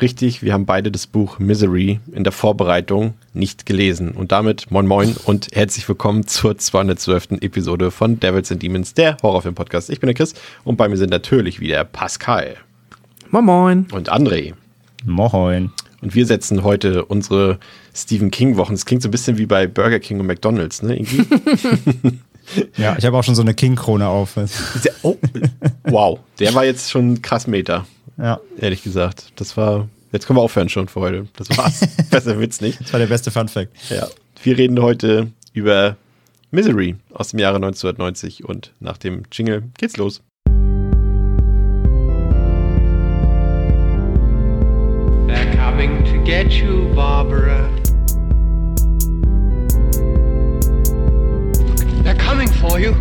Richtig, wir haben beide das Buch Misery in der Vorbereitung nicht gelesen. Und damit moin moin und herzlich willkommen zur 212. Episode von Devils and Demons, der Horrorfilm-Podcast. Ich bin der Chris und bei mir sind natürlich wieder Pascal. Moin moin. Und André. Moin. Und wir setzen heute unsere Stephen King-Wochen. Es klingt so ein bisschen wie bei Burger King und McDonalds, ne? Irgendwie. ja, ich habe auch schon so eine King-Krone auf. oh, wow, der war jetzt schon krass Meter. Ja. Ehrlich gesagt. Das war. Jetzt können wir aufhören schon für heute. Das war's. Besser wird's nicht. Das war der beste Fun Fact. Ja. Wir reden heute über Misery aus dem Jahre 1990 und nach dem Jingle geht's los. They're coming to get you, Barbara. They're coming for you.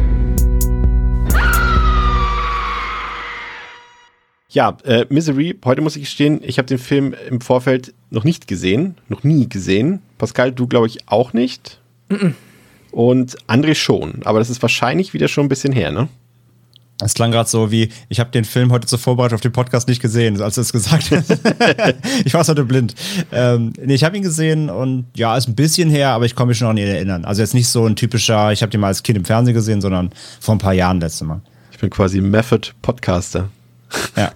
Ja, äh, Misery, heute muss ich gestehen, ich habe den Film im Vorfeld noch nicht gesehen, noch nie gesehen. Pascal, du glaube ich auch nicht. Mm -mm. Und André schon, aber das ist wahrscheinlich wieder schon ein bisschen her, ne? Es klang gerade so wie, ich habe den Film heute zur Vorbereitung auf den Podcast nicht gesehen, als du es gesagt hast. ich war heute blind. Ähm, nee, ich habe ihn gesehen und ja, ist ein bisschen her, aber ich komme mich schon an ihn erinnern. Also jetzt nicht so ein typischer, ich habe den mal als Kind im Fernsehen gesehen, sondern vor ein paar Jahren letzte Mal. Ich bin quasi Method Podcaster. Ja.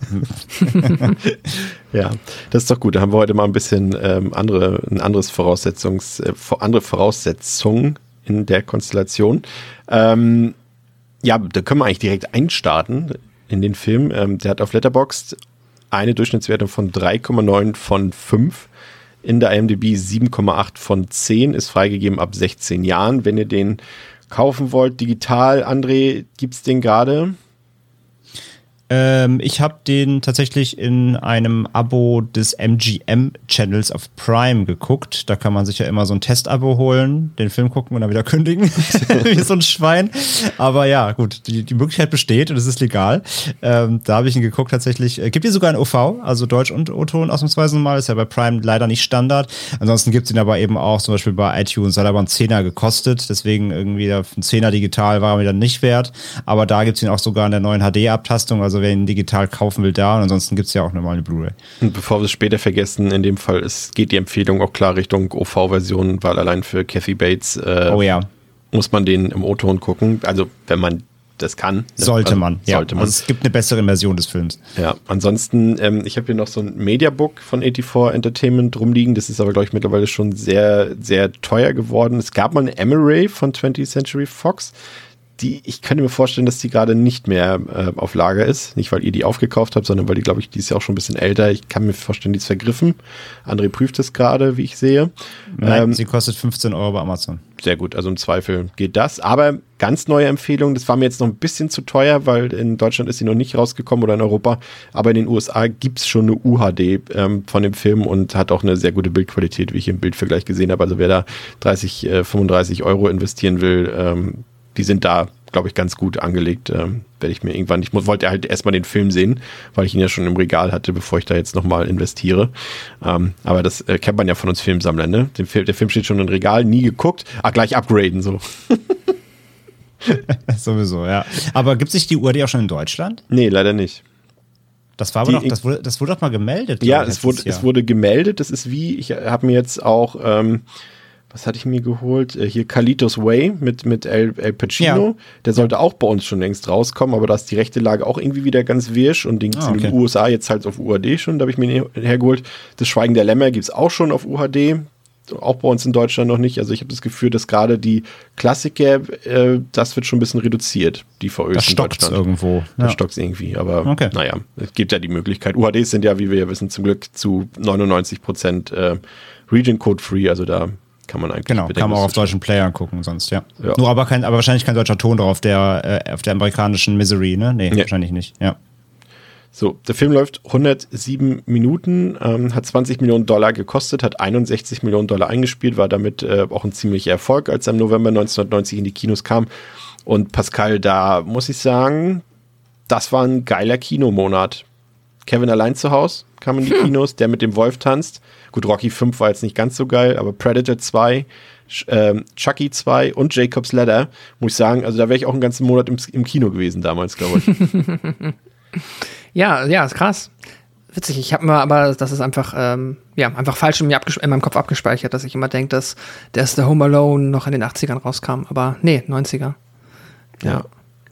ja, das ist doch gut. Da haben wir heute mal ein bisschen ähm, andere, ein anderes Voraussetzungs, äh, andere Voraussetzungen in der Konstellation. Ähm, ja, da können wir eigentlich direkt einstarten in den Film. Ähm, der hat auf Letterboxd eine Durchschnittswertung von 3,9 von 5. In der IMDb 7,8 von 10 ist freigegeben ab 16 Jahren. Wenn ihr den kaufen wollt, digital, André, gibt es den gerade? Ähm, ich habe den tatsächlich in einem Abo des MGM-Channels auf Prime geguckt. Da kann man sich ja immer so ein Testabo holen, den Film gucken und dann wieder kündigen. Wie so ein Schwein. Aber ja, gut, die, die Möglichkeit besteht und es ist legal. Ähm, da habe ich ihn geguckt tatsächlich. Äh, gibt ihn sogar in OV, also Deutsch und O-Ton ausnahmsweise mal. Ist ja bei Prime leider nicht Standard. Ansonsten gibt es ihn aber eben auch zum Beispiel bei iTunes. Hat aber einen Zehner gekostet. Deswegen irgendwie ein Zehner digital war er mir dann nicht wert. Aber da gibt es ihn auch sogar in der neuen HD-Abtastung. Also wer ihn digital kaufen will, da. Und ansonsten gibt es ja auch nochmal eine Blu-ray. Und bevor wir es später vergessen, in dem Fall ist, geht die Empfehlung auch klar Richtung OV-Version, weil allein für Kathy Bates äh, oh, ja. muss man den im O-Ton gucken. Also wenn man das kann. Ne? Sollte also, man, ja. Sollte man. Also es gibt eine bessere Version des Films. Ja, ansonsten, ähm, ich habe hier noch so ein Mediabook von 84 Entertainment rumliegen. Das ist aber, glaube ich, mittlerweile schon sehr, sehr teuer geworden. Es gab mal eine Emery von 20th Century Fox die, ich könnte mir vorstellen, dass die gerade nicht mehr äh, auf Lager ist. Nicht, weil ihr die aufgekauft habt, sondern weil die, glaube ich, die ist ja auch schon ein bisschen älter. Ich kann mir vorstellen, die ist vergriffen. André prüft es gerade, wie ich sehe. Nein, ähm, sie kostet 15 Euro bei Amazon. Sehr gut, also im Zweifel geht das. Aber ganz neue Empfehlung, das war mir jetzt noch ein bisschen zu teuer, weil in Deutschland ist sie noch nicht rausgekommen oder in Europa. Aber in den USA gibt es schon eine UHD ähm, von dem Film und hat auch eine sehr gute Bildqualität, wie ich im Bildvergleich gesehen habe. Also wer da 30, äh, 35 Euro investieren will, ähm, die sind da, glaube ich, ganz gut angelegt. Ähm, werde ich mir irgendwann, ich wollte halt erstmal den Film sehen, weil ich ihn ja schon im Regal hatte, bevor ich da jetzt nochmal investiere. Ähm, aber das äh, kennt man ja von uns Filmsammlern, ne? Film, der Film steht schon im Regal, nie geguckt, ah, gleich upgraden, so. Sowieso, ja. Aber gibt es nicht die URD auch schon in Deutschland? Nee, leider nicht. Das war aber doch, das wurde, das wurde doch mal gemeldet. Ja, es wurde, es wurde gemeldet. Das ist wie, ich habe mir jetzt auch ähm, was hatte ich mir geholt? Äh, hier Kalitos Way mit, mit El, El Pacino. Ja. Der sollte auch bei uns schon längst rauskommen, aber da ist die rechte Lage auch irgendwie wieder ganz wirsch und den gibt es ah, okay. in den USA jetzt halt auf UHD schon, da habe ich mir hergeholt. Das Schweigen der Lämmer gibt es auch schon auf UHD. Auch bei uns in Deutschland noch nicht. Also ich habe das Gefühl, dass gerade die Klassiker, äh, das wird schon ein bisschen reduziert, die VÖs das in Deutschland. irgendwo. Ja. Das stockt irgendwie. Aber okay. naja, es gibt ja die Möglichkeit. UHDs sind ja, wie wir ja wissen, zum Glück zu 99 Prozent äh, Region Code Free. Also da kann man eigentlich. Genau, kann man auch auf deutschen Playern gucken, sonst, ja. ja. Nur aber kein, aber wahrscheinlich kein deutscher Ton drauf, der, äh, auf der amerikanischen Misery, ne? Nee, nee, wahrscheinlich nicht, ja. So, der Film läuft 107 Minuten, ähm, hat 20 Millionen Dollar gekostet, hat 61 Millionen Dollar eingespielt, war damit äh, auch ein ziemlicher Erfolg, als er im November 1990 in die Kinos kam. Und Pascal, da muss ich sagen, das war ein geiler Kinomonat. Kevin allein zu Hause kam in die. Kinos, der mit dem Wolf tanzt. Gut, Rocky 5 war jetzt nicht ganz so geil, aber Predator 2, ähm, Chucky 2 und Jacob's Ladder, muss ich sagen, also da wäre ich auch einen ganzen Monat im, im Kino gewesen damals, glaube ich. Ja, ja, ist krass. Witzig, ich habe mir aber, das ist einfach, ähm, ja, einfach falsch in, mir in meinem Kopf abgespeichert, dass ich immer denke, dass der erste Home Alone noch in den 80ern rauskam. Aber nee, 90er. Ja, ja.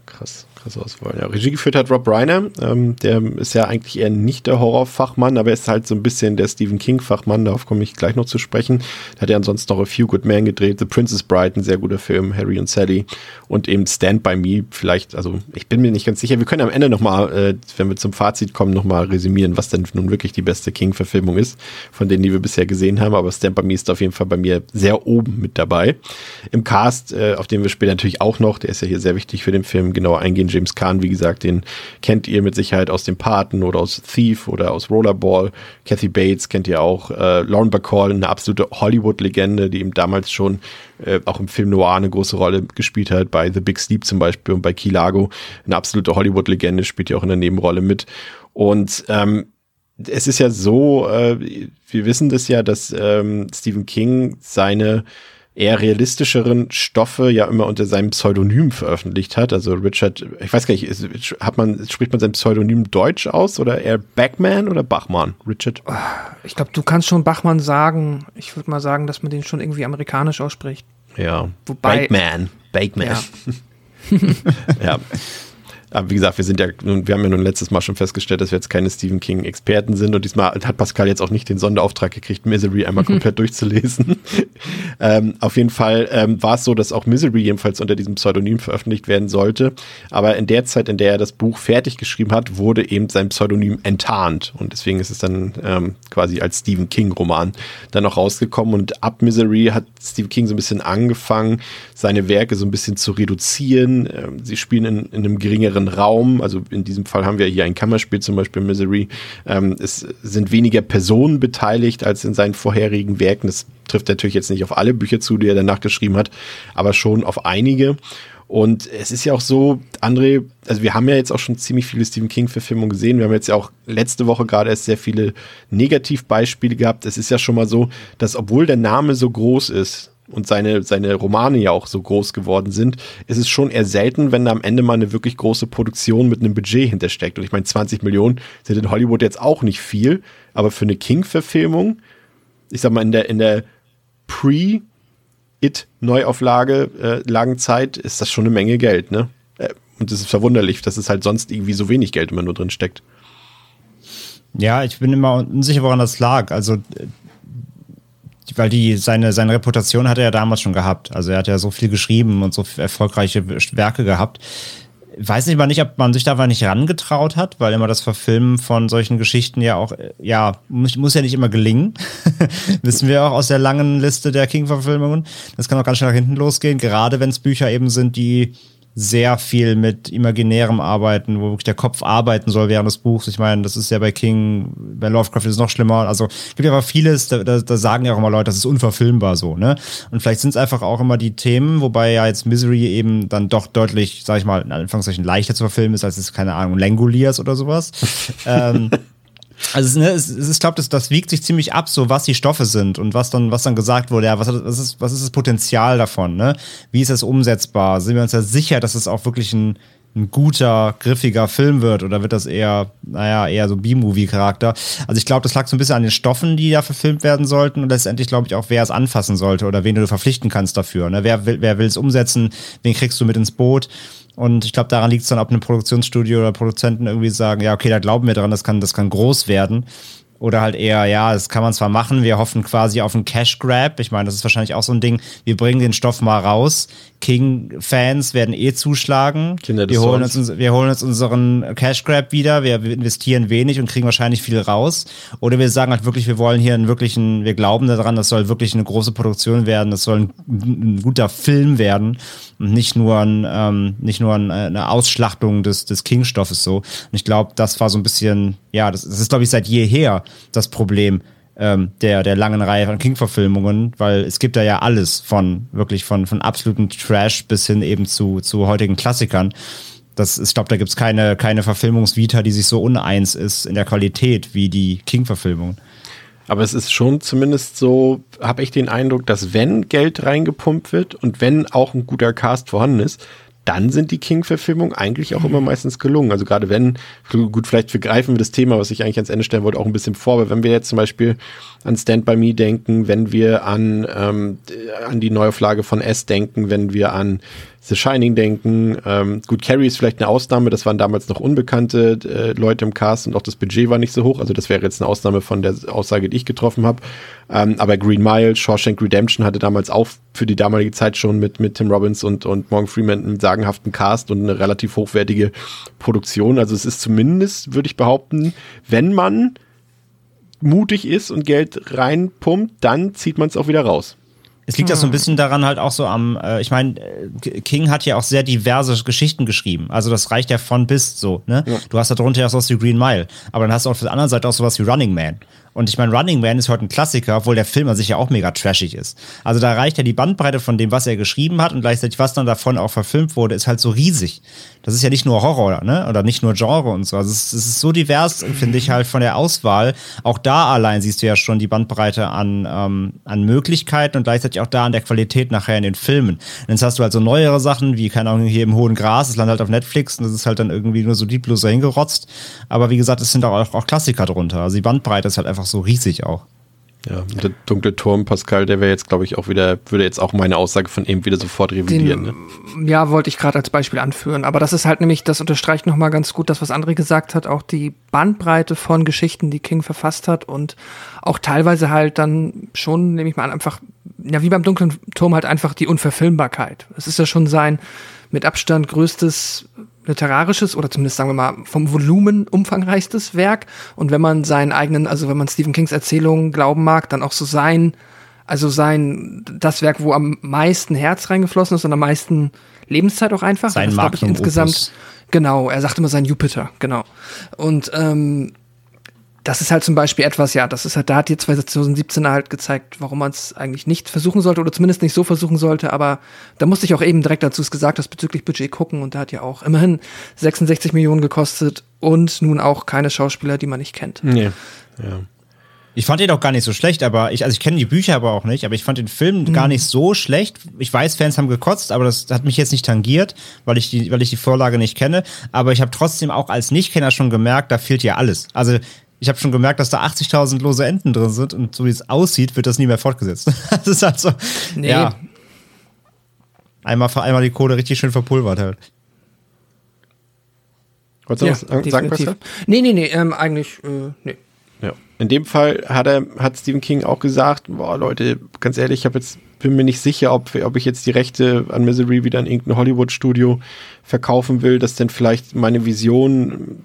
krass krasse Auswahl. Ja, Regie geführt hat Rob Reiner. Ähm, der ist ja eigentlich eher nicht der Horrorfachmann, aber er ist halt so ein bisschen der Stephen King-Fachmann. Darauf komme ich gleich noch zu sprechen. Da hat er ansonsten noch A Few Good Men gedreht. The Princess Bride, ein sehr guter Film. Harry und Sally. Und eben Stand By Me. Vielleicht, also ich bin mir nicht ganz sicher. Wir können am Ende nochmal, äh, wenn wir zum Fazit kommen, nochmal resümieren, was denn nun wirklich die beste King-Verfilmung ist, von denen, die wir bisher gesehen haben. Aber Stand By Me ist auf jeden Fall bei mir sehr oben mit dabei. Im Cast, äh, auf den wir später natürlich auch noch, der ist ja hier sehr wichtig für den Film, genauer eingehen. James Caan, wie gesagt, den kennt ihr mit Sicherheit aus dem Paten oder aus Thief oder aus Rollerball. Kathy Bates kennt ihr auch. Äh, Lauren Bacall, eine absolute Hollywood-Legende, die ihm damals schon äh, auch im Film Noir eine große Rolle gespielt hat, bei The Big Sleep zum Beispiel und bei Key Largo. Eine absolute Hollywood-Legende, spielt ja auch in der Nebenrolle mit. Und ähm, es ist ja so, äh, wir wissen das ja, dass ähm, Stephen King seine eher realistischeren Stoffe ja immer unter seinem Pseudonym veröffentlicht hat. Also Richard, ich weiß gar nicht, ist, hat man, spricht man sein Pseudonym Deutsch aus oder eher Backman oder Bachmann? Richard? Ich glaube, du kannst schon Bachmann sagen. Ich würde mal sagen, dass man den schon irgendwie amerikanisch ausspricht. Ja. Wobei. Backman. Backman. Ja. ja. Aber wie gesagt, wir sind ja wir haben ja nun letztes Mal schon festgestellt, dass wir jetzt keine Stephen King-Experten sind und diesmal hat Pascal jetzt auch nicht den Sonderauftrag gekriegt, Misery einmal komplett durchzulesen. ähm, auf jeden Fall ähm, war es so, dass auch Misery jedenfalls unter diesem Pseudonym veröffentlicht werden sollte. Aber in der Zeit, in der er das Buch fertig geschrieben hat, wurde eben sein Pseudonym enttarnt. Und deswegen ist es dann ähm, quasi als Stephen King-Roman dann auch rausgekommen. Und ab Misery hat Stephen King so ein bisschen angefangen, seine Werke so ein bisschen zu reduzieren. Ähm, sie spielen in, in einem geringeren anderen Raum. Also in diesem Fall haben wir hier ein Kammerspiel, zum Beispiel Misery. Ähm, es sind weniger Personen beteiligt als in seinen vorherigen Werken. Das trifft natürlich jetzt nicht auf alle Bücher zu, die er danach geschrieben hat, aber schon auf einige. Und es ist ja auch so, André, also wir haben ja jetzt auch schon ziemlich viele Stephen King-Verfilmungen gesehen. Wir haben jetzt ja auch letzte Woche gerade erst sehr viele Negativbeispiele gehabt. Es ist ja schon mal so, dass obwohl der Name so groß ist, und seine, seine Romane ja auch so groß geworden sind, ist es schon eher selten, wenn da am Ende mal eine wirklich große Produktion mit einem Budget hintersteckt. Und ich meine, 20 Millionen sind in Hollywood jetzt auch nicht viel, aber für eine King-Verfilmung, ich sag mal, in der, in der Pre- It-Neuauflage, äh, Lagenzeit, ist das schon eine Menge Geld, ne? Äh, und es ist verwunderlich, dass es halt sonst irgendwie so wenig Geld immer nur drin steckt. Ja, ich bin immer unsicher, woran das lag. Also weil die seine, seine Reputation hat er ja damals schon gehabt. Also er hat ja so viel geschrieben und so erfolgreiche Werke gehabt. Weiß nicht mal nicht, ob man sich da nicht rangetraut hat, weil immer das Verfilmen von solchen Geschichten ja auch, ja, muss, muss ja nicht immer gelingen. Wissen wir auch aus der langen Liste der King-Verfilmungen. Das kann auch ganz schnell nach hinten losgehen, gerade wenn es Bücher eben sind, die sehr viel mit imaginärem Arbeiten, wo wirklich der Kopf arbeiten soll während des Buchs. Ich meine, das ist ja bei King, bei Lovecraft ist es noch schlimmer. Also gibt ja aber vieles, da, da, da sagen ja auch immer Leute, das ist unverfilmbar so, ne? Und vielleicht sind es einfach auch immer die Themen, wobei ja jetzt Misery eben dann doch deutlich, sag ich mal, in Anführungszeichen leichter zu verfilmen ist, als es, keine Ahnung, Langoliers oder sowas. ähm, also ne, es, es, ich glaube, das, das wiegt sich ziemlich ab, so was die Stoffe sind und was dann, was dann gesagt wurde, ja, was, was, ist, was ist das Potenzial davon, ne? Wie ist das umsetzbar? Sind wir uns ja sicher, dass es auch wirklich ein, ein guter, griffiger Film wird oder wird das eher, naja, eher so B-Movie-Charakter? Also ich glaube, das lag so ein bisschen an den Stoffen, die da verfilmt werden sollten und letztendlich glaube ich auch, wer es anfassen sollte oder wen du verpflichten kannst dafür. Ne? Wer, wer will es umsetzen? Wen kriegst du mit ins Boot? Und ich glaube, daran liegt es dann, ob ein Produktionsstudio oder Produzenten irgendwie sagen, ja, okay, da glauben wir dran, das kann, das kann groß werden. Oder halt eher, ja, das kann man zwar machen, wir hoffen quasi auf einen Cash Grab. Ich meine, das ist wahrscheinlich auch so ein Ding, wir bringen den Stoff mal raus. King-Fans werden eh zuschlagen. Kinder des wir, holen uns, wir holen uns unseren Cash Grab wieder, wir investieren wenig und kriegen wahrscheinlich viel raus. Oder wir sagen halt wirklich, wir wollen hier einen wirklichen, wir glauben daran, das soll wirklich eine große Produktion werden, das soll ein, ein guter Film werden und nicht nur, ein, ähm, nicht nur ein, eine Ausschlachtung des, des King-Stoffes so. Und ich glaube, das war so ein bisschen, ja, das, das ist, glaube ich, seit jeher das Problem ähm, der, der langen Reihe von King-Verfilmungen, weil es gibt da ja alles von wirklich von, von absoluten Trash bis hin eben zu, zu heutigen Klassikern. Das, ich glaube, da gibt's keine, keine Verfilmungsvita, die sich so uneins ist in der Qualität wie die King-Verfilmungen. Aber es ist schon zumindest so, habe ich den Eindruck, dass wenn Geld reingepumpt wird und wenn auch ein guter Cast vorhanden ist, dann sind die King-Verfilmungen eigentlich auch immer meistens gelungen. Also gerade wenn, gut, vielleicht begreifen wir das Thema, was ich eigentlich ans Ende stellen wollte, auch ein bisschen vor, aber wenn wir jetzt zum Beispiel an Stand By Me denken, wenn wir an, ähm, an die Neuauflage von S denken, wenn wir an The Shining denken. Ähm, gut, Carrie ist vielleicht eine Ausnahme, das waren damals noch unbekannte äh, Leute im Cast und auch das Budget war nicht so hoch. Also das wäre jetzt eine Ausnahme von der Aussage, die ich getroffen habe. Ähm, aber Green Mile, Shawshank Redemption hatte damals auch für die damalige Zeit schon mit, mit Tim Robbins und, und Morgan Freeman einen sagenhaften Cast und eine relativ hochwertige Produktion. Also es ist zumindest, würde ich behaupten, wenn man mutig ist und Geld reinpumpt, dann zieht man es auch wieder raus. Es liegt ja so ein bisschen daran halt auch so am, äh, ich meine, äh, King hat ja auch sehr diverse Geschichten geschrieben. Also das reicht ja von bis so, ne? Du hast da drunter ja auch sowas wie Green Mile, aber dann hast du auf der anderen Seite auch sowas wie Running Man. Und ich meine, Running Man ist heute ein Klassiker, obwohl der Film an sich ja auch mega trashig ist. Also da reicht ja die Bandbreite von dem, was er geschrieben hat und gleichzeitig, was dann davon auch verfilmt wurde, ist halt so riesig. Das ist ja nicht nur Horror, ne? Oder nicht nur Genre und so. Also es, es ist so divers, finde ich halt von der Auswahl. Auch da allein siehst du ja schon die Bandbreite an, ähm, an Möglichkeiten und gleichzeitig auch da an der Qualität nachher in den Filmen. Und jetzt hast du halt so neuere Sachen, wie, keine Ahnung, hier im hohen Gras, das landet halt auf Netflix und das ist halt dann irgendwie nur so lieblos hingerotzt. Aber wie gesagt, es sind auch, auch Klassiker drunter. Also die Bandbreite ist halt einfach so riesig auch. Ja, der dunkle Turm, Pascal, der wäre jetzt, glaube ich, auch wieder, würde jetzt auch meine Aussage von eben wieder sofort revidieren. Ne? Den, ja, wollte ich gerade als Beispiel anführen. Aber das ist halt nämlich, das unterstreicht nochmal ganz gut das, was André gesagt hat, auch die Bandbreite von Geschichten, die King verfasst hat und auch teilweise halt dann schon, nehme ich mal an, einfach, ja, wie beim dunklen Turm halt einfach die Unverfilmbarkeit. Es ist ja schon sein mit Abstand größtes literarisches oder zumindest sagen wir mal vom Volumen umfangreichstes Werk. Und wenn man seinen eigenen, also wenn man Stephen Kings Erzählungen glauben mag, dann auch so sein, also sein, das Werk, wo am meisten Herz reingeflossen ist und am meisten Lebenszeit auch einfach. Sein Das, ich, insgesamt. Opus. Genau, er sagt immer sein Jupiter, genau. Und ähm, das ist halt zum Beispiel etwas, ja, das ist halt, da hat die 2017 halt gezeigt, warum man es eigentlich nicht versuchen sollte oder zumindest nicht so versuchen sollte, aber da musste ich auch eben direkt dazu es gesagt hast, bezüglich Budget gucken und da hat ja auch immerhin 66 Millionen gekostet und nun auch keine Schauspieler, die man nicht kennt. Nee. Ja. Ich fand den auch gar nicht so schlecht, aber ich, also ich kenne die Bücher aber auch nicht, aber ich fand den Film gar nicht so schlecht. Ich weiß, Fans haben gekotzt, aber das hat mich jetzt nicht tangiert, weil ich die, weil ich die Vorlage nicht kenne. Aber ich habe trotzdem auch als Nichtkenner schon gemerkt, da fehlt ja alles. Also ich habe schon gemerkt, dass da 80.000 lose Enden drin sind und so wie es aussieht, wird das nie mehr fortgesetzt. das ist halt so, Nee. ja. Einmal, einmal die Kohle richtig schön verpulvert halt. Wolltest du Ja, was sagen. Pascal? Nee, nee, nee, ähm, eigentlich, äh, nee. Ja. In dem Fall hat er, hat Stephen King auch gesagt, boah, Leute, ganz ehrlich, ich habe jetzt, bin mir nicht sicher, ob, ob ich jetzt die Rechte an Misery wieder in irgendein Hollywood-Studio verkaufen will, das denn vielleicht meine Vision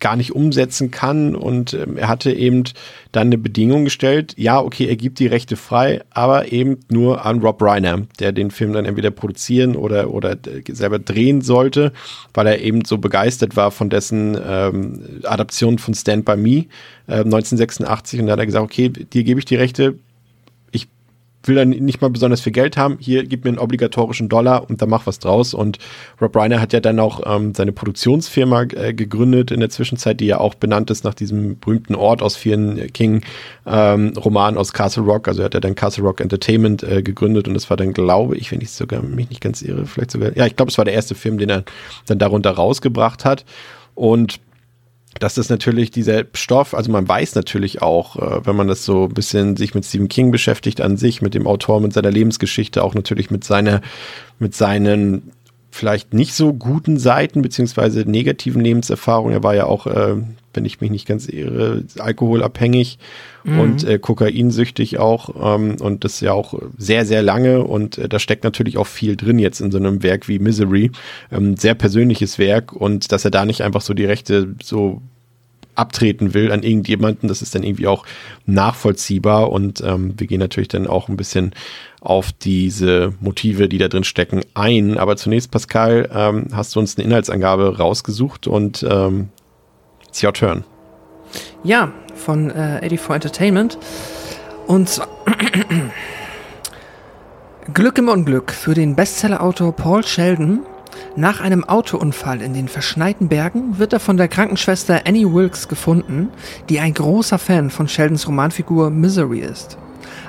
gar nicht umsetzen kann. Und ähm, er hatte eben dann eine Bedingung gestellt, ja, okay, er gibt die Rechte frei, aber eben nur an Rob Reiner, der den Film dann entweder produzieren oder, oder äh, selber drehen sollte, weil er eben so begeistert war von dessen ähm, Adaption von Stand By Me äh, 1986. Und da hat er gesagt, okay, dir gebe ich die Rechte, will dann nicht mal besonders viel Geld haben. Hier, gib mir einen obligatorischen Dollar und dann mach was draus. Und Rob Reiner hat ja dann auch ähm, seine Produktionsfirma äh, gegründet in der Zwischenzeit, die ja auch benannt ist nach diesem berühmten Ort aus vielen King-Romanen aus Castle Rock. Also er hat ja dann Castle Rock Entertainment äh, gegründet und das war dann, glaube ich, wenn ich sogar mich nicht ganz irre, vielleicht sogar, ja, ich glaube, es war der erste Film, den er dann darunter rausgebracht hat. Und das ist natürlich dieser Stoff, also man weiß natürlich auch, äh, wenn man das so ein bisschen sich mit Stephen King beschäftigt an sich, mit dem Autor, mit seiner Lebensgeschichte, auch natürlich mit seiner, mit seinen vielleicht nicht so guten Seiten beziehungsweise negativen Lebenserfahrungen. Er war ja auch, äh, wenn ich mich nicht ganz irre, alkoholabhängig mhm. und äh, kokainsüchtig auch ähm, und das ja auch sehr, sehr lange und äh, da steckt natürlich auch viel drin jetzt in so einem Werk wie Misery. Ähm, sehr persönliches Werk und dass er da nicht einfach so die Rechte so abtreten will an irgendjemanden, das ist dann irgendwie auch nachvollziehbar und ähm, wir gehen natürlich dann auch ein bisschen auf diese Motive, die da drin stecken, ein. Aber zunächst, Pascal, ähm, hast du uns eine Inhaltsangabe rausgesucht und ähm, it's your turn. Ja, von äh, 84 Entertainment. Und zwar Glück im Unglück für den Bestsellerautor Paul Sheldon. Nach einem Autounfall in den verschneiten Bergen wird er von der Krankenschwester Annie Wilkes gefunden, die ein großer Fan von Sheldons Romanfigur Misery ist.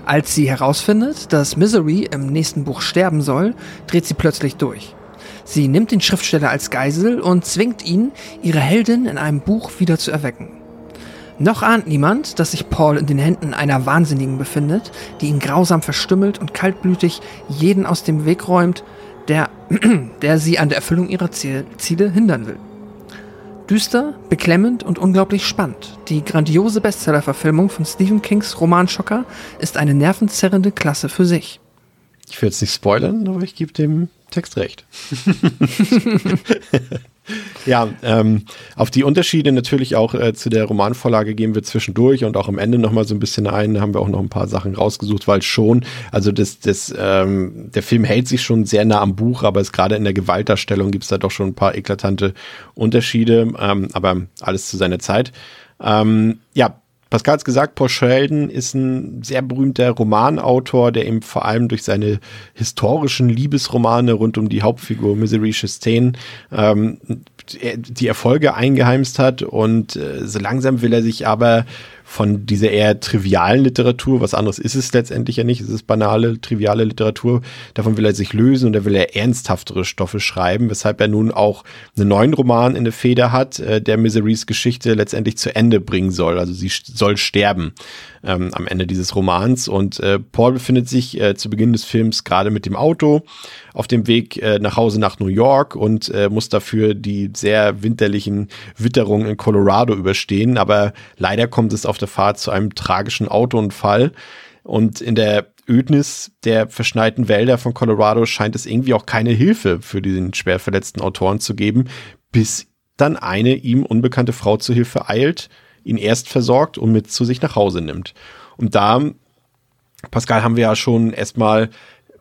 Als sie herausfindet, dass Misery im nächsten Buch sterben soll, dreht sie plötzlich durch. Sie nimmt den Schriftsteller als Geisel und zwingt ihn, ihre Heldin in einem Buch wieder zu erwecken. Noch ahnt niemand, dass sich Paul in den Händen einer Wahnsinnigen befindet, die ihn grausam verstümmelt und kaltblütig jeden aus dem Weg räumt, der, der sie an der Erfüllung ihrer Ziele hindern will. Düster, beklemmend und unglaublich spannend. Die grandiose Bestseller-Verfilmung von Stephen Kings Romanschocker ist eine nervenzerrende Klasse für sich. Ich will jetzt nicht spoilern, aber ich gebe dem Text recht. ja, ähm, auf die Unterschiede natürlich auch äh, zu der Romanvorlage gehen wir zwischendurch und auch am Ende nochmal so ein bisschen ein. Da haben wir auch noch ein paar Sachen rausgesucht, weil schon, also das, das, ähm, der Film hält sich schon sehr nah am Buch, aber es gerade in der Gewaltdarstellung gibt es da doch schon ein paar eklatante Unterschiede, ähm, aber alles zu seiner Zeit. Ähm, ja, Pascal hat gesagt, Paul Sheldon ist ein sehr berühmter Romanautor, der eben vor allem durch seine historischen Liebesromane rund um die Hauptfigur Misery Chastain ähm, die Erfolge eingeheimst hat. Und äh, so langsam will er sich aber von dieser eher trivialen Literatur, was anderes ist es letztendlich ja nicht, es ist banale, triviale Literatur, davon will er sich lösen und er will er ernsthaftere Stoffe schreiben, weshalb er nun auch einen neuen Roman in der Feder hat, äh, der Miserys Geschichte letztendlich zu Ende bringen soll. Also sie soll sterben ähm, am Ende dieses Romans. Und äh, Paul befindet sich äh, zu Beginn des Films gerade mit dem Auto auf dem Weg äh, nach Hause nach New York und äh, muss dafür die sehr winterlichen Witterungen in Colorado überstehen, aber leider kommt es auf der Fahrt zu einem tragischen Autounfall. Und in der Ödnis der verschneiten Wälder von Colorado scheint es irgendwie auch keine Hilfe für den schwer verletzten Autoren zu geben, bis dann eine ihm unbekannte Frau zu Hilfe eilt, ihn erst versorgt und mit zu sich nach Hause nimmt. Und da, Pascal, haben wir ja schon erstmal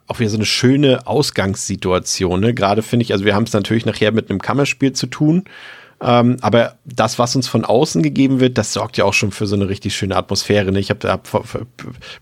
auch wieder so eine schöne Ausgangssituation. Ne? Gerade finde ich, also wir haben es natürlich nachher mit einem Kammerspiel zu tun ähm, aber das, was uns von außen gegeben wird, das sorgt ja auch schon für so eine richtig schöne Atmosphäre. Ne? Ich habe, hab,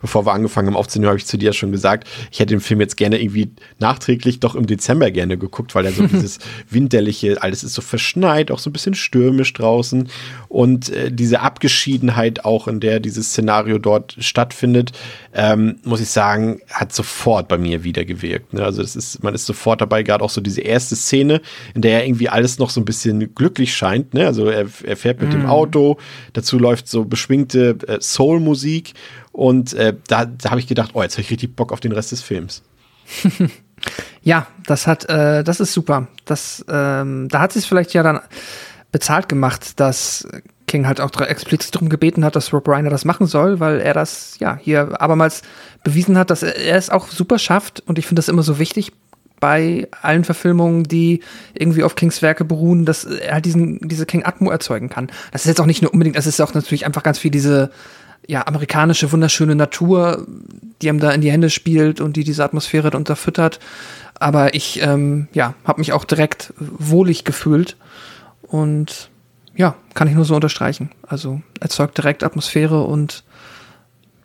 bevor wir angefangen haben aufzunehmen, habe ich zu dir schon gesagt, ich hätte den Film jetzt gerne irgendwie nachträglich doch im Dezember gerne geguckt, weil er so dieses winterliche, alles ist so verschneit, auch so ein bisschen stürmisch draußen und äh, diese Abgeschiedenheit auch, in der dieses Szenario dort stattfindet, ähm, muss ich sagen, hat sofort bei mir wieder gewirkt. Ne? Also das ist, man ist sofort dabei, gerade auch so diese erste Szene, in der irgendwie alles noch so ein bisschen glücklich glücklich scheint. Ne? Also er, er fährt mit mm. dem mhm. Auto, dazu läuft so beschwingte äh, Soul-Musik und äh, da, da habe ich gedacht, oh, jetzt habe ich richtig Bock auf den Rest des Films. ja, das hat, äh, das ist super. Das, ähm, da hat sich vielleicht ja dann bezahlt gemacht, dass King halt auch explizit darum gebeten hat, dass Rob Reiner das machen soll, weil er das ja hier abermals bewiesen hat, dass er, er es auch super schafft. Und ich finde das immer so wichtig bei allen Verfilmungen, die irgendwie auf Kings Werke beruhen, dass er halt diesen, diese King Atmo erzeugen kann. Das ist jetzt auch nicht nur unbedingt, es ist auch natürlich einfach ganz viel diese ja, amerikanische, wunderschöne Natur, die ihm da in die Hände spielt und die diese Atmosphäre unterfüttert. Aber ich, ähm, ja, habe mich auch direkt wohlig gefühlt und ja, kann ich nur so unterstreichen. Also erzeugt direkt Atmosphäre und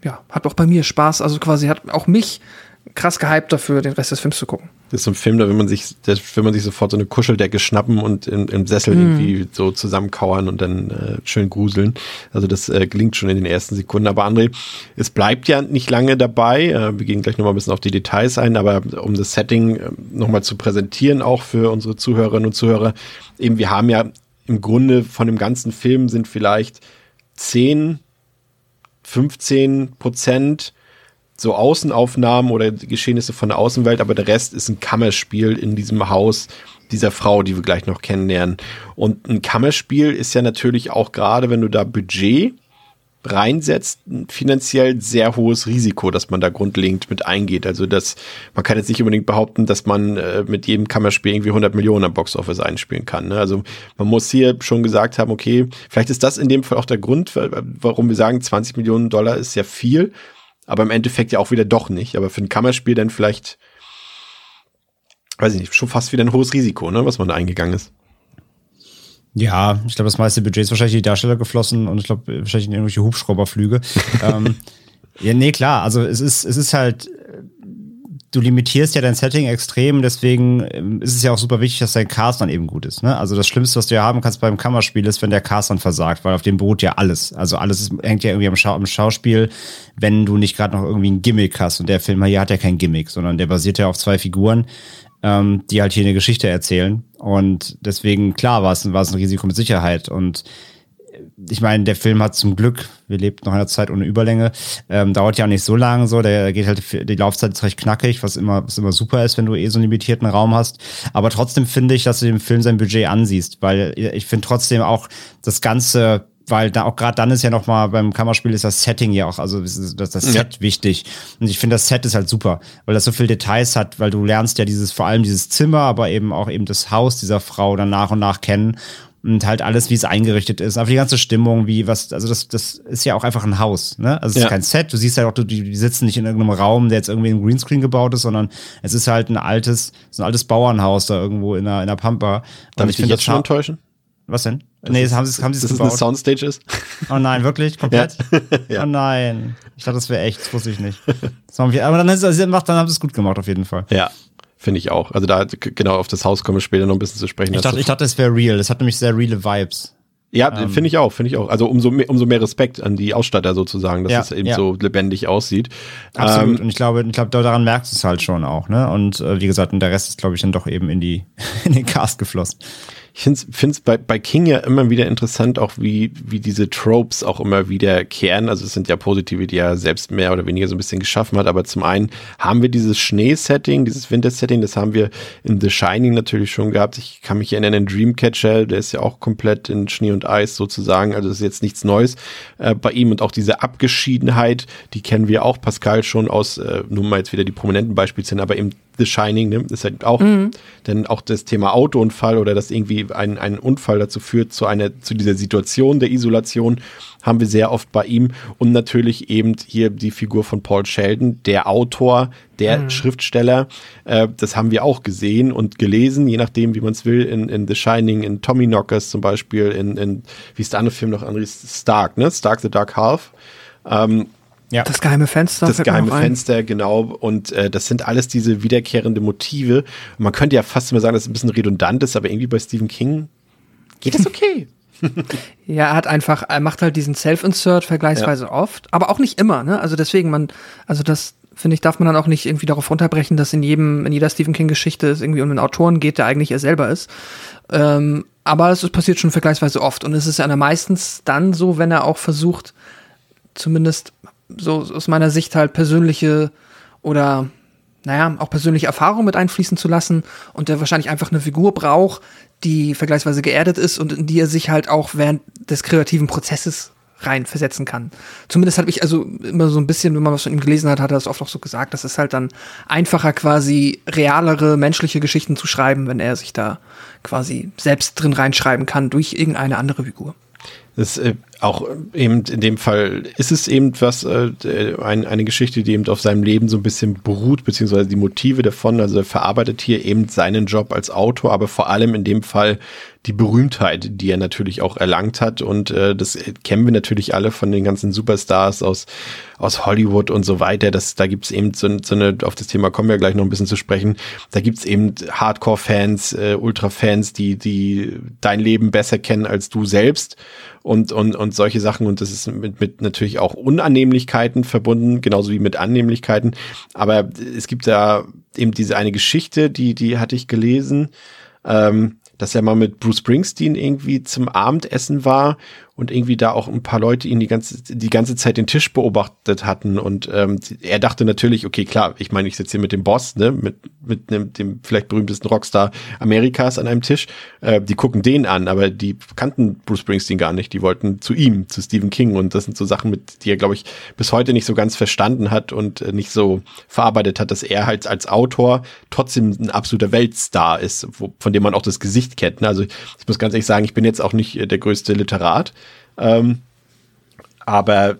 ja, hat auch bei mir Spaß. Also quasi hat auch mich krass gehypt dafür, den Rest des Films zu gucken. Das ist so ein Film, da will man sich, da will man sich sofort so eine Kuscheldecke schnappen und im, im Sessel mm. irgendwie so zusammenkauern und dann äh, schön gruseln. Also das äh, gelingt schon in den ersten Sekunden. Aber André, es bleibt ja nicht lange dabei. Äh, wir gehen gleich nochmal ein bisschen auf die Details ein, aber um das Setting äh, nochmal zu präsentieren, auch für unsere Zuhörerinnen und Zuhörer, eben wir haben ja im Grunde von dem ganzen Film sind vielleicht 10, 15 Prozent so Außenaufnahmen oder Geschehnisse von der Außenwelt, aber der Rest ist ein Kammerspiel in diesem Haus dieser Frau, die wir gleich noch kennenlernen. Und ein Kammerspiel ist ja natürlich auch gerade, wenn du da Budget reinsetzt, ein finanziell sehr hohes Risiko, dass man da grundlegend mit eingeht. Also das, man kann jetzt nicht unbedingt behaupten, dass man äh, mit jedem Kammerspiel irgendwie 100 Millionen am Boxoffice einspielen kann. Ne? Also man muss hier schon gesagt haben, okay, vielleicht ist das in dem Fall auch der Grund, warum wir sagen, 20 Millionen Dollar ist ja viel, aber im Endeffekt ja auch wieder doch nicht. Aber für ein Kammerspiel dann vielleicht, weiß ich nicht, schon fast wieder ein hohes Risiko, ne, was man da eingegangen ist. Ja, ich glaube, das meiste Budget ist wahrscheinlich in die Darsteller geflossen und ich glaube, wahrscheinlich in irgendwelche Hubschrauberflüge. ähm, ja, nee, klar. Also es ist, es ist halt, du limitierst ja dein Setting extrem, deswegen ähm, ist es ja auch super wichtig, dass dein Cast dann eben gut ist. Ne? Also das Schlimmste, was du ja haben kannst beim Kammerspiel, ist, wenn der Cast dann versagt, weil auf dem beruht ja alles. Also alles ist, hängt ja irgendwie am, Schau am Schauspiel, wenn du nicht gerade noch irgendwie ein Gimmick hast. Und der Film hier hat ja kein Gimmick, sondern der basiert ja auf zwei Figuren ähm, die halt hier eine Geschichte erzählen. Und deswegen, klar, war es, war es ein Risiko mit Sicherheit. Und ich meine, der Film hat zum Glück, wir leben noch in einer Zeit ohne Überlänge, ähm, dauert ja auch nicht so lange so, der geht halt, die Laufzeit ist recht knackig, was immer, was immer super ist, wenn du eh so einen limitierten Raum hast. Aber trotzdem finde ich, dass du dem Film sein Budget ansiehst, weil ich finde trotzdem auch das ganze weil da auch gerade dann ist ja noch mal beim Kammerspiel ist das Setting ja auch, also das, das Set ja. wichtig. Und ich finde das Set ist halt super, weil das so viel Details hat, weil du lernst ja dieses vor allem dieses Zimmer, aber eben auch eben das Haus dieser Frau dann nach und nach kennen und halt alles, wie es eingerichtet ist, aber die ganze Stimmung, wie was, also das, das ist ja auch einfach ein Haus, ne? Also es ja. ist kein Set. Du siehst halt auch, du, die sitzen nicht in irgendeinem Raum, der jetzt irgendwie in Greenscreen gebaut ist, sondern es ist halt ein altes, so ein altes Bauernhaus da irgendwo in der, in der Pampa. Darf ich dich jetzt schon enttäuschen? Was denn? Das nee, haben sie haben sie es gebaut. Dass es eine Soundstage ist? Oh nein, wirklich? Komplett? Ja. Oh nein. Ich dachte, das wäre echt, das wusste ich nicht. aber dann, ist, dann haben sie es gut gemacht, auf jeden Fall. Ja, finde ich auch. Also da, genau, auf das Haus kommen wir später noch ein bisschen zu sprechen. Ich dachte, ich dachte, es wäre real. Das hat nämlich sehr reale Vibes. Ja, ähm, finde ich auch, finde ich auch. Also umso mehr, umso mehr Respekt an die Ausstatter sozusagen, dass ja, es eben ja. so lebendig aussieht. Absolut. Ähm, und ich glaube, ich glaube, daran merkst du es halt schon auch, ne? Und äh, wie gesagt, und der Rest ist, glaube ich, dann doch eben in die in den Cast geflossen ich finde es bei, bei King ja immer wieder interessant, auch wie, wie diese Tropes auch immer wieder kehren. Also es sind ja positive, die er selbst mehr oder weniger so ein bisschen geschaffen hat. Aber zum einen haben wir dieses Schneesetting, dieses Wintersetting, das haben wir in The Shining natürlich schon gehabt. Ich kann mich erinnern an Dreamcatcher, der ist ja auch komplett in Schnee und Eis sozusagen. Also das ist jetzt nichts Neues äh, bei ihm. Und auch diese Abgeschiedenheit, die kennen wir auch, Pascal, schon aus, äh, nun mal jetzt wieder die prominenten Beispiele aber eben The Shining, ne, ist halt auch, mhm. denn auch das Thema Autounfall oder dass irgendwie ein, ein Unfall dazu führt, zu einer, zu dieser Situation der Isolation, haben wir sehr oft bei ihm. Und natürlich eben hier die Figur von Paul Sheldon, der Autor, der mhm. Schriftsteller. Äh, das haben wir auch gesehen und gelesen, je nachdem, wie man es will, in, in The Shining, in Tommy Knockers zum Beispiel, in, in wie ist der andere Film noch, André Stark, ne? Stark the Dark Half. Ähm, ja. Das geheime Fenster. Das geheime Fenster, genau. Und äh, das sind alles diese wiederkehrende Motive. man könnte ja fast immer sagen, dass es ein bisschen redundant ist, aber irgendwie bei Stephen King geht das okay. ja, er hat einfach, er macht halt diesen Self-Insert vergleichsweise ja. oft, aber auch nicht immer, ne? Also deswegen, man, also das, finde ich, darf man dann auch nicht irgendwie darauf runterbrechen, dass in jedem, in jeder Stephen King-Geschichte es irgendwie um einen Autoren geht, der eigentlich er selber ist. Ähm, aber es passiert schon vergleichsweise oft. Und es ist ja meistens dann so, wenn er auch versucht, zumindest so aus meiner Sicht halt persönliche oder naja, auch persönliche Erfahrungen mit einfließen zu lassen und der wahrscheinlich einfach eine Figur braucht, die vergleichsweise geerdet ist und in die er sich halt auch während des kreativen Prozesses reinversetzen kann. Zumindest habe ich also immer so ein bisschen, wenn man was von ihm gelesen hat, hat er das oft auch so gesagt, dass es halt dann einfacher quasi realere menschliche Geschichten zu schreiben, wenn er sich da quasi selbst drin reinschreiben kann durch irgendeine andere Figur. Das äh, auch eben in dem Fall ist es eben was, äh, ein, eine Geschichte, die eben auf seinem Leben so ein bisschen beruht, beziehungsweise die Motive davon. Also er verarbeitet hier eben seinen Job als Autor, aber vor allem in dem Fall die Berühmtheit, die er natürlich auch erlangt hat. Und äh, das kennen wir natürlich alle von den ganzen Superstars aus, aus Hollywood und so weiter. Das, da gibt's eben so, so eine, auf das Thema kommen wir gleich noch ein bisschen zu sprechen. Da gibt's eben Hardcore-Fans, äh, Ultra-Fans, die, die dein Leben besser kennen als du selbst und, und, und solche Sachen. Und das ist mit, mit natürlich auch Unannehmlichkeiten verbunden, genauso wie mit Annehmlichkeiten. Aber es gibt da eben diese eine Geschichte, die, die hatte ich gelesen. Ähm, dass er mal mit Bruce Springsteen irgendwie zum Abendessen war und irgendwie da auch ein paar Leute ihn die ganze, die ganze Zeit den Tisch beobachtet hatten und ähm, er dachte natürlich, okay, klar, ich meine, ich sitze hier mit dem Boss, ne, mit, mit einem, dem vielleicht berühmtesten Rockstar Amerikas an einem Tisch, äh, die gucken den an, aber die kannten Bruce Springsteen gar nicht, die wollten zu ihm, zu Stephen King und das sind so Sachen, mit die er, glaube ich, bis heute nicht so ganz verstanden hat und äh, nicht so verarbeitet hat, dass er halt als Autor trotzdem ein absoluter Weltstar ist, wo, von dem man auch das Gesicht kennt. Ne? Also ich muss ganz ehrlich sagen, ich bin jetzt auch nicht äh, der größte Literat, ähm, aber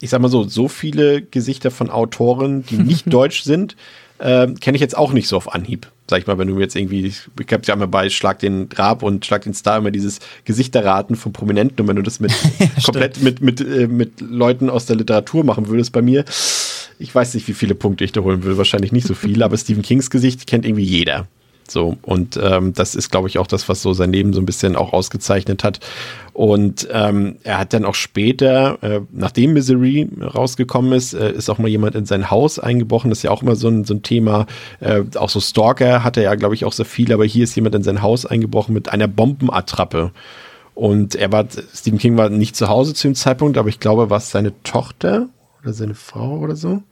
ich sag mal so, so viele Gesichter von Autoren, die nicht deutsch sind, äh, kenne ich jetzt auch nicht so auf Anhieb. Sag ich mal, wenn du jetzt irgendwie, ich habe ja immer bei Schlag den Rab und Schlag den Star immer dieses Gesichterraten von Prominenten und wenn du das mit ja, komplett mit, mit, äh, mit Leuten aus der Literatur machen würdest bei mir, ich weiß nicht, wie viele Punkte ich da holen würde, wahrscheinlich nicht so viel, aber Stephen Kings Gesicht kennt irgendwie jeder. So, und ähm, das ist, glaube ich, auch das, was so sein Leben so ein bisschen auch ausgezeichnet hat. Und ähm, er hat dann auch später, äh, nachdem Misery rausgekommen ist, äh, ist auch mal jemand in sein Haus eingebrochen. Das ist ja auch immer so ein, so ein Thema. Äh, auch so Stalker hatte er ja, glaube ich, auch sehr viel, aber hier ist jemand in sein Haus eingebrochen mit einer Bombenattrappe. Und er war, Stephen King war nicht zu Hause zu dem Zeitpunkt, aber ich glaube, war es seine Tochter oder seine Frau oder so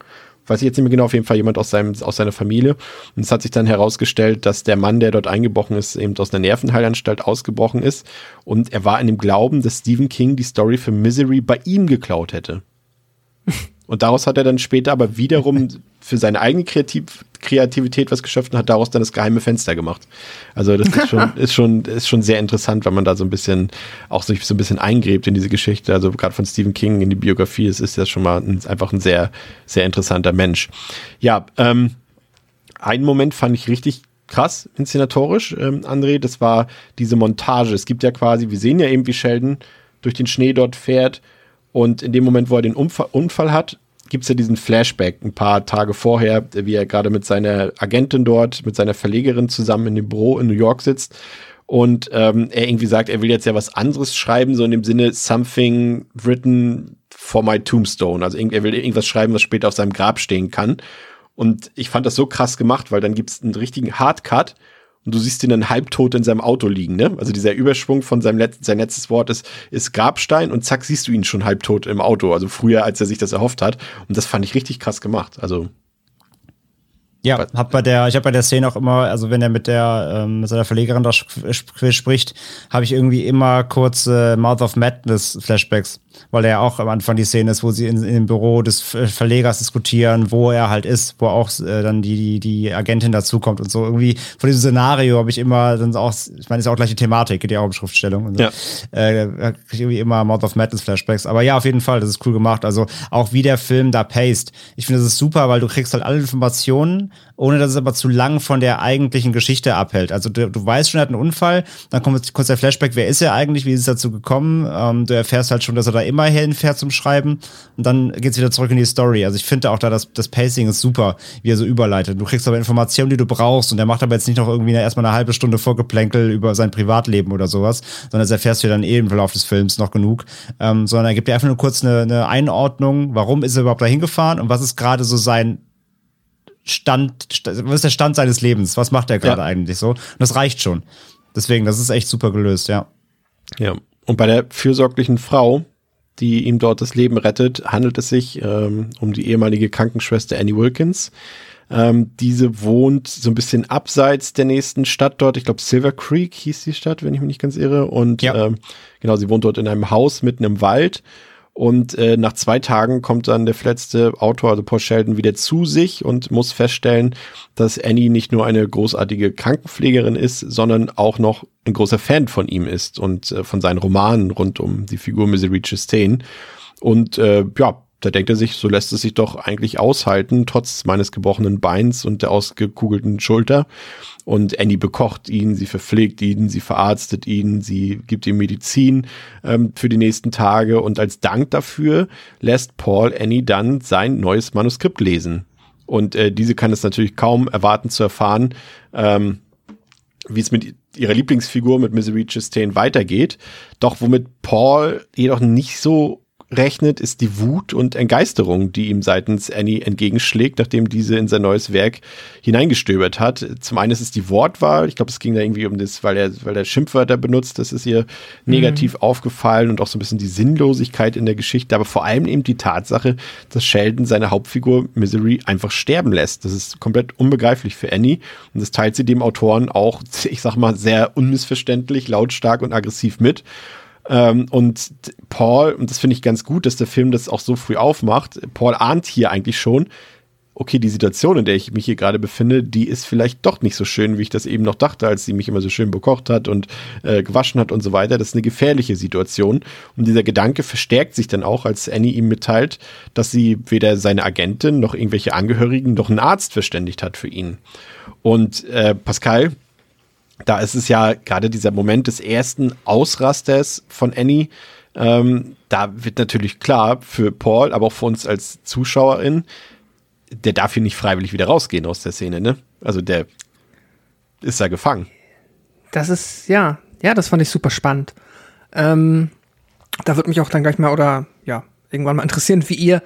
weiß ich jetzt nicht mehr genau, auf jeden Fall jemand aus, seinem, aus seiner Familie. Und es hat sich dann herausgestellt, dass der Mann, der dort eingebrochen ist, eben aus einer Nervenheilanstalt ausgebrochen ist. Und er war in dem Glauben, dass Stephen King die Story für Misery bei ihm geklaut hätte. Und daraus hat er dann später aber wiederum für seine eigene Kreativ Kreativität was geschöpft und hat daraus dann das geheime Fenster gemacht. Also das ist schon, ist schon, ist schon sehr interessant, wenn man da so ein bisschen, auch sich so ein bisschen eingräbt in diese Geschichte. Also gerade von Stephen King in die Biografie, es ist ja schon mal ein, einfach ein sehr, sehr interessanter Mensch. Ja, ähm, einen Moment fand ich richtig krass inszenatorisch, ähm, André, das war diese Montage. Es gibt ja quasi, wir sehen ja eben, wie Sheldon durch den Schnee dort fährt und in dem Moment, wo er den Unfall, Unfall hat, gibt es ja diesen Flashback ein paar Tage vorher, wie er gerade mit seiner Agentin dort, mit seiner Verlegerin zusammen in dem Büro in New York sitzt und ähm, er irgendwie sagt, er will jetzt ja was anderes schreiben, so in dem Sinne something written for my tombstone. Also er will irgendwas schreiben, was später auf seinem Grab stehen kann. Und ich fand das so krass gemacht, weil dann gibt es einen richtigen Hardcut und du siehst ihn dann halbtot in seinem Auto liegen, ne? Also dieser Überschwung von seinem letzten, sein letztes Wort ist, ist Grabstein und zack, siehst du ihn schon halbtot im Auto. Also früher, als er sich das erhofft hat. Und das fand ich richtig krass gemacht. Also. Ja, hab bei der, ich habe bei der Szene auch immer, also wenn er mit der ähm, mit seiner Verlegerin da spricht, habe ich irgendwie immer kurze Mouth of Madness Flashbacks weil er auch am Anfang die Szene ist, wo sie in, in dem Büro des Verlegers diskutieren, wo er halt ist, wo auch äh, dann die, die, die Agentin dazukommt und so. Irgendwie von diesem Szenario habe ich immer dann auch, ich meine, ist auch gleich die Thematik, geht ja auch um Schriftstellung. Und so. Ja. Äh, kriege ich irgendwie immer Mouth of Madness Flashbacks. Aber ja, auf jeden Fall, das ist cool gemacht. Also auch wie der Film da paced. Ich finde, das ist super, weil du kriegst halt alle Informationen, ohne dass es aber zu lang von der eigentlichen Geschichte abhält. Also du, du weißt schon, er hat einen Unfall, dann kommt kurz der Flashback, wer ist er eigentlich, wie ist es dazu gekommen? Ähm, du erfährst halt schon, dass er da immer hinfährt zum Schreiben und dann geht's wieder zurück in die Story. Also ich finde auch da, das, das Pacing ist super, wie er so überleitet. Du kriegst aber Informationen, die du brauchst und er macht aber jetzt nicht noch irgendwie erstmal eine halbe Stunde Vorgeplänkel über sein Privatleben oder sowas, sondern das erfährst du dann eh im Verlauf des Films noch genug, ähm, sondern er gibt dir einfach nur kurz eine, eine Einordnung, warum ist er überhaupt dahin gefahren und was ist gerade so sein Stand, was ist der Stand seines Lebens? Was macht er gerade ja. eigentlich so? Und das reicht schon. Deswegen, das ist echt super gelöst, ja. Ja. Und bei der fürsorglichen Frau, die ihm dort das Leben rettet, handelt es sich ähm, um die ehemalige Krankenschwester Annie Wilkins. Ähm, diese wohnt so ein bisschen abseits der nächsten Stadt dort. Ich glaube, Silver Creek hieß die Stadt, wenn ich mich nicht ganz irre. Und ja. ähm, genau, sie wohnt dort in einem Haus mitten im Wald. Und äh, nach zwei Tagen kommt dann der verletzte Autor, also Paul Sheldon, wieder zu sich und muss feststellen, dass Annie nicht nur eine großartige Krankenpflegerin ist, sondern auch noch ein großer Fan von ihm ist und äh, von seinen Romanen rund um die Figur Misery Chastain. Und äh, ja, da denkt er sich, so lässt es sich doch eigentlich aushalten, trotz meines gebrochenen Beins und der ausgekugelten Schulter. Und Annie bekocht ihn, sie verpflegt ihn, sie verarztet ihn, sie gibt ihm Medizin ähm, für die nächsten Tage. Und als Dank dafür lässt Paul Annie dann sein neues Manuskript lesen. Und äh, diese kann es natürlich kaum erwarten zu erfahren, ähm, wie es mit ihrer Lieblingsfigur mit Misery Chastain weitergeht. Doch womit Paul jedoch nicht so rechnet, ist die Wut und Entgeisterung, die ihm seitens Annie entgegenschlägt, nachdem diese in sein neues Werk hineingestöbert hat. Zum einen ist es die Wortwahl. Ich glaube, es ging da irgendwie um das, weil er, weil er Schimpfwörter benutzt. Das ist ihr negativ mhm. aufgefallen und auch so ein bisschen die Sinnlosigkeit in der Geschichte. Aber vor allem eben die Tatsache, dass Sheldon seine Hauptfigur Misery einfach sterben lässt. Das ist komplett unbegreiflich für Annie. Und das teilt sie dem Autoren auch, ich sag mal, sehr unmissverständlich, lautstark und aggressiv mit. Ähm, und Paul, und das finde ich ganz gut, dass der Film das auch so früh aufmacht, Paul ahnt hier eigentlich schon, okay, die Situation, in der ich mich hier gerade befinde, die ist vielleicht doch nicht so schön, wie ich das eben noch dachte, als sie mich immer so schön bekocht hat und äh, gewaschen hat und so weiter. Das ist eine gefährliche Situation. Und dieser Gedanke verstärkt sich dann auch, als Annie ihm mitteilt, dass sie weder seine Agentin noch irgendwelche Angehörigen noch einen Arzt verständigt hat für ihn. Und äh, Pascal, da ist es ja gerade dieser Moment des ersten Ausrasters von Annie. Ähm, da wird natürlich klar für Paul, aber auch für uns als Zuschauerin, der darf hier nicht freiwillig wieder rausgehen aus der Szene, ne? Also der ist da gefangen. Das ist, ja, ja, das fand ich super spannend. Ähm, da würde mich auch dann gleich mal oder ja, irgendwann mal interessieren, wie ihr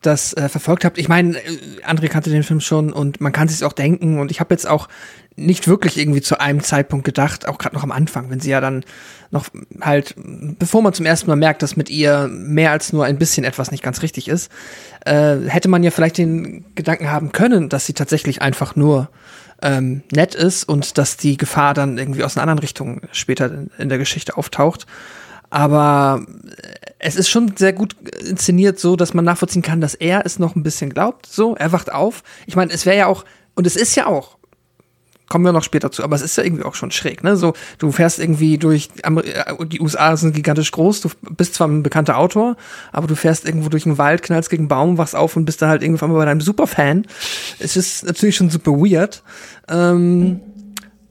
das äh, verfolgt habt. Ich meine, äh, André kannte den Film schon und man kann sich auch denken und ich habe jetzt auch nicht wirklich irgendwie zu einem Zeitpunkt gedacht, auch gerade noch am Anfang, wenn sie ja dann noch halt, bevor man zum ersten Mal merkt, dass mit ihr mehr als nur ein bisschen etwas nicht ganz richtig ist, äh, hätte man ja vielleicht den Gedanken haben können, dass sie tatsächlich einfach nur ähm, nett ist und dass die Gefahr dann irgendwie aus einer anderen Richtung später in, in der Geschichte auftaucht. Aber es ist schon sehr gut inszeniert, so dass man nachvollziehen kann, dass er es noch ein bisschen glaubt. So, er wacht auf. Ich meine, es wäre ja auch, und es ist ja auch kommen wir noch später zu, aber es ist ja irgendwie auch schon schräg, ne? So, du fährst irgendwie durch, äh, die USA sind gigantisch groß, du bist zwar ein bekannter Autor, aber du fährst irgendwo durch den Wald, knallst gegen einen Baum, wachst auf und bist da halt irgendwann mal bei deinem Superfan. Es ist natürlich schon super weird, ähm,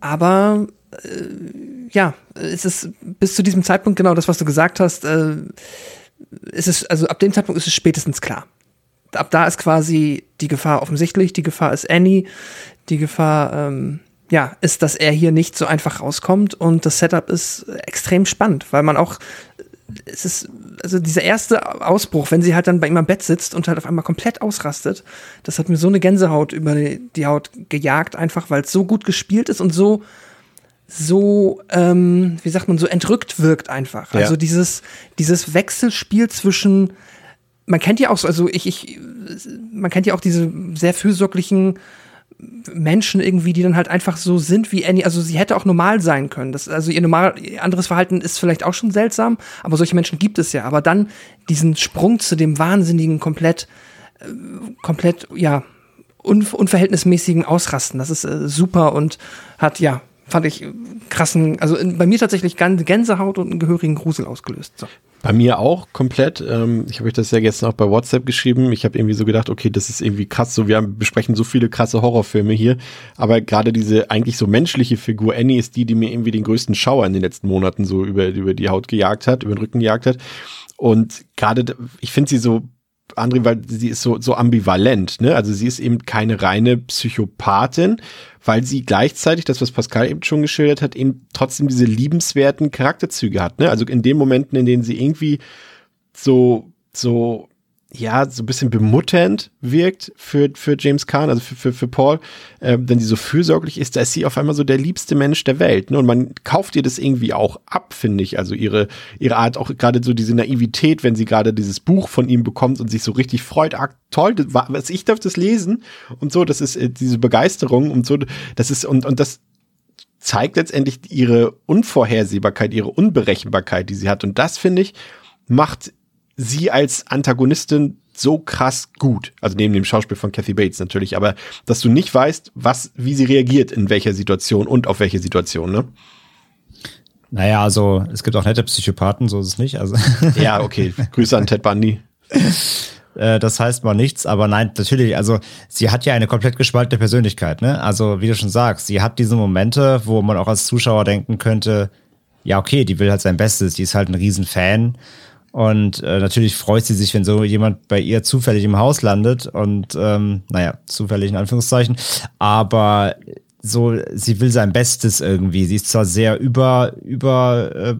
aber äh, ja, es ist bis zu diesem Zeitpunkt genau das, was du gesagt hast, äh, ist es, also ab dem Zeitpunkt ist es spätestens klar. Ab da ist quasi die Gefahr offensichtlich, die Gefahr ist Annie, die Gefahr, ähm, ja, ist, dass er hier nicht so einfach rauskommt und das Setup ist extrem spannend, weil man auch es ist, also dieser erste Ausbruch, wenn sie halt dann bei ihm am Bett sitzt und halt auf einmal komplett ausrastet, das hat mir so eine Gänsehaut über die, die Haut gejagt, einfach weil es so gut gespielt ist und so, so, ähm, wie sagt man, so entrückt wirkt einfach. Ja. Also dieses, dieses Wechselspiel zwischen, man kennt ja auch so, also ich, ich, man kennt ja auch diese sehr fürsorglichen Menschen irgendwie, die dann halt einfach so sind wie Annie. Also sie hätte auch normal sein können. Das, also ihr normal, ihr anderes Verhalten ist vielleicht auch schon seltsam, aber solche Menschen gibt es ja. Aber dann diesen Sprung zu dem wahnsinnigen, komplett, äh, komplett, ja, un, unverhältnismäßigen Ausrasten. Das ist äh, super und hat, ja, fand ich krassen, also in, bei mir tatsächlich Gänsehaut und einen gehörigen Grusel ausgelöst. So. Bei mir auch komplett. Ähm, ich habe euch das ja gestern auch bei WhatsApp geschrieben. Ich habe irgendwie so gedacht, okay, das ist irgendwie krass. So, wir besprechen so viele krasse Horrorfilme hier. Aber gerade diese eigentlich so menschliche Figur Annie ist die, die mir irgendwie den größten Schauer in den letzten Monaten so über, über die Haut gejagt hat, über den Rücken gejagt hat. Und gerade, ich finde sie so André, weil sie ist so, so ambivalent, ne? Also sie ist eben keine reine Psychopathin, weil sie gleichzeitig, das was Pascal eben schon geschildert hat, eben trotzdem diese liebenswerten Charakterzüge hat, ne? Also in den Momenten, in denen sie irgendwie so, so ja, so ein bisschen bemutternd wirkt für, für James Kahn, also für, für, für Paul, äh, wenn sie so fürsorglich ist, da ist sie auf einmal so der liebste Mensch der Welt. Ne? Und man kauft ihr das irgendwie auch ab, finde ich. Also ihre, ihre Art, auch gerade so diese Naivität, wenn sie gerade dieses Buch von ihm bekommt und sich so richtig freut, ah, toll, das, was ich darf das lesen und so, das ist äh, diese Begeisterung und so, das ist, und, und das zeigt letztendlich ihre Unvorhersehbarkeit, ihre Unberechenbarkeit, die sie hat. Und das, finde ich, macht sie als Antagonistin so krass gut. Also neben dem Schauspiel von Kathy Bates natürlich, aber dass du nicht weißt, was, wie sie reagiert in welcher Situation und auf welche Situation, ne? Naja, also es gibt auch nette Psychopathen, so ist es nicht. Also ja, okay. Grüße an Ted Bundy. Äh, das heißt mal nichts, aber nein, natürlich, also sie hat ja eine komplett gespaltene Persönlichkeit, ne? Also, wie du schon sagst, sie hat diese Momente, wo man auch als Zuschauer denken könnte, ja, okay, die will halt sein Bestes, die ist halt ein Riesenfan und äh, natürlich freut sie sich, wenn so jemand bei ihr zufällig im Haus landet und ähm, naja, zufällig in Anführungszeichen. Aber so, sie will sein Bestes irgendwie. Sie ist zwar sehr über, über äh,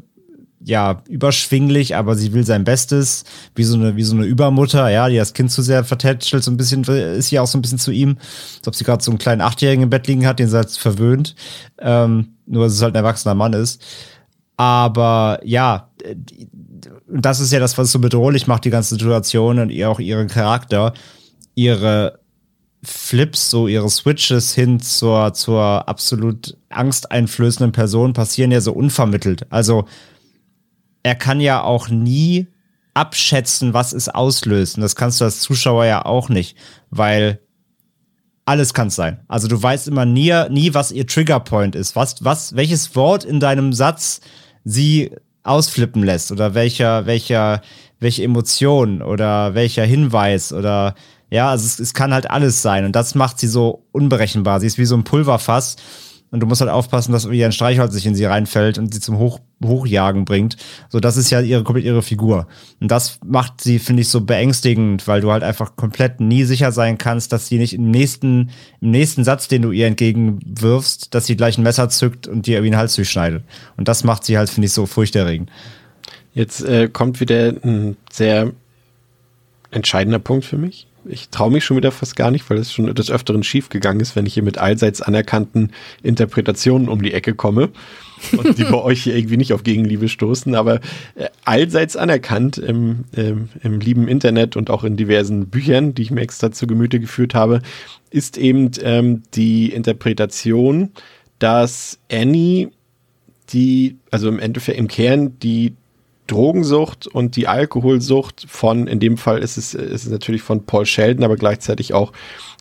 ja, überschwinglich, aber sie will sein Bestes, wie so eine, wie so eine Übermutter, ja, die das Kind zu sehr vertätschelt, so ein bisschen, ist sie auch so ein bisschen zu ihm, als ob sie gerade so einen kleinen Achtjährigen im Bett liegen hat, den sie halt verwöhnt, ähm, nur dass es halt ein erwachsener Mann ist. Aber ja, das ist ja das, was so bedrohlich macht, die ganze Situation und ihr auch ihren Charakter, ihre Flips, so ihre Switches hin zur, zur absolut angsteinflößenden Person passieren ja so unvermittelt. Also er kann ja auch nie abschätzen, was es auslöst. Und das kannst du als Zuschauer ja auch nicht, weil alles kann sein. Also du weißt immer nie, nie, was ihr Triggerpoint ist. Was, was, welches Wort in deinem Satz sie ausflippen lässt oder welcher, welcher, welche Emotion oder welcher Hinweis oder ja, also es, es kann halt alles sein und das macht sie so unberechenbar. Sie ist wie so ein Pulverfass und du musst halt aufpassen, dass wie ein Streichholz sich in sie reinfällt und sie zum Hoch, Hochjagen bringt. So, das ist ja ihre, komplett ihre Figur. Und das macht sie, finde ich, so beängstigend, weil du halt einfach komplett nie sicher sein kannst, dass sie nicht im nächsten, im nächsten Satz, den du ihr entgegenwirfst, dass sie gleich ein Messer zückt und dir irgendwie den Hals durchschneidet. Und das macht sie halt, finde ich, so furchterregend. Jetzt äh, kommt wieder ein sehr entscheidender Punkt für mich ich traue mich schon wieder fast gar nicht, weil es schon des Öfteren schief gegangen ist, wenn ich hier mit allseits anerkannten Interpretationen um die Ecke komme und die bei euch hier irgendwie nicht auf Gegenliebe stoßen, aber äh, allseits anerkannt im, ähm, im lieben Internet und auch in diversen Büchern, die ich mir extra zu Gemüte geführt habe, ist eben ähm, die Interpretation, dass Annie die, also im Endeffekt im Kern die Drogensucht und die Alkoholsucht von, in dem Fall ist es, ist es natürlich von Paul Sheldon, aber gleichzeitig auch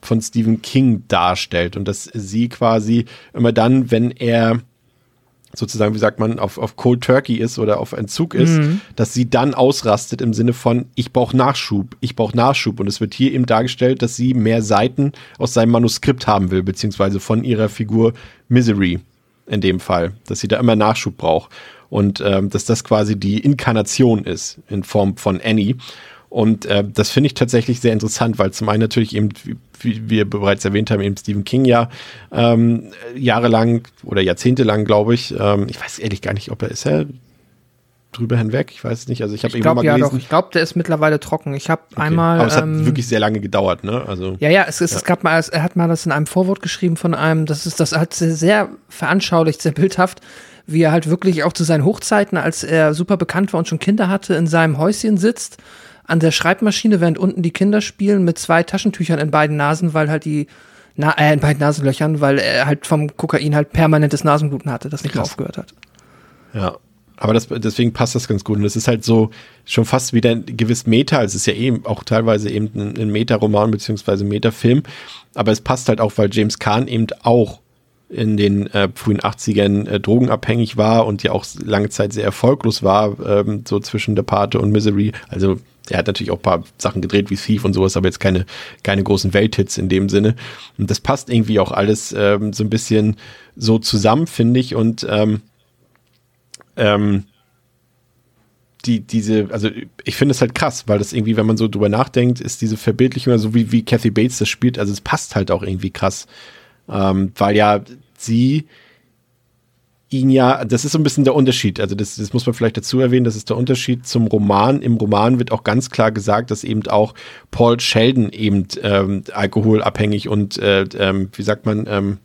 von Stephen King darstellt und dass sie quasi immer dann, wenn er sozusagen, wie sagt man, auf, auf Cold Turkey ist oder auf Entzug ist, mhm. dass sie dann ausrastet im Sinne von, ich brauche Nachschub, ich brauche Nachschub. Und es wird hier eben dargestellt, dass sie mehr Seiten aus seinem Manuskript haben will, beziehungsweise von ihrer Figur Misery in dem Fall, dass sie da immer Nachschub braucht und ähm, dass das quasi die Inkarnation ist in Form von Annie. Und äh, das finde ich tatsächlich sehr interessant, weil zum einen natürlich eben, wie, wir bereits erwähnt haben, eben Stephen King ja ähm, jahrelang oder jahrzehntelang, glaube ich, ähm, ich weiß ehrlich gar nicht, ob er ist er drüber hinweg, ich weiß es nicht. Also ich habe irgendwann mal ja gelesen. Doch. Ich glaube, der ist mittlerweile trocken. Ich habe okay. einmal. Aber es hat ähm, wirklich sehr lange gedauert, ne? Also ja, ja, es, es, ja. es gab mal, er hat mal das in einem Vorwort geschrieben von einem. Das ist, das hat sehr, sehr veranschaulicht, sehr bildhaft wie er halt wirklich auch zu seinen Hochzeiten, als er super bekannt war und schon Kinder hatte, in seinem Häuschen sitzt, an der Schreibmaschine, während unten die Kinder spielen, mit zwei Taschentüchern in beiden Nasen, weil halt die, na, äh, in beiden Nasenlöchern, weil er halt vom Kokain halt permanentes Nasenbluten hatte, das nicht mehr aufgehört hat. Ja. Aber das, deswegen passt das ganz gut. Und es ist halt so schon fast wieder ein gewiss Meta. Es ist ja eben auch teilweise eben ein, ein Meta-Roman beziehungsweise Meta-Film. Aber es passt halt auch, weil James Kahn eben auch in den äh, frühen 80ern äh, drogenabhängig war und ja auch lange Zeit sehr erfolglos war, ähm, so zwischen der Pate und Misery. Also er hat natürlich auch ein paar Sachen gedreht wie Thief und sowas, aber jetzt keine, keine großen Welthits in dem Sinne. Und das passt irgendwie auch alles ähm, so ein bisschen so zusammen, finde ich. Und ähm, ähm, die, diese, also ich finde es halt krass, weil das irgendwie, wenn man so drüber nachdenkt, ist diese Verbildlichung, so wie, wie Kathy Bates das spielt, also es passt halt auch irgendwie krass ähm, weil ja sie ihn ja, das ist so ein bisschen der Unterschied. Also das, das muss man vielleicht dazu erwähnen, das ist der Unterschied zum Roman. Im Roman wird auch ganz klar gesagt, dass eben auch Paul Sheldon eben ähm, alkoholabhängig und äh, ähm, wie sagt man, ähm,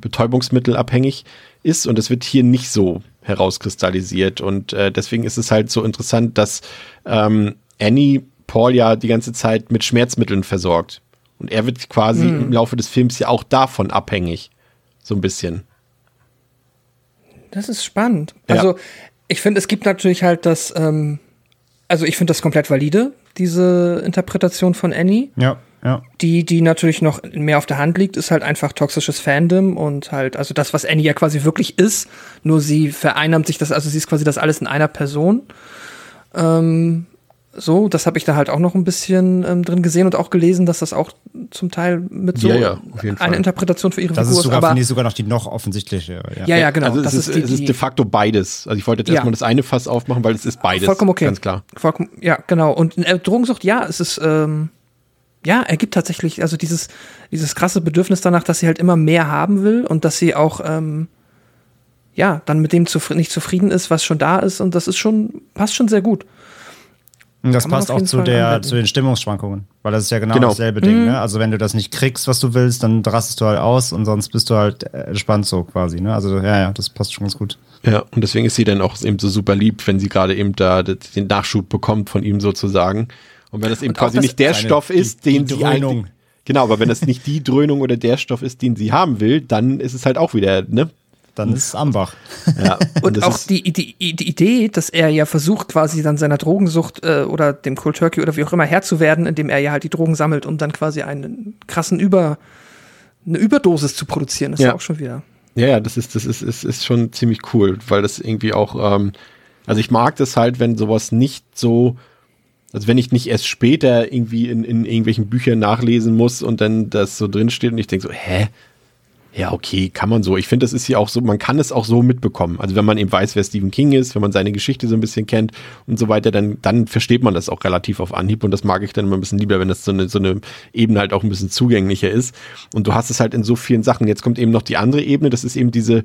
betäubungsmittelabhängig ist. Und das wird hier nicht so herauskristallisiert. Und äh, deswegen ist es halt so interessant, dass ähm, Annie Paul ja die ganze Zeit mit Schmerzmitteln versorgt. Und er wird quasi mhm. im Laufe des Films ja auch davon abhängig. So ein bisschen. Das ist spannend. Ja. Also, ich finde, es gibt natürlich halt das, ähm, also ich finde das komplett valide, diese Interpretation von Annie. Ja, ja. Die, die natürlich noch mehr auf der Hand liegt, ist halt einfach toxisches Fandom und halt, also das, was Annie ja quasi wirklich ist, nur sie vereinnahmt sich das, also sie ist quasi das alles in einer Person. Ähm, so, das habe ich da halt auch noch ein bisschen ähm, drin gesehen und auch gelesen, dass das auch zum Teil mit so ja, ja, eine Fall. Interpretation für ihre das Figur ist. Sogar, finde ich sogar noch die noch offensichtliche. Ja, ja, ja genau. Also es, ist, ist die, es ist de facto beides. Also ich wollte jetzt erstmal das eine Fass aufmachen, weil es ist beides. Vollkommen okay. Ganz klar. Vollkommen, ja, genau. Und äh, Drogensucht, ja, es ist, ähm, ja, er gibt tatsächlich, also dieses, dieses krasse Bedürfnis danach, dass sie halt immer mehr haben will und dass sie auch, ähm, ja, dann mit dem zufri nicht zufrieden ist, was schon da ist. Und das ist schon, passt schon sehr gut. Und das passt auch zu, der, zu den Stimmungsschwankungen, weil das ist ja genau, genau. dasselbe Ding. Mhm. Ne? Also wenn du das nicht kriegst, was du willst, dann rastest du halt aus und sonst bist du halt entspannt so quasi. Ne? Also ja, ja, das passt schon ganz gut. Ja, und deswegen ist sie dann auch eben so super lieb, wenn sie gerade eben da den Nachschub bekommt von ihm sozusagen. Und wenn das eben und quasi nicht der Stoff ist, den die sie eigentlich, Genau, aber wenn das nicht die Dröhnung oder der Stoff ist, den sie haben will, dann ist es halt auch wieder, ne? Dann ist es Ambach. Ja, und, und auch die, die, die, Idee, dass er ja versucht, quasi dann seiner Drogensucht äh, oder dem Cold Turkey oder wie auch immer Herr zu werden, indem er ja halt die Drogen sammelt, um dann quasi einen krassen Über, eine Überdosis zu produzieren, ist ja, ja auch schon wieder. Ja, ja, das ist, das ist, ist, ist schon ziemlich cool, weil das irgendwie auch, ähm, also ich mag das halt, wenn sowas nicht so, also wenn ich nicht erst später irgendwie in, in irgendwelchen Büchern nachlesen muss und dann das so drinsteht und ich denke so, hä? Ja, okay, kann man so. Ich finde, das ist ja auch so, man kann es auch so mitbekommen. Also wenn man eben weiß, wer Stephen King ist, wenn man seine Geschichte so ein bisschen kennt und so weiter, dann, dann versteht man das auch relativ auf Anhieb und das mag ich dann immer ein bisschen lieber, wenn das so eine, so eine Ebene halt auch ein bisschen zugänglicher ist. Und du hast es halt in so vielen Sachen. Jetzt kommt eben noch die andere Ebene, das ist eben diese,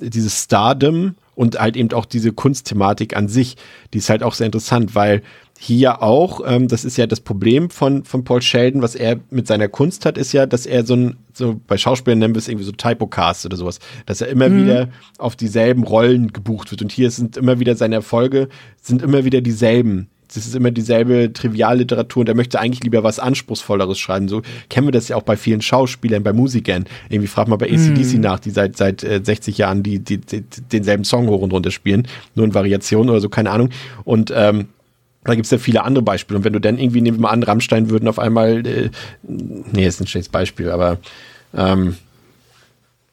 dieses Stardom und halt eben auch diese Kunstthematik an sich. Die ist halt auch sehr interessant, weil hier auch, ähm, das ist ja das Problem von, von Paul Sheldon, was er mit seiner Kunst hat, ist ja, dass er so ein, so bei Schauspielern nennen wir es irgendwie so Typocast oder sowas, dass er immer mhm. wieder auf dieselben Rollen gebucht wird. Und hier sind immer wieder seine Erfolge, sind immer wieder dieselben. Das ist immer dieselbe Trivialliteratur und er möchte eigentlich lieber was Anspruchsvolleres schreiben. So kennen wir das ja auch bei vielen Schauspielern, bei Musikern. Irgendwie fragt man bei ACDC mhm. nach, die seit, seit äh, 60 Jahren die, die, die, denselben Song hoch und runter spielen, nur in Variationen oder so, keine Ahnung. Und ähm, da gibt es ja viele andere Beispiele. Und wenn du dann irgendwie, nehmen wir mal an, Rammstein würden auf einmal, äh, nee, ist ein schlechtes Beispiel, aber ähm,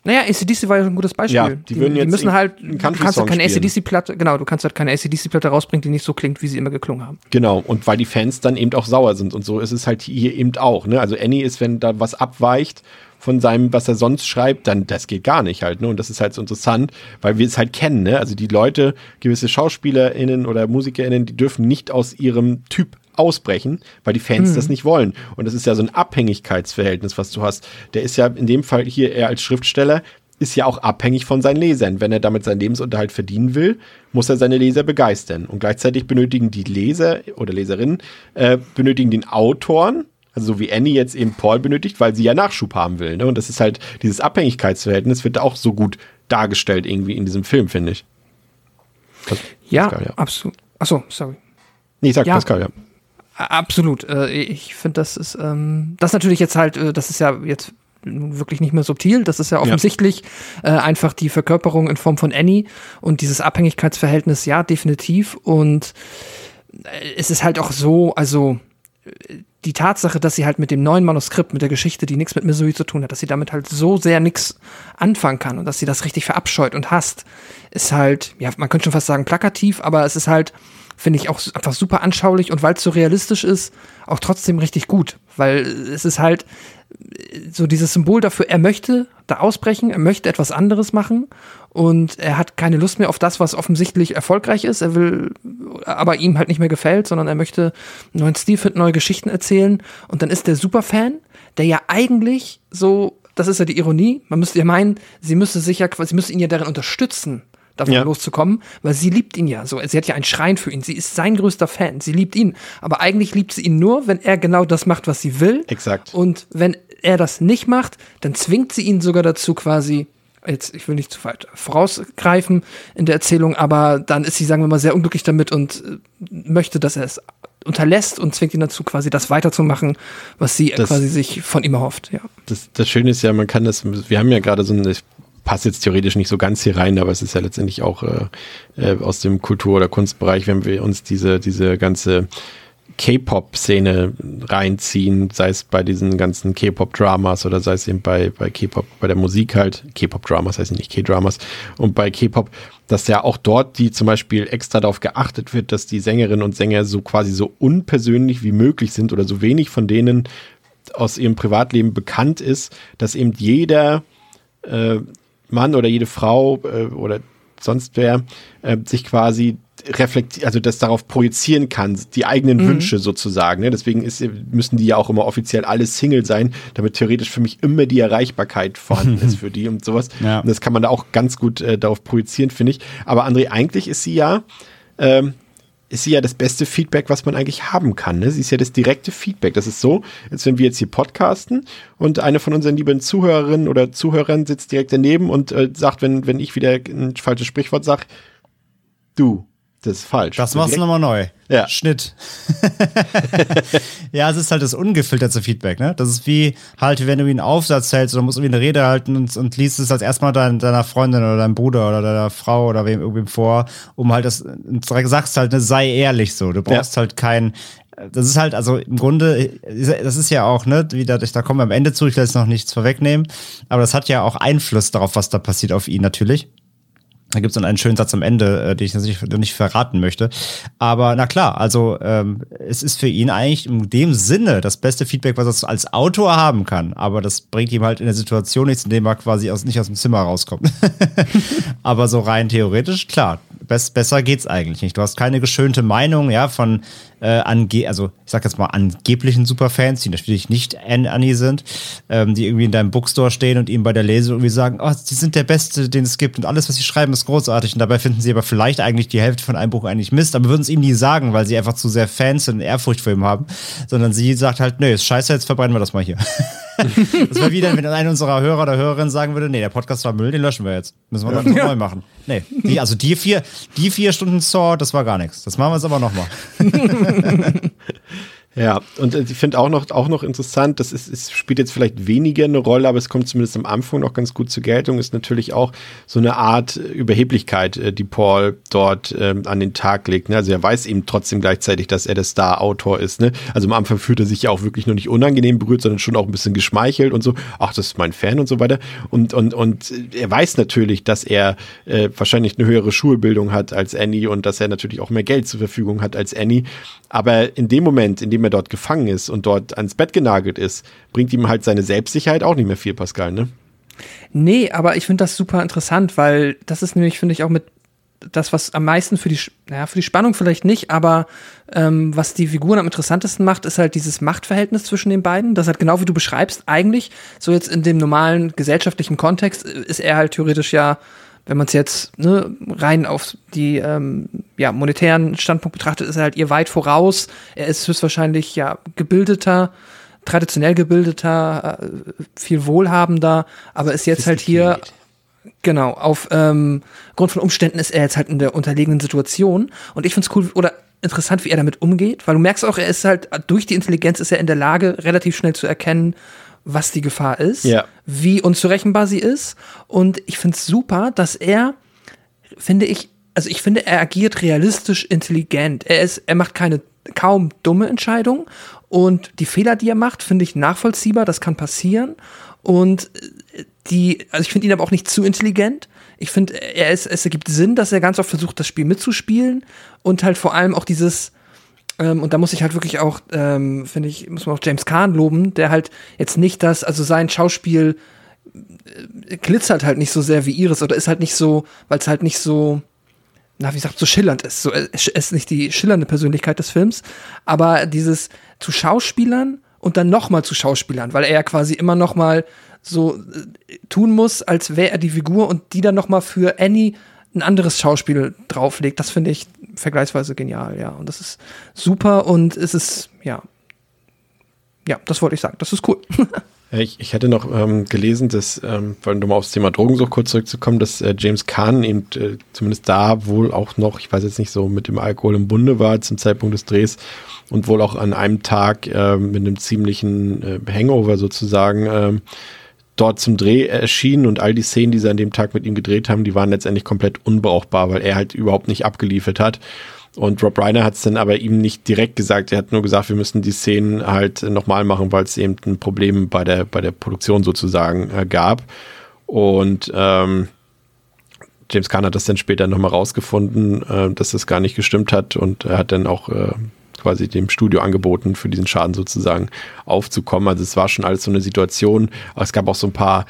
naja, ACDC war ja ein gutes Beispiel. Ja, die, die, würden die jetzt müssen halt, du kannst halt keine ACDC-Platte, genau, du kannst halt keine ACDC-Platte rausbringen, die nicht so klingt, wie sie immer geklungen haben. Genau, und weil die Fans dann eben auch sauer sind und so ist es halt hier eben auch, ne? Also Annie ist, wenn da was abweicht von seinem, was er sonst schreibt, dann das geht gar nicht halt, ne? Und das ist halt so interessant, weil wir es halt kennen, ne? Also die Leute, gewisse SchauspielerInnen oder MusikerInnen, die dürfen nicht aus ihrem Typ ausbrechen, weil die Fans hm. das nicht wollen. Und das ist ja so ein Abhängigkeitsverhältnis, was du hast. Der ist ja in dem Fall hier eher als Schriftsteller ist ja auch abhängig von seinen Lesern. Wenn er damit seinen Lebensunterhalt verdienen will, muss er seine Leser begeistern. Und gleichzeitig benötigen die Leser oder Leserinnen, äh, benötigen den Autoren, also so wie Annie jetzt eben Paul benötigt, weil sie ja Nachschub haben will. Ne? Und das ist halt, dieses Abhängigkeitsverhältnis wird auch so gut dargestellt irgendwie in diesem Film, finde ich. Das, ja, Pascal, ja, absolut. Achso, sorry. Nee, ich sag ja. Pascal, ja. Absolut. Äh, ich finde, das ist, ähm, das natürlich jetzt halt, äh, das ist ja jetzt wirklich nicht mehr subtil. Das ist ja offensichtlich ja. Äh, einfach die Verkörperung in Form von Annie und dieses Abhängigkeitsverhältnis, ja, definitiv. Und es ist halt auch so, also die Tatsache, dass sie halt mit dem neuen Manuskript, mit der Geschichte, die nichts mit Missouri zu tun hat, dass sie damit halt so sehr nichts anfangen kann und dass sie das richtig verabscheut und hasst, ist halt, ja, man könnte schon fast sagen plakativ, aber es ist halt, finde ich auch einfach super anschaulich und weil es so realistisch ist, auch trotzdem richtig gut, weil es ist halt so dieses Symbol dafür, er möchte da ausbrechen, er möchte etwas anderes machen und er hat keine Lust mehr auf das, was offensichtlich erfolgreich ist. Er will, aber ihm halt nicht mehr gefällt, sondern er möchte einen neuen Stil finden, neue Geschichten erzählen. Und dann ist der Superfan, der ja eigentlich so, das ist ja die Ironie, man müsste ja meinen, sie müsste sich ja, sie müsste ihn ja darin unterstützen, davon ja. loszukommen, weil sie liebt ihn ja so. Sie hat ja einen Schrein für ihn. Sie ist sein größter Fan. Sie liebt ihn. Aber eigentlich liebt sie ihn nur, wenn er genau das macht, was sie will. Exakt. Und wenn er das nicht macht, dann zwingt sie ihn sogar dazu quasi, jetzt, ich will nicht zu weit vorausgreifen in der Erzählung, aber dann ist sie, sagen wir mal, sehr unglücklich damit und äh, möchte, dass er es unterlässt und zwingt ihn dazu, quasi das weiterzumachen, was sie das, quasi sich von ihm erhofft. Ja. Das, das Schöne ist ja, man kann das, wir haben ja gerade so ein, ich passe jetzt theoretisch nicht so ganz hier rein, aber es ist ja letztendlich auch äh, äh, aus dem Kultur- oder Kunstbereich, wenn wir uns diese, diese ganze K-Pop-Szene reinziehen, sei es bei diesen ganzen K-Pop-Dramas oder sei es eben bei, bei K-Pop, bei der Musik halt, K-Pop-Dramas heißt nicht K-Dramas, und bei K-Pop, dass ja auch dort die zum Beispiel extra darauf geachtet wird, dass die Sängerinnen und Sänger so quasi so unpersönlich wie möglich sind oder so wenig von denen aus ihrem Privatleben bekannt ist, dass eben jeder äh, Mann oder jede Frau äh, oder sonst wer, äh, sich quasi reflektieren, also das darauf projizieren kann, die eigenen mhm. Wünsche sozusagen. Ne? Deswegen ist, müssen die ja auch immer offiziell alle Single sein, damit theoretisch für mich immer die Erreichbarkeit vorhanden ist für die und sowas. Ja. Und das kann man da auch ganz gut äh, darauf projizieren, finde ich. Aber André, eigentlich ist sie ja, ähm, ist sie ja das beste Feedback, was man eigentlich haben kann. Ne? Sie ist ja das direkte Feedback. Das ist so, als wenn wir jetzt hier podcasten und eine von unseren lieben Zuhörerinnen oder Zuhörern sitzt direkt daneben und äh, sagt, wenn, wenn ich wieder ein falsches Sprichwort sage, du, das ist falsch. Das machst du nochmal neu. Ja. Schnitt. ja, es ist halt das ungefilterte Feedback, ne? Das ist wie halt, wenn du einen Aufsatz hältst oder musst irgendwie eine Rede halten und, und liest es als erstmal dein, deiner Freundin oder deinem Bruder oder deiner Frau oder wem irgendwie vor, um halt das, sagst halt, ne, sei ehrlich so. Du brauchst ja. halt kein, das ist halt, also im Grunde, das ist ja auch, ne, wieder, da kommen wir am Ende zu, ich will jetzt noch nichts vorwegnehmen, aber das hat ja auch Einfluss darauf, was da passiert auf ihn natürlich. Da gibt es dann einen schönen Satz am Ende, äh, den ich nicht, nicht verraten möchte. Aber na klar, also ähm, es ist für ihn eigentlich in dem Sinne das beste Feedback, was er als Autor haben kann. Aber das bringt ihm halt in der Situation nichts, indem er quasi aus, nicht aus dem Zimmer rauskommt. Aber so rein theoretisch, klar, best, besser geht's eigentlich nicht. Du hast keine geschönte Meinung, ja, von äh, ange also ich sag jetzt mal angeblichen Superfans, die natürlich nicht Annie sind, ähm, die irgendwie in deinem Bookstore stehen und ihm bei der Lesung irgendwie sagen, oh, sie sind der Beste, den es gibt und alles, was sie schreiben, ist großartig und dabei finden sie aber vielleicht eigentlich die Hälfte von einem Buch eigentlich Mist, aber würden es ihm nie sagen, weil sie einfach zu sehr Fans sind und Ehrfurcht vor ihm haben, sondern sie sagt halt, nö, ist scheiße, jetzt verbrennen wir das mal hier. das wäre wie dann, wenn einer unserer Hörer oder Hörerinnen sagen würde, nee, der Podcast war Müll, den löschen wir jetzt. Müssen wir dann ja. neu machen. Nee, die, also die vier, die vier Stunden Saw, das war gar nichts. Das machen wir jetzt aber nochmal. Ja, und äh, ich finde auch noch, auch noch interessant, das ist, es spielt jetzt vielleicht weniger eine Rolle, aber es kommt zumindest am Anfang noch ganz gut zur Geltung, ist natürlich auch so eine Art Überheblichkeit, äh, die Paul dort ähm, an den Tag legt. Ne? Also er weiß eben trotzdem gleichzeitig, dass er der Star-Autor ist. Ne? Also am Anfang fühlt er sich ja auch wirklich nur nicht unangenehm berührt, sondern schon auch ein bisschen geschmeichelt und so, ach, das ist mein Fan und so weiter. Und, und, und er weiß natürlich, dass er äh, wahrscheinlich eine höhere Schulbildung hat als Annie und dass er natürlich auch mehr Geld zur Verfügung hat als Annie. Aber in dem Moment, in dem er dort gefangen ist und dort ans Bett genagelt ist, bringt ihm halt seine Selbstsicherheit auch nicht mehr viel, Pascal, ne? Nee, aber ich finde das super interessant, weil das ist nämlich, finde ich, auch mit das, was am meisten für die, naja, für die Spannung vielleicht nicht, aber ähm, was die Figuren am interessantesten macht, ist halt dieses Machtverhältnis zwischen den beiden. Das halt genau wie du beschreibst, eigentlich, so jetzt in dem normalen gesellschaftlichen Kontext, äh, ist er halt theoretisch ja wenn man es jetzt ne, rein auf die ähm, ja, monetären Standpunkt betrachtet, ist er halt ihr weit voraus. Er ist höchstwahrscheinlich ja gebildeter, traditionell gebildeter, äh, viel wohlhabender, aber ist jetzt halt hier genau auf ähm, Grund von Umständen ist er jetzt halt in der unterlegenen Situation und ich finde es cool oder interessant, wie er damit umgeht, weil du merkst auch, er ist halt durch die Intelligenz ist er in der Lage, relativ schnell zu erkennen, was die Gefahr ist, ja. wie unzurechenbar sie ist. Und ich finde es super, dass er, finde ich, also ich finde, er agiert realistisch intelligent. Er ist, er macht keine kaum dumme Entscheidungen. Und die Fehler, die er macht, finde ich nachvollziehbar, das kann passieren. Und die, also ich finde ihn aber auch nicht zu intelligent. Ich finde, er ist, es ergibt Sinn, dass er ganz oft versucht, das Spiel mitzuspielen und halt vor allem auch dieses, ähm, und da muss ich halt wirklich auch, ähm, finde ich, muss man auch James Kahn loben, der halt jetzt nicht das, also sein Schauspiel äh, glitzert halt nicht so sehr wie Iris oder ist halt nicht so, weil es halt nicht so, na, wie gesagt, so schillernd ist. So, es ist nicht die schillernde Persönlichkeit des Films, aber dieses zu Schauspielern und dann nochmal zu Schauspielern, weil er ja quasi immer nochmal so äh, tun muss, als wäre er die Figur und die dann nochmal für Annie ein anderes Schauspiel drauflegt. Das finde ich vergleichsweise genial, ja. Und das ist super und es ist, ja, ja, das wollte ich sagen. Das ist cool. Ich, ich hätte noch ähm, gelesen, dass, ähm, weil um aufs Thema Drogensucht kurz zurückzukommen, dass äh, James Kahn eben äh, zumindest da wohl auch noch, ich weiß jetzt nicht so, mit dem Alkohol im Bunde war zum Zeitpunkt des Drehs und wohl auch an einem Tag äh, mit einem ziemlichen äh, Hangover sozusagen äh, dort zum Dreh erschienen und all die Szenen, die sie an dem Tag mit ihm gedreht haben, die waren letztendlich komplett unbrauchbar, weil er halt überhaupt nicht abgeliefert hat. Und Rob Reiner hat es dann aber ihm nicht direkt gesagt. Er hat nur gesagt, wir müssen die Szenen halt nochmal machen, weil es eben ein Problem bei der, bei der Produktion sozusagen äh, gab. Und ähm, James Kahn hat das dann später nochmal rausgefunden, äh, dass das gar nicht gestimmt hat und er hat dann auch äh, quasi dem Studio angeboten, für diesen Schaden sozusagen aufzukommen. Also es war schon alles so eine Situation. Aber es gab auch so ein paar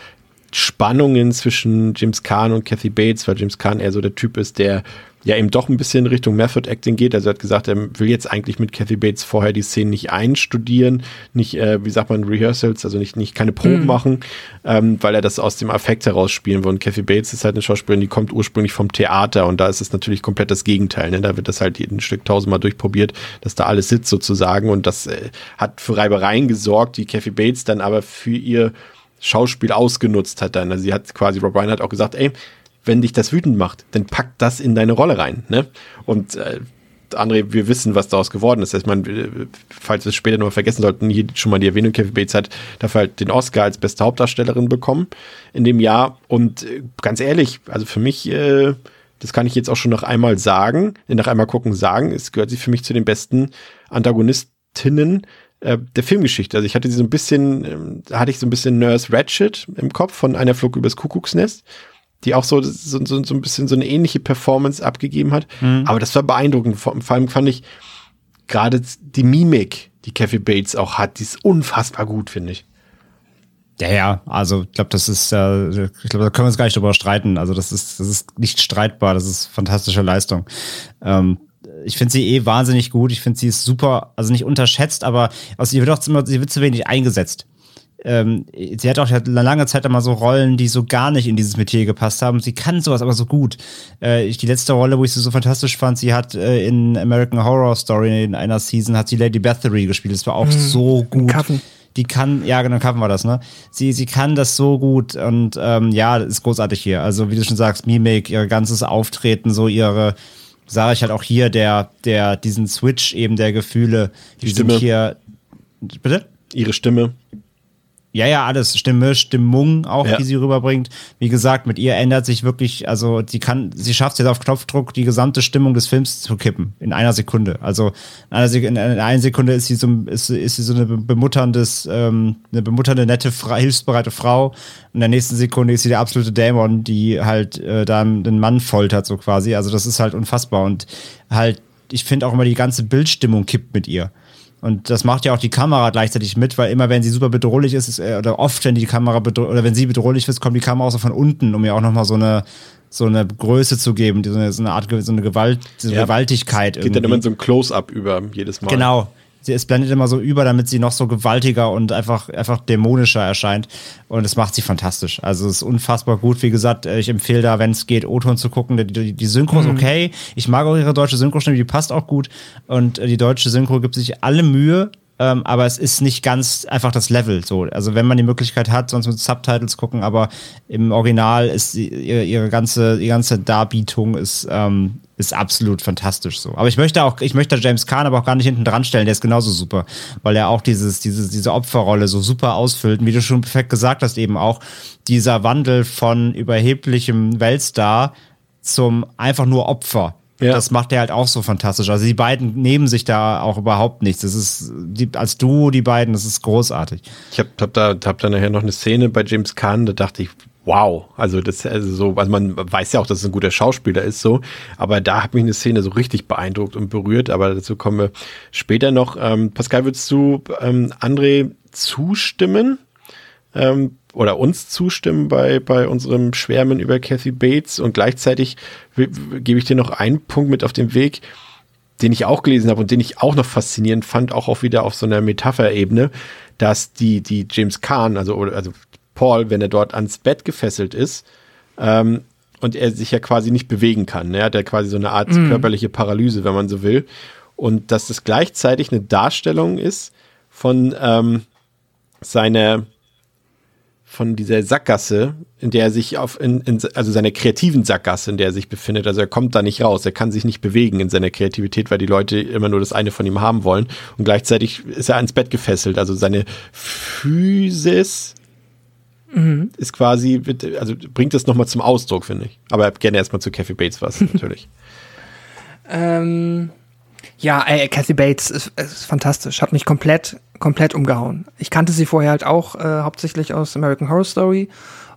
Spannungen zwischen James Kahn und Kathy Bates, weil James Kahn eher so der Typ ist, der ja eben doch ein bisschen Richtung Method Acting geht. Also er hat gesagt, er will jetzt eigentlich mit Kathy Bates vorher die Szenen nicht einstudieren, nicht, äh, wie sagt man, Rehearsals, also nicht, nicht keine Proben mhm. machen, ähm, weil er das aus dem Affekt heraus spielen will. Und Kathy Bates ist halt eine Schauspielerin, die kommt ursprünglich vom Theater und da ist es natürlich komplett das Gegenteil. Ne? Da wird das halt ein Stück tausendmal durchprobiert, dass da alles sitzt sozusagen und das äh, hat für Reibereien gesorgt, die Kathy Bates dann aber für ihr Schauspiel ausgenutzt hat dann. Also sie hat quasi, Rob Ryan hat auch gesagt, ey, wenn dich das wütend macht, dann pack das in deine Rolle rein. Ne? Und äh, André, wir wissen, was daraus geworden ist. Ich meine, falls wir es später noch vergessen sollten, hier schon mal die Erwähnung, Kevin Bates hat dafür halt den Oscar als beste Hauptdarstellerin bekommen in dem Jahr. Und äh, ganz ehrlich, also für mich, äh, das kann ich jetzt auch schon noch einmal sagen, nach einmal gucken sagen, es gehört sie für mich zu den besten Antagonistinnen äh, der Filmgeschichte. Also ich hatte sie so ein bisschen, ähm, hatte ich so ein bisschen Nurse Ratchet im Kopf von einer Flug übers Kuckucksnest die auch so, so, so, so ein bisschen so eine ähnliche Performance abgegeben hat. Mhm. Aber das war beeindruckend. Vor, vor allem fand ich gerade die Mimik, die Kathy Bates auch hat, die ist unfassbar gut, finde ich. Ja, ja, also ich glaube, das ist, äh, ich glaube, da können wir uns gar nicht drüber streiten. Also das ist, das ist nicht streitbar, das ist fantastische Leistung. Ähm, ich finde sie eh wahnsinnig gut. Ich finde sie ist super, also nicht unterschätzt, aber also sie wird auch immer, sie wird zu wenig eingesetzt ähm, sie hat auch eine lange Zeit einmal so Rollen, die so gar nicht in dieses Metier gepasst haben. Sie kann sowas aber so gut. Äh, die letzte Rolle, wo ich sie so fantastisch fand, sie hat äh, in American Horror Story in einer Season hat sie Lady Bathory gespielt. Das war auch mhm. so gut. Kaffen. Die kann, ja, genau, Kaffen war das, ne? Sie, sie kann das so gut und ähm, ja, ist großartig hier. Also, wie du schon sagst, Mimik, ihr ganzes Auftreten, so ihre, sage ich halt auch hier, der, der, diesen Switch eben der Gefühle, die, die Stimme. hier. Bitte? Ihre Stimme. Ja, ja, alles. Stimme, Stimmung auch, ja. die sie rüberbringt. Wie gesagt, mit ihr ändert sich wirklich, also sie kann, sie schafft es jetzt auf Knopfdruck, die gesamte Stimmung des Films zu kippen. In einer Sekunde. Also in einer, Sek in einer Sekunde ist sie so, ist, ist sie so eine bemutterndes, ähm, eine bemutternde, nette, hilfsbereite Frau. In der nächsten Sekunde ist sie der absolute Dämon, die halt äh, dann den Mann foltert, so quasi. Also das ist halt unfassbar. Und halt, ich finde auch immer die ganze Bildstimmung kippt mit ihr. Und das macht ja auch die Kamera gleichzeitig mit, weil immer wenn sie super bedrohlich ist, ist äh, oder oft, wenn die Kamera oder wenn sie bedrohlich ist, kommt die Kamera auch so von unten, um ihr auch nochmal so eine so eine Größe zu geben, so eine, so eine Art, so eine Gewalt, so eine ja, Gewaltigkeit. Geht irgendwie. dann immer in so ein Close-up über jedes Mal. Genau, sie, es blendet immer so über, damit sie noch so gewaltiger und einfach, einfach dämonischer erscheint. Und es macht sie fantastisch. Also es ist unfassbar gut. Wie gesagt, äh, ich empfehle da, wenn es geht, O-Ton zu gucken. Die, die, die Synchro mhm. ist okay. Ich mag auch ihre deutsche Synchro-Stimme, die passt auch gut. Und äh, die deutsche Synchro gibt sich alle Mühe, ähm, aber es ist nicht ganz einfach das Level so. Also wenn man die Möglichkeit hat, sonst mit Subtitles gucken, aber im Original ist ihre, ihre ganze, die ganze Darbietung ist, ähm, ist absolut fantastisch so. Aber ich möchte auch, ich möchte James Kahn aber auch gar nicht hinten dran stellen, der ist genauso super, weil er auch dieses, diese, diese Opferrolle so super ausfüllt. Und wie du schon perfekt gesagt hast, eben auch dieser Wandel von überheblichem Weltstar zum einfach nur Opfer ja. Das macht er halt auch so fantastisch. Also die beiden nehmen sich da auch überhaupt nichts. Das ist die, als Duo, die beiden, das ist großartig. Ich habe hab da, hab da nachher noch eine Szene bei James Caan, da dachte ich, wow. Also das also so, also man weiß ja auch, dass es ein guter Schauspieler ist, so, aber da hat mich eine Szene so richtig beeindruckt und berührt, aber dazu kommen wir später noch. Ähm, Pascal, würdest du ähm, André zustimmen? Ähm, oder uns zustimmen bei, bei unserem Schwärmen über Kathy Bates und gleichzeitig gebe ich dir noch einen Punkt mit auf den Weg, den ich auch gelesen habe und den ich auch noch faszinierend fand, auch, auch wieder auf so einer Metapherebene, dass die, die James Kahn, also, also Paul, wenn er dort ans Bett gefesselt ist, ähm, und er sich ja quasi nicht bewegen kann. Ne? Er hat ja quasi so eine Art mm. körperliche Paralyse, wenn man so will. Und dass das gleichzeitig eine Darstellung ist von ähm, seiner von dieser Sackgasse, in der er sich auf, in, in, also seiner kreativen Sackgasse, in der er sich befindet. Also er kommt da nicht raus, er kann sich nicht bewegen in seiner Kreativität, weil die Leute immer nur das eine von ihm haben wollen. Und gleichzeitig ist er ans Bett gefesselt. Also seine Physis mhm. ist quasi, also bringt das nochmal zum Ausdruck, finde ich. Aber gerne erstmal zu Kathy Bates was, natürlich. ähm, ja, ey, Kathy Bates ist, ist fantastisch. Hat mich komplett, komplett umgehauen. Ich kannte sie vorher halt auch äh, hauptsächlich aus American Horror Story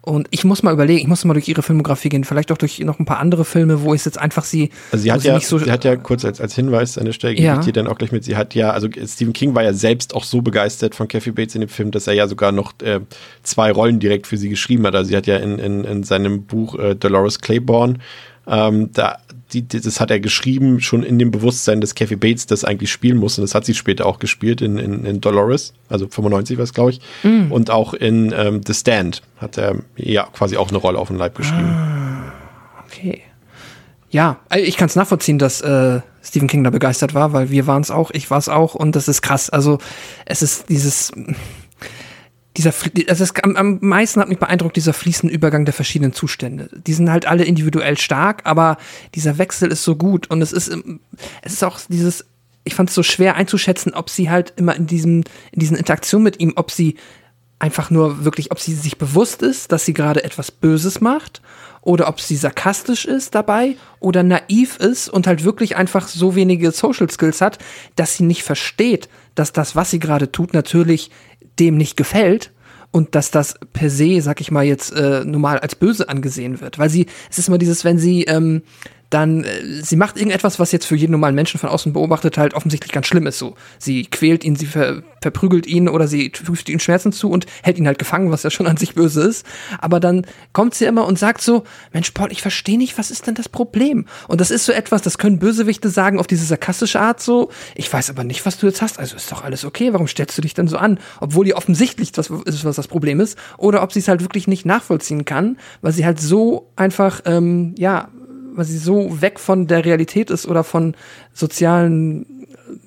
Und ich muss mal überlegen, ich muss mal durch ihre Filmografie gehen, vielleicht auch durch noch ein paar andere Filme, wo ich jetzt einfach sie. Also sie hat ja, so sie hat ja kurz als, als Hinweis an der Stelle, gebe ja. ich dir dann auch gleich mit, sie hat ja, also Stephen King war ja selbst auch so begeistert von Kathy Bates in dem Film, dass er ja sogar noch äh, zwei Rollen direkt für sie geschrieben hat. Also sie hat ja in, in, in seinem Buch äh, Dolores Claiborne ähm, da, die, das hat er geschrieben, schon in dem Bewusstsein, dass Kathy Bates das eigentlich spielen muss. Und das hat sie später auch gespielt in, in, in Dolores, also 95 war es, glaube ich. Mm. Und auch in ähm, The Stand hat er ja quasi auch eine Rolle auf den Leib geschrieben. Ah, okay. Ja, also ich kann es nachvollziehen, dass äh, Stephen King da begeistert war, weil wir waren es auch, ich war es auch und das ist krass. Also es ist dieses dieser, also es, am, am meisten hat mich beeindruckt dieser fließende Übergang der verschiedenen Zustände. Die sind halt alle individuell stark, aber dieser Wechsel ist so gut und es ist, es ist auch dieses, ich fand es so schwer einzuschätzen, ob sie halt immer in diesem, in diesen Interaktionen mit ihm, ob sie einfach nur wirklich, ob sie sich bewusst ist, dass sie gerade etwas Böses macht oder ob sie sarkastisch ist dabei oder naiv ist und halt wirklich einfach so wenige Social Skills hat, dass sie nicht versteht, dass das, was sie gerade tut, natürlich dem nicht gefällt und dass das per se, sag ich mal jetzt, äh, normal als böse angesehen wird. Weil sie, es ist immer dieses, wenn sie ähm, dann äh, sie macht irgendetwas, was jetzt für jeden normalen Menschen von außen beobachtet halt offensichtlich ganz schlimm ist. So, sie quält ihn, sie ver verprügelt ihn oder sie fügt ihm Schmerzen zu und hält ihn halt gefangen, was ja schon an sich böse ist. Aber dann kommt sie immer und sagt so, Mensch, Paul, ich verstehe nicht, was ist denn das Problem? Und das ist so etwas, das können Bösewichte sagen auf diese sarkastische Art so. Ich weiß aber nicht, was du jetzt hast. Also ist doch alles okay. Warum stellst du dich denn so an? Obwohl ihr offensichtlich das ist, was das Problem ist. Oder ob sie es halt wirklich nicht nachvollziehen kann, weil sie halt so einfach, ähm, ja, weil sie so weg von der Realität ist oder von sozialen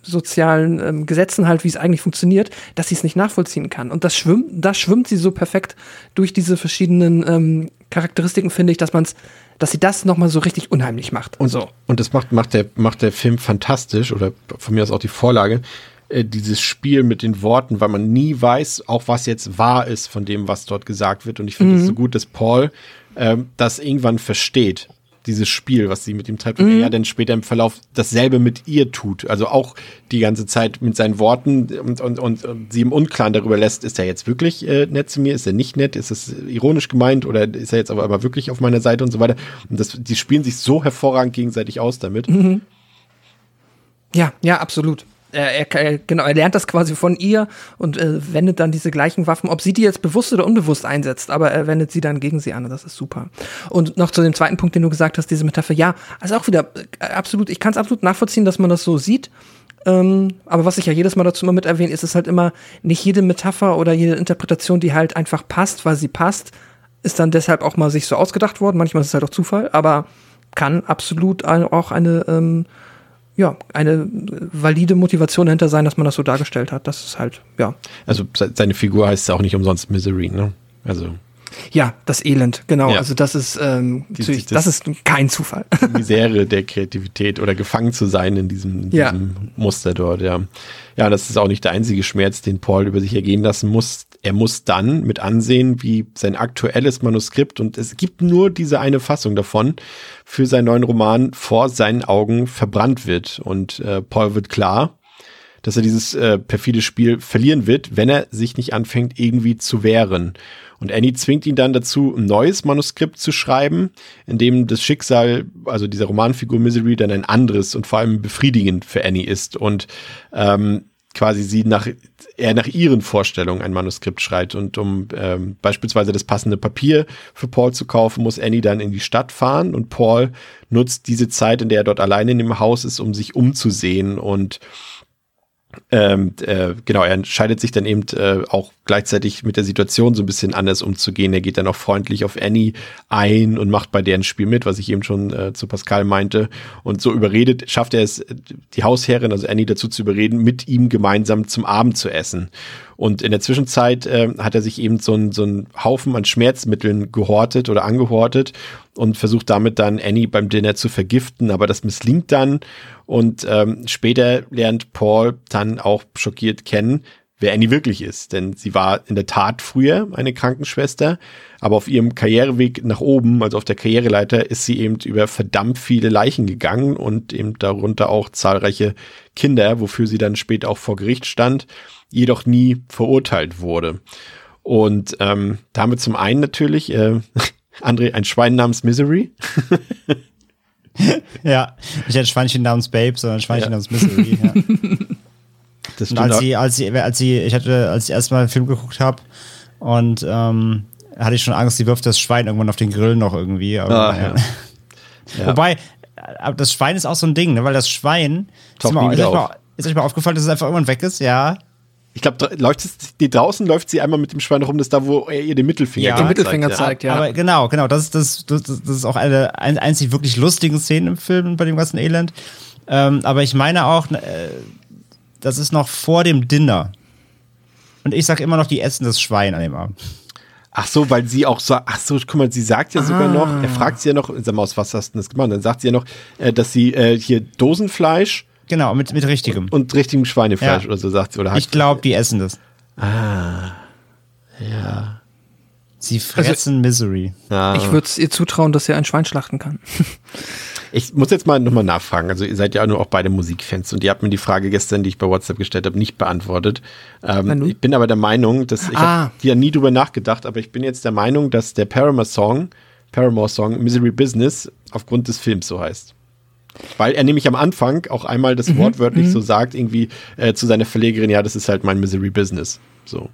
sozialen ähm, Gesetzen halt, wie es eigentlich funktioniert, dass sie es nicht nachvollziehen kann. Und das schwimmt, das schwimmt sie so perfekt durch diese verschiedenen ähm, Charakteristiken, finde ich, dass man es, dass sie das nochmal so richtig unheimlich macht. Und so. Und das macht, macht der, macht der Film fantastisch oder von mir aus auch die Vorlage, äh, dieses Spiel mit den Worten, weil man nie weiß, auch was jetzt wahr ist von dem, was dort gesagt wird. Und ich finde es mhm. so gut, dass Paul ähm, das irgendwann versteht dieses Spiel, was sie mit ihm treibt, und mhm. er dann später im Verlauf dasselbe mit ihr tut. Also auch die ganze Zeit mit seinen Worten und, und, und, und sie im Unklaren darüber lässt, ist er jetzt wirklich äh, nett zu mir, ist er nicht nett, ist es ironisch gemeint oder ist er jetzt aber, aber wirklich auf meiner Seite und so weiter. Und das, die spielen sich so hervorragend gegenseitig aus damit. Mhm. Ja, ja, absolut er, er, genau, er lernt das quasi von ihr und äh, wendet dann diese gleichen Waffen, ob sie die jetzt bewusst oder unbewusst einsetzt, aber er wendet sie dann gegen sie an. Das ist super. Und noch zu dem zweiten Punkt, den du gesagt hast, diese Metapher, ja, also auch wieder äh, absolut, ich kann es absolut nachvollziehen, dass man das so sieht. Ähm, aber was ich ja jedes Mal dazu immer mit erwähne, ist es halt immer nicht jede Metapher oder jede Interpretation, die halt einfach passt, weil sie passt, ist dann deshalb auch mal sich so ausgedacht worden. Manchmal ist es halt auch Zufall, aber kann absolut auch eine ähm, ja, eine valide Motivation dahinter sein, dass man das so dargestellt hat. Das ist halt, ja. Also seine Figur heißt auch nicht umsonst Misery, ne? Also. Ja, das Elend, genau. Ja. Also das ist, ähm, die, das, das, ist kein Zufall. Die Misere der Kreativität oder gefangen zu sein in diesem, ja. diesem Muster dort, ja. Ja, das ist auch nicht der einzige Schmerz, den Paul über sich ergehen lassen muss. Er muss dann mit ansehen, wie sein aktuelles Manuskript, und es gibt nur diese eine Fassung davon, für seinen neuen Roman vor seinen Augen verbrannt wird. Und äh, Paul wird klar, dass er dieses äh, perfide Spiel verlieren wird, wenn er sich nicht anfängt, irgendwie zu wehren. Und Annie zwingt ihn dann dazu, ein neues Manuskript zu schreiben, in dem das Schicksal, also dieser Romanfigur Misery, dann ein anderes und vor allem befriedigend für Annie ist und ähm, quasi sie nach er nach ihren Vorstellungen ein Manuskript schreibt und um ähm, beispielsweise das passende Papier für Paul zu kaufen, muss Annie dann in die Stadt fahren. Und Paul nutzt diese Zeit, in der er dort alleine in dem Haus ist, um sich umzusehen. Und ähm, äh, genau, er entscheidet sich dann eben äh, auch gleichzeitig mit der Situation so ein bisschen anders umzugehen. Er geht dann auch freundlich auf Annie ein und macht bei deren Spiel mit, was ich eben schon äh, zu Pascal meinte. Und so überredet, schafft er es, die Hausherrin, also Annie, dazu zu überreden, mit ihm gemeinsam zum Abend zu essen. Und in der Zwischenzeit äh, hat er sich eben so einen so einen Haufen an Schmerzmitteln gehortet oder angehortet und versucht damit dann Annie beim Dinner zu vergiften, aber das misslingt dann. Und ähm, später lernt Paul dann auch schockiert kennen, wer Annie wirklich ist. Denn sie war in der Tat früher eine Krankenschwester, aber auf ihrem Karriereweg nach oben, also auf der Karriereleiter, ist sie eben über verdammt viele Leichen gegangen und eben darunter auch zahlreiche Kinder, wofür sie dann später auch vor Gericht stand, jedoch nie verurteilt wurde. Und ähm, da haben wir zum einen natürlich, äh, André, ein Schwein namens Misery. Ja, nicht ein Schweinchen namens Babe, sondern ein Schweinchen Ja. namens Misery. Ja. Das Und als sie, als sie, als sie, ich hatte, als ich erstmal einen Film geguckt habe und ähm, hatte ich schon Angst, sie wirft das Schwein irgendwann auf den Grill noch irgendwie. Aber, Ah, ja. Ja. Wobei, aber das Schwein ist auch so ein Ding, ne? weil das Schwein, ist, Taucht euch mal, ist euch mal aufgefallen, dass es einfach irgendwann weg ist? Ja. Ich glaube, läuft es, die draußen läuft sie einmal mit dem Schwein rum, das ist da, wo er ihr den Mittelfinger Ja. Den zeigt, Mittelfinger ja. zeigt, ja. Aber genau, genau, das, ist- das, das, das ist auch eine ein, einzig wirklich lustigen Szene im Film bei dem ganzen Elend. Ähm, aber ich meine auch, äh, das ist noch vor dem Dinner. Und ich sag immer noch, die essen das Schwein an dem Abend. Ach so, weil sie auch so, ach so, guck mal, sie sagt ja sogar noch, er fragt sie ja noch, sag mal, aus was hast du denn das gemacht? Dann sagt sie ja noch, äh, dass sie äh, hier Dosenfleisch Genau, mit, mit richtigem. und richtigem Schweinefleisch Ja. oder so sagt sie. Oder Ich glaube, die essen das. ja. Sie fressen Misery. ja. Ich würde es ihr zutrauen, dass sie ein Schwein schlachten kann. Ich muss jetzt mal nochmal nachfragen. Also ihr seid ja nur auch beide Musikfans und ihr habt mir die Frage gestern, die ich bei WhatsApp gestellt habe, nicht beantwortet. Ähm, ich bin aber der Meinung, dass ich Ah. habe ja nie drüber nachgedacht, aber ich bin jetzt der Meinung, dass der Paramore Song, Paramore Song Misery Business aufgrund des Films so heißt. Weil er nämlich am Anfang auch einmal das wortwörtlich so sagt, irgendwie äh, zu seiner Verlegerin, ja, das ist halt mein Misery Business. So.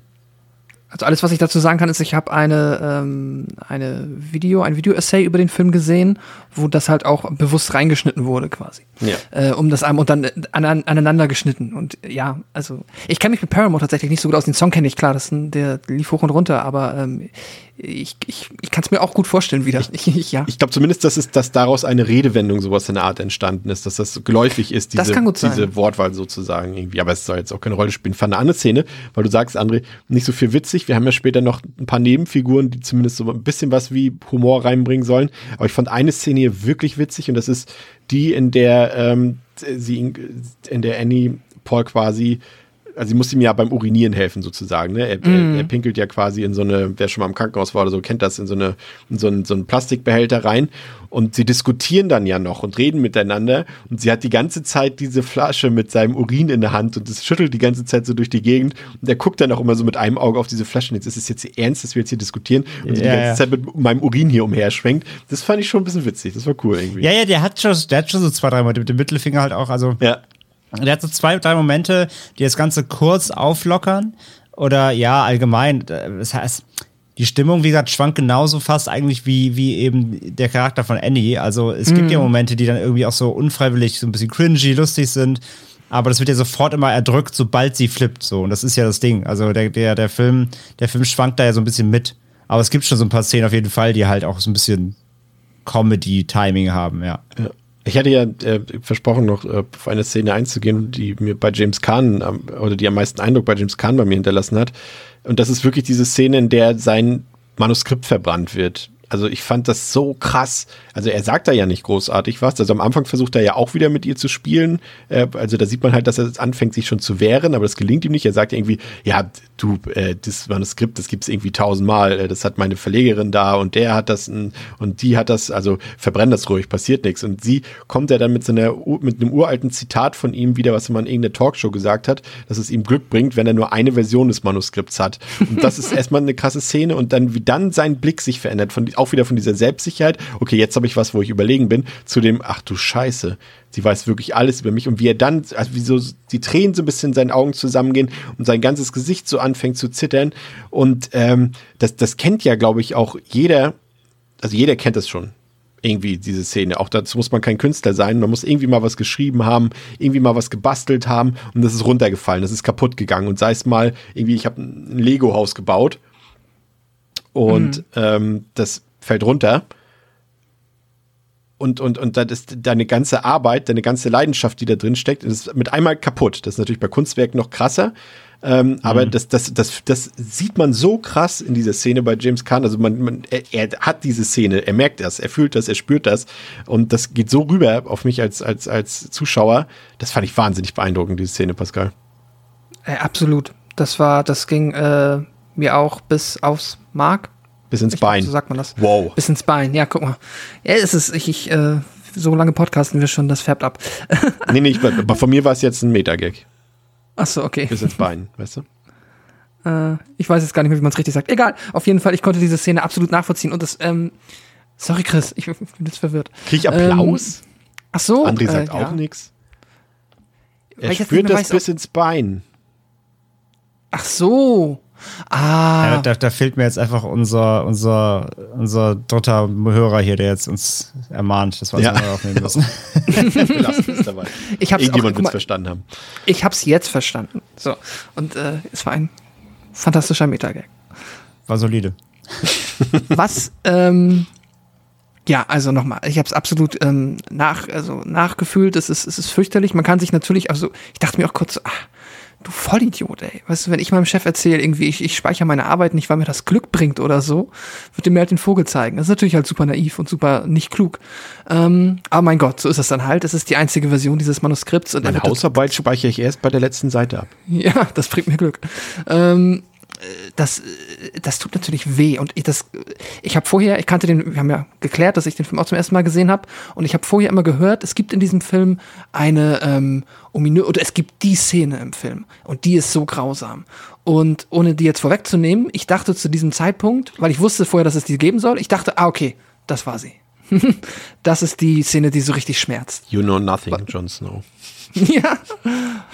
Also alles, was ich dazu sagen kann, ist, ich habe eine, ähm, eine Video, ein Video-Essay über den Film gesehen, wo das halt auch bewusst reingeschnitten wurde, quasi. Ja. Äh, um das einem und dann äh, an, an, aneinander geschnitten. Und ja, also ich kenne mich mit Paramore tatsächlich nicht so gut aus. Den Song kenne ich klar, das der lief hoch und runter, aber ähm, ich, ich, ich kann es mir auch gut vorstellen wieder. Ich, ich, ja. Ich glaube zumindest, dass, es, dass daraus eine Redewendung sowas in der Art entstanden ist, dass das geläufig ist, diese, Das kann gut sein. diese Wortwahl sozusagen irgendwie. Aber es soll jetzt auch keine Rolle spielen. Fand eine andere Szene, weil du sagst, André, nicht so viel witzig. Wir haben ja später noch ein paar Nebenfiguren, die zumindest so ein bisschen was wie Humor reinbringen sollen. Aber ich fand eine Szene hier wirklich witzig und das ist die, in der ähm, sie in, in der Annie Paul quasi also sie muss ihm ja beim Urinieren helfen sozusagen. Ne? Er, er, er pinkelt ja quasi in so eine, wer schon mal im Krankenhaus war oder so, kennt das, in so, eine, in so, einen, so einen Plastikbehälter rein. Und sie diskutieren dann ja noch und reden miteinander. Und sie hat die ganze Zeit diese Flasche mit seinem Urin in der Hand und das schüttelt die ganze Zeit so durch die Gegend. Und er guckt dann auch immer so mit einem Auge auf diese Flasche. Und jetzt ist es jetzt ernst, dass wir jetzt hier diskutieren. Und sie die Ja, ganze ja. Zeit mit meinem Urin hier umherschwenkt. Das fand ich schon ein bisschen witzig. Das war cool irgendwie. Ja, ja, der hat schon, der hat schon so zwei, drei Momente mit dem Mittelfinger halt auch, also. ja. Der hat so zwei, drei Momente, die das Ganze kurz auflockern. Oder ja, allgemein. äh, Das heißt, die Stimmung, wie gesagt, schwankt genauso fast eigentlich wie, wie eben der Charakter von Annie. Also es gibt ja Momente, die dann irgendwie auch so unfreiwillig so ein bisschen cringy, lustig sind. Aber das wird ja sofort immer erdrückt, sobald sie flippt. So. Und das ist ja das Ding. Also der, der, der Film, der Film schwankt da ja so ein bisschen mit. Aber es gibt schon so ein paar Szenen auf jeden Fall, die halt auch so ein bisschen Comedy-Timing haben, ja. Ja. Ich hatte ja äh, versprochen, noch äh, auf eine Szene einzugehen, die mir bei James Caan am- oder die am meisten Eindruck bei James Caan bei mir hinterlassen hat. Und das ist wirklich diese Szene, in der sein Manuskript verbrannt wird. Also ich fand das so krass. Also er sagt da ja nicht großartig was. Also am Anfang versucht er ja auch wieder mit ihr zu spielen. Äh, also da sieht man halt, dass er anfängt, sich schon zu wehren, aber das gelingt ihm nicht. Er sagt ja irgendwie, ja, du, äh, das Manuskript, das gibt's irgendwie tausendmal. Äh, Das hat meine Verlegerin da und der hat das und die hat das. Also verbrenn das ruhig, passiert nichts. Und sie kommt ja dann mit so einer mit einem uralten Zitat von ihm wieder, was mal in irgendeiner Talkshow gesagt hat, dass es ihm Glück bringt, wenn er nur eine Version des Manuskripts hat. Und das ist erstmal eine krasse Szene und dann wie dann sein Blick sich verändert, von, auch wieder von dieser Selbstsicherheit. Okay, jetzt habe ich was, wo ich überlegen bin, zu dem, ach du Scheiße, sie weiß wirklich alles über mich und wie er dann, also wie so die Tränen so ein bisschen in seinen Augen zusammengehen und sein ganzes Gesicht so anfängt zu zittern. Und ähm, das, das kennt ja, glaube ich, auch jeder, also jeder kennt das schon. Irgendwie diese Szene. Auch dazu muss man kein Künstler sein. Man muss irgendwie mal was geschrieben haben, irgendwie mal was gebastelt haben und das ist runtergefallen, das ist kaputt gegangen. Und sei es mal irgendwie, ich habe ein Lego-Haus gebaut und ähm, das fällt runter. Und, und, und das ist deine ganze Arbeit, deine ganze Leidenschaft, die da drin steckt, ist mit einmal kaputt. Das ist natürlich bei Kunstwerken noch krasser. Ähm, aber das, das, das, das sieht man so krass in dieser Szene bei James Caan. Also man, man er, er hat diese Szene, er merkt das, er fühlt das, er spürt das. Und das geht so rüber auf mich als, als, als Zuschauer. Das fand ich wahnsinnig beeindruckend, diese Szene, Pascal. Äh, absolut. Das war, das ging äh, mir auch bis aufs Mark. Bis ins Ich glaub, Bein. So sagt man das. Wow. Bis ins Bein. Ja, guck mal. Ja, es ist, ich, ich äh, so lange podcasten wir schon, das färbt ab. Nee, nee, ich, aber von mir war es jetzt ein Meta-Gag. Ach so, okay. Bis ins Bein, weißt du? Äh, ich weiß jetzt gar nicht mehr, wie man es richtig sagt. Egal, auf jeden Fall, ich konnte diese Szene absolut nachvollziehen und das, ähm, sorry Chris, ich, ich bin jetzt verwirrt. Krieg ich Applaus? Ähm, ach so. André sagt äh, auch ja. nichts. Er spürt das weiß, bis ins Bein. Ach so. Ah. Ja, da, da fehlt mir jetzt einfach unser, unser, unser dritter Hörer hier, der jetzt uns ermahnt, dass wir Ja. das mal aufnehmen müssen. Ich hab's auch, Irgendjemand wird es verstanden haben. ich hab's jetzt verstanden. So. Und äh, es war ein fantastischer Metagag. War solide. Was, ähm, ja, also nochmal, ich habe es absolut ähm, nach, also nachgefühlt, es ist, es ist fürchterlich. Man kann sich natürlich, also ich dachte mir auch kurz, so, ach, du Vollidiot, ey. Weißt du, wenn ich meinem Chef erzähle, irgendwie, ich, ich speichere meine Arbeit nicht, weil mir das Glück bringt oder so, wird dem mir halt den Vogel zeigen. Das ist natürlich halt super naiv und super nicht klug. Ähm, aber mein Gott, so ist es dann halt. Es ist die einzige Version dieses Manuskripts und er Meine das- Hausarbeit speichere ich erst bei der letzten Seite ab. ja, das bringt mir Glück. Ähm, äh, das, äh, das tut natürlich weh. Und ich, ich habe vorher, ich kannte den, wir haben ja geklärt, dass ich den Film auch zum ersten Mal gesehen habe. Und ich habe vorher immer gehört, es gibt in diesem Film eine ähm, ominö oder es gibt die Szene im Film. Und die ist so grausam. Und ohne die jetzt vorwegzunehmen, ich dachte zu diesem Zeitpunkt, weil ich wusste vorher, dass es die geben soll, ich dachte, ah, okay, das war sie. das ist die Szene, die so richtig schmerzt. You know nothing, Jon Snow. Ja.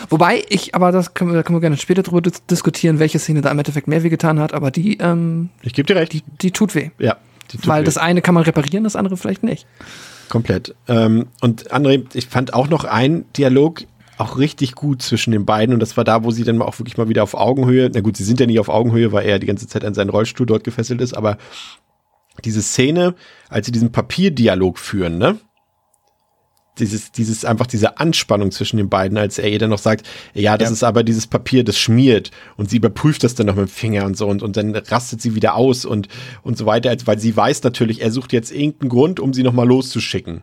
Wobei ich, aber das können wir, da können wir gerne später drüber dis diskutieren, welche Szene da im Endeffekt mehr wehgetan hat, aber die, ähm, Ich gebe dir recht. die, die tut weh. ja, die tut Weil weh. das eine kann man reparieren, das andere vielleicht nicht. Komplett. Ähm, und André, ich fand auch noch einen Dialog auch richtig gut zwischen den beiden und das war da, wo sie dann auch wirklich mal wieder auf Augenhöhe, na gut, sie sind ja nicht auf Augenhöhe, weil er die ganze Zeit an seinen Rollstuhl dort gefesselt ist, aber diese Szene, als sie diesen Papierdialog führen, ne? Dieses, dieses, einfach diese Anspannung zwischen den beiden, als er ihr dann noch sagt, ja, das Ja. ist aber dieses Papier, das schmiert und sie überprüft das dann noch mit dem Finger und so und, und dann rastet sie wieder aus und, und so weiter, weil sie weiß natürlich, er sucht jetzt irgendeinen Grund, um sie nochmal loszuschicken.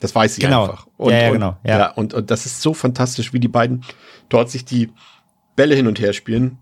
Das weiß sie Genau. einfach. Und, Ja, ja, genau, ja. ja und, und das ist so fantastisch, wie die beiden dort sich die Bälle hin und her spielen.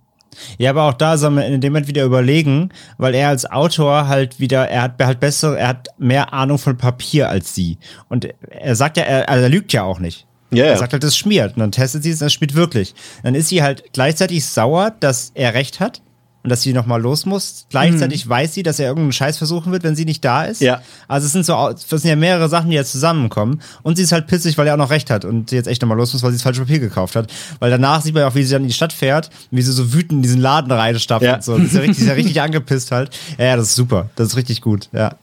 Ja, aber auch da soll man in dem Moment wieder überlegen, weil er als Autor halt wieder, er hat halt besser, er hat mehr Ahnung von Papier als sie. Und er sagt ja, er, also er lügt ja auch nicht. Ja, Er sagt halt, das schmiert. Und dann testet sie es, das schmiert wirklich. Dann ist sie halt gleichzeitig sauer, dass er recht hat und dass sie nochmal los muss. Gleichzeitig weiß sie, dass er irgendeinen Scheiß versuchen wird, wenn sie nicht da ist. Ja. Also es sind so, das sind ja mehrere Sachen, die jetzt zusammenkommen. Und sie ist halt pissig, weil er auch noch recht hat und sie jetzt echt nochmal los muss, weil sie das falsche Papier gekauft hat. Weil danach sieht man ja auch, wie sie dann in die Stadt fährt, wie sie so wütend in diesen Laden reinstapft Ja. und so. Das ist ja richtig, ist ja richtig angepisst halt. Ja, ja, das ist super. Das ist richtig gut, ja.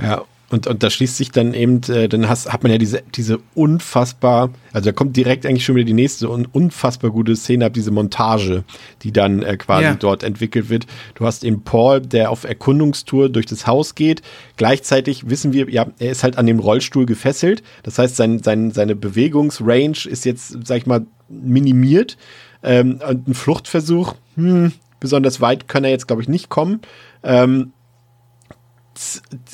Ja, und, und da schließt sich dann eben, äh, dann hast, hat man ja diese, diese unfassbar, also da kommt direkt eigentlich schon wieder die nächste un, unfassbar gute Szene ab, diese Montage, die dann äh, quasi Ja. dort entwickelt wird. Du hast eben Paul, der auf Erkundungstour durch das Haus geht. Gleichzeitig wissen wir, ja, er ist halt an dem Rollstuhl gefesselt. Das heißt, sein, sein, seine Bewegungsrange ist jetzt, sag ich mal, minimiert. Ähm, und ein Fluchtversuch, hm, besonders weit kann er jetzt, glaube ich, nicht kommen. Ähm,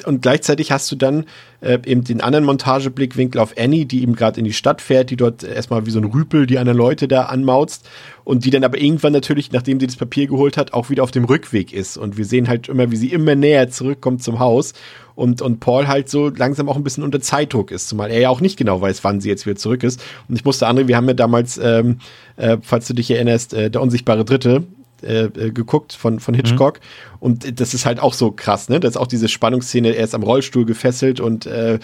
und gleichzeitig hast du dann äh, eben den anderen Montageblickwinkel auf Annie, die eben gerade in die Stadt fährt, die dort erstmal wie so ein Rüpel die anderen Leute da anmauzt und die dann aber irgendwann natürlich, nachdem sie das Papier geholt hat, auch wieder auf dem Rückweg ist. Und wir sehen halt immer, wie sie immer näher zurückkommt zum Haus und, und Paul halt so langsam auch ein bisschen unter Zeitdruck ist, zumal er ja auch nicht genau weiß, wann sie jetzt wieder zurück ist. Und ich musste, André, wir haben ja damals, ähm, äh, falls du dich erinnerst, äh, der unsichtbare Dritte, äh, äh, geguckt von, von Hitchcock. Und das ist halt auch so krass, ne? Das ist auch diese Spannungsszene, er ist am Rollstuhl gefesselt und äh,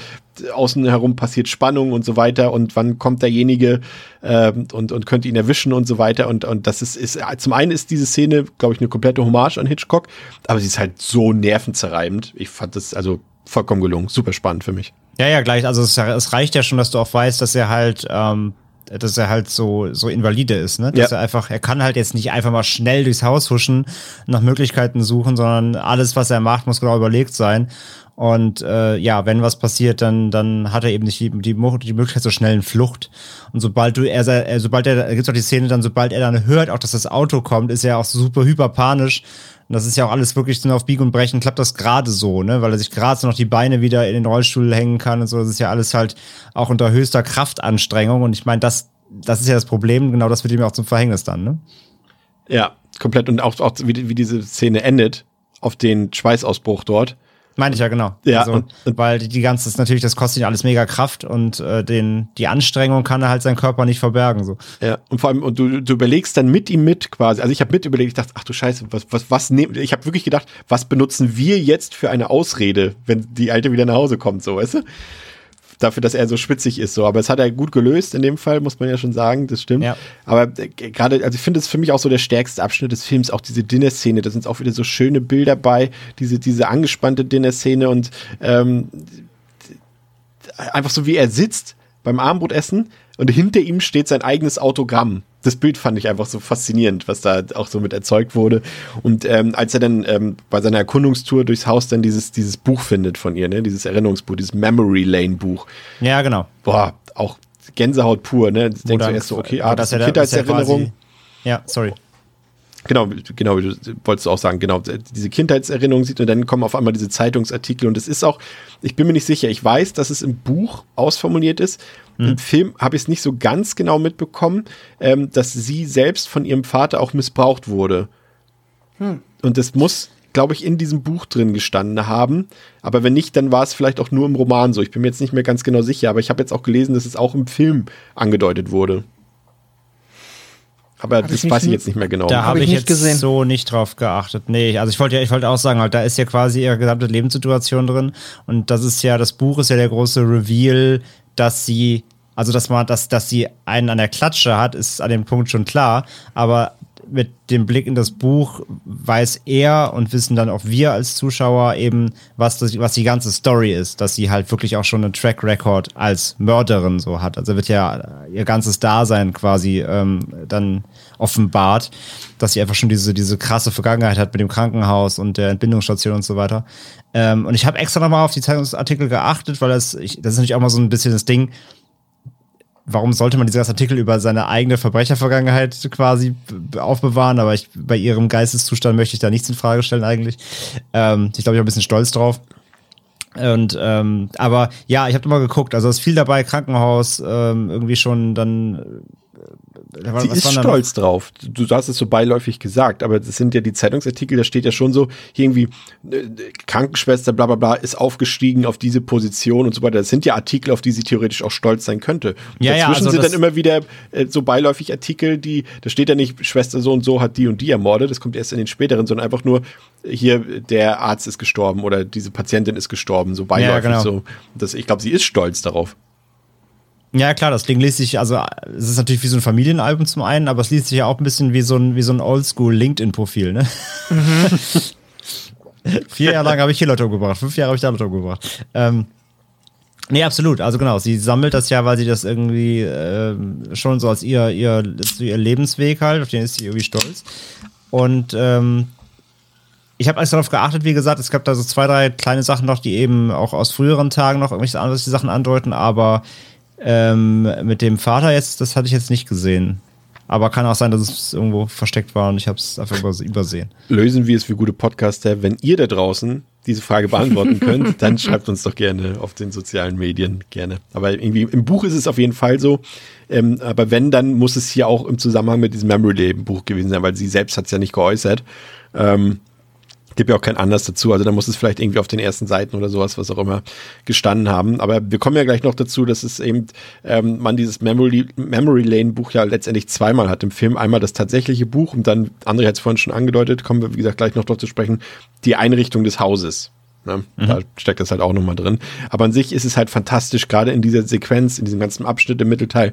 außen herum passiert Spannung und so weiter und wann kommt derjenige äh, und, und könnte ihn erwischen und so weiter. Und, und das ist, ist, zum einen ist diese Szene, glaube ich, eine komplette Hommage an Hitchcock, aber sie ist halt so nervenzerreibend. Ich fand das also vollkommen gelungen. Super spannend für mich. Ja, ja, gleich. Also es, es reicht ja schon, dass du auch weißt, dass er halt, ähm, dass er halt so, so invalide ist, ne? Dass Ja. er einfach, er kann halt jetzt nicht einfach mal schnell durchs Haus huschen, nach Möglichkeiten suchen, sondern alles, was er macht, muss genau überlegt sein. Und äh, ja, wenn was passiert, dann, dann hat er eben nicht die, die, die Möglichkeit zur schnellen Flucht. Und sobald du, er, er sobald er, gibt's auch die Szene dann, sobald er dann hört, auch dass das Auto kommt, ist er auch super hyperpanisch. Und das ist ja auch alles wirklich so auf Biegen und Brechen, klappt das gerade so, ne? Weil er sich gerade so noch die Beine wieder in den Rollstuhl hängen kann und so. Das ist ja alles halt auch unter höchster Kraftanstrengung. Und ich meine, das, das ist ja das Problem, genau das wird ihm auch zum Verhängnis dann, ne? Ja, komplett. Und auch, auch wie, wie diese Szene endet, auf den Schweißausbruch dort. Meine ich ja, genau. Ja, also, und- und- weil die, die ganze, das natürlich, das kostet ihn alles mega Kraft und äh, den, die Anstrengung kann er halt sein Körper nicht verbergen. So. Ja, und vor allem, und du, du überlegst dann mit ihm mit quasi. Also ich habe mit überlegt, ich dachte, ach du Scheiße, was, was, was nehmen, ich habe wirklich gedacht, was benutzen wir jetzt für eine Ausrede, wenn die Alte wieder nach Hause kommt, so, weißt du? Dafür, dass er so spitzig ist, so. Aber es hat er gut gelöst in dem Fall, muss man ja schon sagen, das stimmt. Ja. Aber äh, gerade, also ich finde es für mich auch so der stärkste Abschnitt des Films, auch diese Dinner-Szene, da sind auch wieder so schöne Bilder bei, diese, diese angespannte Dinner-Szene und ähm, einfach so wie er sitzt beim Abendbrotessen und hinter ihm steht sein eigenes Autogramm. Das Bild fand ich einfach so faszinierend, was da auch so mit erzeugt wurde. Und ähm, als er dann ähm, bei seiner Erkundungstour durchs Haus dann dieses, dieses Buch findet von ihr, ne, dieses Erinnerungsbuch, dieses Memory Lane Buch, Ja, genau. boah, auch Gänsehaut pur, ne? Denkst du erst so, okay, ah, das ist er Kindheitserinnerung. Ja, sorry. Genau, genau, du wolltest du auch sagen, genau, diese Kindheitserinnerung sieht und dann kommen auf einmal diese Zeitungsartikel und es ist auch, ich bin mir nicht sicher, ich weiß, dass es im Buch ausformuliert ist. Im Film habe ich es nicht so ganz genau mitbekommen, ähm, dass sie selbst von ihrem Vater auch missbraucht wurde. Und das muss, glaube ich, in diesem Buch drin gestanden haben. Aber wenn nicht, dann war es vielleicht auch nur im Roman so. Ich bin mir jetzt nicht mehr ganz genau sicher, aber ich habe jetzt auch gelesen, dass es auch im Film angedeutet wurde. Aber Hab ich das weiß ich jetzt nicht mehr genau. Da habe ich ich, nicht jetzt gesehen. so nicht drauf geachtet. Nee, also ich wollte ja, ich wollte auch sagen, halt, da ist ja quasi ihre gesamte Lebenssituation drin. Und das ist ja, das Buch ist ja der große Reveal, dass sie, also dass man, dass, dass sie einen an der Klatsche hat, ist an dem Punkt schon klar. Aber mit dem Blick in das Buch weiß er und wissen dann auch wir als Zuschauer eben, was, das, was die ganze Story ist, dass sie halt wirklich auch schon einen Track Record als Mörderin so hat. Also wird ja ihr ganzes Dasein quasi ähm, dann offenbart, dass sie einfach schon diese, diese krasse Vergangenheit hat mit dem Krankenhaus und der Entbindungsstation und so weiter. Ähm, und ich habe extra nochmal auf die Zeitungsartikel geachtet, weil das, ich, das ist natürlich auch mal so ein bisschen das Ding, warum sollte man dieses Artikel über seine eigene Verbrechervergangenheit quasi aufbewahren? Aber ich, bei ihrem Geisteszustand möchte ich da nichts in Frage stellen eigentlich. Ähm, ich glaube, ich bin ein bisschen stolz drauf. Und ähm, aber ja, ich habe mal geguckt. Also es ist viel dabei, Krankenhaus, ähm, irgendwie schon dann. Was Sie ist da noch? stolz drauf. Du du hast es so beiläufig gesagt, aber das sind ja die Zeitungsartikel, da steht ja schon so, irgendwie äh, Krankenschwester, bla bla bla, ist aufgestiegen auf diese Position und so weiter. Das sind ja Artikel, auf die sie theoretisch auch stolz sein könnte. Ja, ja, dazwischen also sind dann immer wieder äh, so beiläufig Artikel, die, da steht ja nicht, Schwester so und so hat die und die ermordet, das kommt erst in den späteren, sondern einfach nur, hier, der Arzt ist gestorben oder diese Patientin ist gestorben, so beiläufig genau. so. Das, ich glaube, sie ist stolz darauf. Ja, klar, das Ding liest sich, also es ist natürlich wie so ein Familienalbum zum einen, aber es liest sich ja auch ein bisschen wie so ein, so ein Oldschool LinkedIn-Profil, ne? Vier Jahre lang habe ich hier Leute umgebracht, fünf Jahre habe ich da Leute umgebracht. Ähm, nee, absolut. Also genau, sie sammelt das ja, weil sie das irgendwie ähm, schon so als ihr, ihr, ihr Lebensweg halt, auf den ist sie irgendwie stolz. Und ähm, ich habe alles darauf geachtet, wie gesagt, es gab da so zwei, drei kleine Sachen noch, die eben auch aus früheren Tagen noch irgendwelche andere Sachen andeuten, aber ähm, mit dem Vater jetzt, das hatte ich jetzt nicht gesehen. Aber kann auch sein, dass es irgendwo versteckt war und ich habe es einfach überse- übersehen. lösen wir es wie gute Podcaster. Wenn ihr da draußen diese Frage beantworten könnt, dann schreibt uns doch gerne auf den sozialen Medien gerne. Aber irgendwie im Buch ist es auf jeden Fall so. Ähm, aber wenn, dann muss es hier auch im Zusammenhang mit diesem Memory Lane Buch gewesen sein, weil sie selbst hat es ja nicht geäußert. Ähm, gibt ja auch kein Anlass dazu. Also da muss es vielleicht irgendwie auf den ersten Seiten oder sowas, was auch immer, gestanden haben. Aber wir kommen ja gleich noch dazu, dass es eben ähm, man dieses Memory, Memory Lane Buch ja letztendlich zweimal hat im Film. Einmal das tatsächliche Buch und dann, André hat es vorhin schon angedeutet, kommen wir, wie gesagt, gleich noch darauf zu sprechen, die Einrichtung des Hauses. Ne? Da steckt das halt auch nochmal drin. Aber an sich ist es halt fantastisch, gerade in dieser Sequenz, in diesem ganzen Abschnitt im Mittelteil,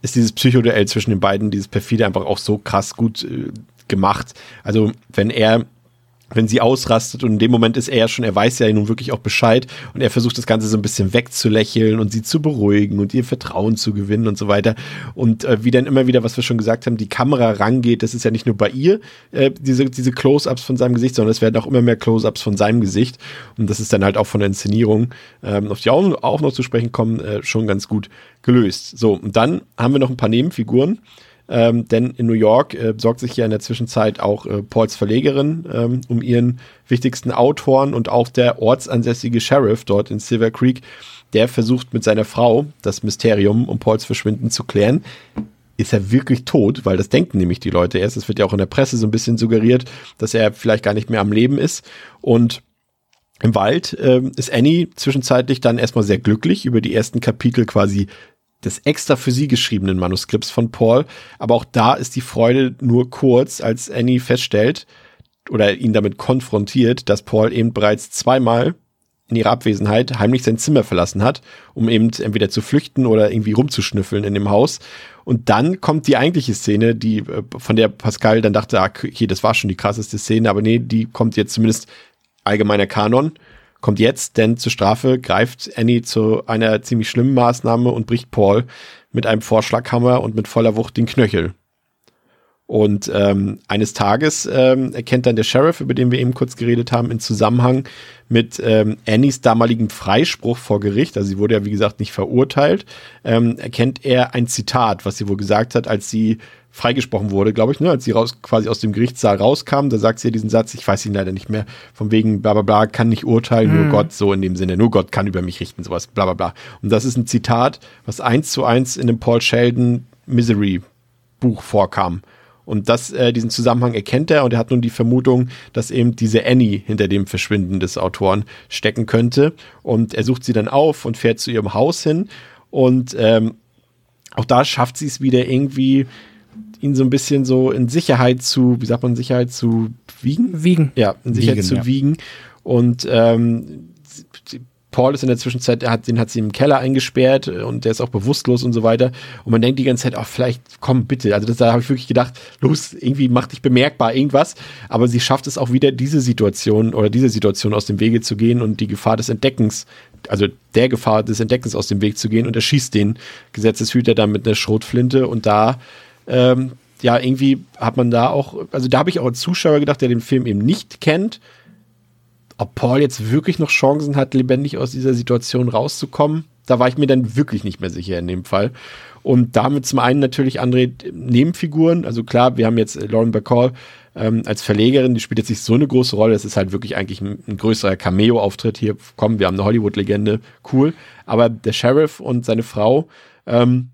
ist dieses Psychoduell zwischen den beiden, dieses perfide einfach auch so krass gut äh, gemacht. Also wenn er wenn sie ausrastet und in dem Moment ist er ja schon, er weiß ja nun wirklich auch Bescheid und er versucht das Ganze so ein bisschen wegzulächeln und sie zu beruhigen und ihr Vertrauen zu gewinnen und so weiter. Und äh, wie dann immer wieder, was wir schon gesagt haben, die Kamera rangeht, das ist ja nicht nur bei ihr, äh, diese, diese Close-Ups von seinem Gesicht, sondern es werden auch immer mehr Close-Ups von seinem Gesicht. Und das ist dann halt auch von der Inszenierung, ähm, auf die auch, auch noch zu sprechen kommen, äh, schon ganz gut gelöst. So, und dann haben wir noch ein paar Nebenfiguren. Ähm, denn in New York äh, sorgt sich ja in der Zwischenzeit auch äh, Pauls Verlegerin ähm, um ihren wichtigsten Autoren und auch der ortsansässige Sheriff dort in Silver Creek, der versucht mit seiner Frau das Mysterium um Pauls Verschwinden zu klären. Ist er wirklich tot? Weil das denken nämlich die Leute erst. Es wird ja auch in der Presse so ein bisschen suggeriert, dass er vielleicht gar nicht mehr am Leben ist. Und Im Wald ähm, ist Annie zwischenzeitlich dann erstmal sehr glücklich über die ersten Kapitel quasi des extra für sie geschriebenen Manuskripts von Paul. Aber auch da ist die Freude nur kurz, als Annie feststellt oder ihn damit konfrontiert, dass Paul eben bereits zweimal in ihrer Abwesenheit heimlich sein Zimmer verlassen hat, um eben entweder zu flüchten oder irgendwie rumzuschnüffeln in dem Haus. Und dann kommt die eigentliche Szene, die äh, von der Pascal dann dachte, ah, okay, das war schon die krasseste Szene, aber nee, die kommt jetzt zumindest allgemeiner Kanon. Kommt jetzt, denn zur Strafe greift Annie zu einer ziemlich schlimmen Maßnahme und bricht Paul mit einem Vorschlaghammer und mit voller Wucht den Knöchel. Und ähm, eines Tages ähm, erkennt dann der Sheriff, über den wir eben kurz geredet haben, in Zusammenhang mit ähm, Annies damaligem Freispruch vor Gericht, also sie wurde ja wie gesagt nicht verurteilt, ähm, erkennt er ein Zitat, was sie wohl gesagt hat, als sie freigesprochen wurde, glaube ich, ne, als sie raus, quasi aus dem Gerichtssaal rauskam, da sagt sie ja diesen Satz, ich weiß ihn leider nicht mehr, von wegen bla bla bla, kann nicht urteilen, mhm. nur Gott, so in dem Sinne, nur Gott kann über mich richten, sowas, bla bla bla. Und das ist ein Zitat, was eins zu eins in dem Paul Sheldon Misery Buch vorkam. Und das, äh, diesen Zusammenhang erkennt er und er hat nun die Vermutung, dass eben diese Annie hinter dem Verschwinden des Autoren stecken könnte. Und er sucht sie dann auf und fährt zu ihrem Haus hin. Und ähm, auch da schafft sie es wieder irgendwie, ihn so ein bisschen so in Sicherheit zu, wie sagt man, Sicherheit zu wiegen? Wiegen. Ja, in Sicherheit wiegen, zu ja. wiegen. Und ähm, Paul ist in der Zwischenzeit, er hat, den hat sie im Keller eingesperrt und der ist auch bewusstlos und so weiter. Und man denkt die ganze Zeit, ach, vielleicht, komm, bitte. Also das, da habe ich wirklich gedacht, los, irgendwie mach dich bemerkbar, irgendwas. Aber sie schafft es auch wieder, diese Situation oder diese Situation aus dem Wege zu gehen und die Gefahr des Entdeckens, also der Gefahr des Entdeckens aus dem Weg zu gehen und erschießt den Gesetzeshüter dann mit einer Schrotflinte und da, ähm, ja, irgendwie hat man da auch, also da habe ich auch als Zuschauer gedacht, der den Film eben nicht kennt, ob Paul jetzt wirklich noch Chancen hat, lebendig aus dieser Situation rauszukommen, da war ich mir dann wirklich nicht mehr sicher in dem Fall. Und damit zum einen natürlich andere Nebenfiguren. Also klar, wir haben jetzt Lauren Bacall ähm, als Verlegerin, die spielt jetzt nicht so eine große Rolle. Das ist halt wirklich eigentlich ein, ein größerer Cameo-Auftritt hier. Komm, wir haben eine Hollywood-Legende, cool. Aber der Sheriff und seine Frau, ähm,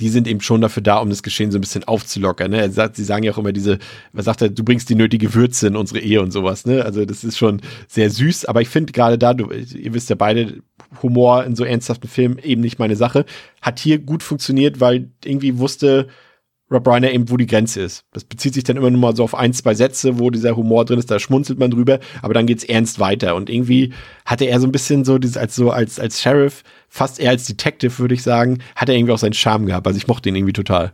die sind eben schon dafür da, um das Geschehen so ein bisschen aufzulockern. Ne? Sie sagen ja auch immer diese, was sagt er, du bringst die nötige Würze in unsere Ehe und sowas. Ne? Also das ist schon sehr süß, aber ich finde gerade da, du, ihr wisst ja beide, Humor in so ernsthaften Filmen eben nicht meine Sache. Hat hier gut funktioniert, weil irgendwie wusste Rob Reiner eben, wo die Grenze ist. Das bezieht sich dann immer nur mal so auf ein, zwei Sätze, wo dieser Humor drin ist, da schmunzelt man drüber, aber dann geht's ernst weiter. Und irgendwie hatte er so ein bisschen so dieses, als so, als, als Sheriff, fast eher als Detective, würde ich sagen, hat er irgendwie auch seinen Charme gehabt. Also ich mochte ihn irgendwie total.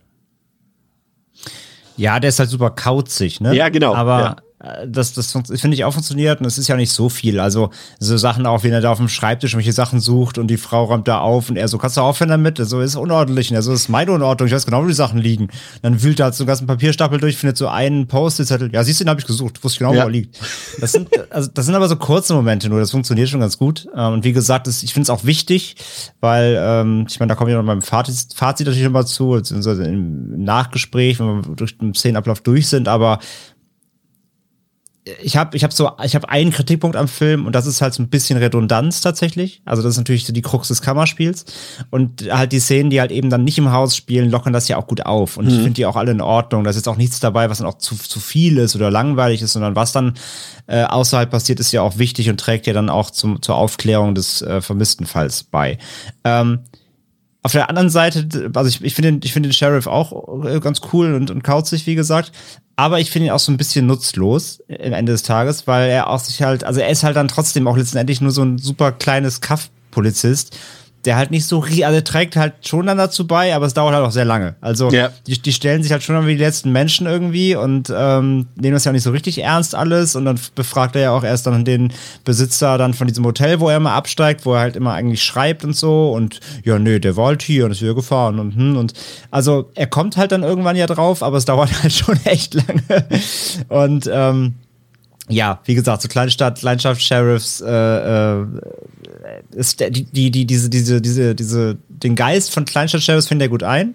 Ja, der ist halt super kauzig, ne? Ja, genau. Aber ja das, das finde ich auch funktioniert und es ist ja nicht so viel. Also so Sachen auch, wenn er da auf dem Schreibtisch welche Sachen sucht und die Frau räumt da auf und er so, kannst du aufhören damit? So ist unordentlich. Und er so, ist meine Unordnung, ich weiß genau, wo die Sachen liegen. Dann wühlt er halt so einen ganzen Papierstapel durch, findet so einen Post-it-Zettel. Ja, siehst du, den habe ich gesucht, wusste ich genau, ja. wo er liegt. Das sind, also, das sind aber so kurze Momente nur, das funktioniert schon ganz gut. Ähm, und wie gesagt, das, ich finde es auch wichtig, weil, ähm, ich meine, da kommen wir noch beim Fazit, Fazit natürlich immer zu, beziehungsweise im Nachgespräch, wenn wir durch den Szenenablauf durch sind, aber ich habe ich hab so ich habe einen Kritikpunkt am Film und das ist halt so ein bisschen Redundanz tatsächlich. Also das ist natürlich so die Krux des Kammerspiels und halt die Szenen, die halt eben dann nicht im Haus spielen, lockern das ja auch gut auf und mhm. ich finde die auch alle in Ordnung. Da ist jetzt auch nichts dabei, was dann auch zu, zu viel ist oder langweilig ist, sondern was dann äh, außerhalb passiert, ist ja auch wichtig und trägt ja dann auch zum, zur Aufklärung des äh, vermissten Falls bei. Ähm, auf der anderen Seite, also ich, ich finde den, ich finde den Sheriff auch äh, ganz cool und, und kauzig, wie gesagt. Aber ich finde ihn auch so ein bisschen nutzlos am Ende des Tages, weil er auch sich halt, also er ist halt dann trotzdem auch letztendlich nur so ein super kleines Kaff-Polizist der halt nicht so, also trägt halt schon dann dazu bei, aber es dauert halt auch sehr lange. Also ja. die, die stellen sich halt schon wie die letzten Menschen irgendwie und ähm, nehmen das ja auch nicht so richtig ernst alles und dann befragt er ja auch erst dann den Besitzer dann von diesem Hotel, wo er immer absteigt, wo er halt immer eigentlich schreibt und so und ja, nee, der war halt hier und ist wieder gefahren und hm und also er kommt halt dann irgendwann ja drauf, aber es dauert halt schon echt lange und ähm, ja, wie gesagt, so Kleinstadt, Kleinstadt, Sheriffs, äh, äh, ist die, die, die, diese, diese, diese, diese, den Geist von Kleinstadt Sheriffs findet er gut ein.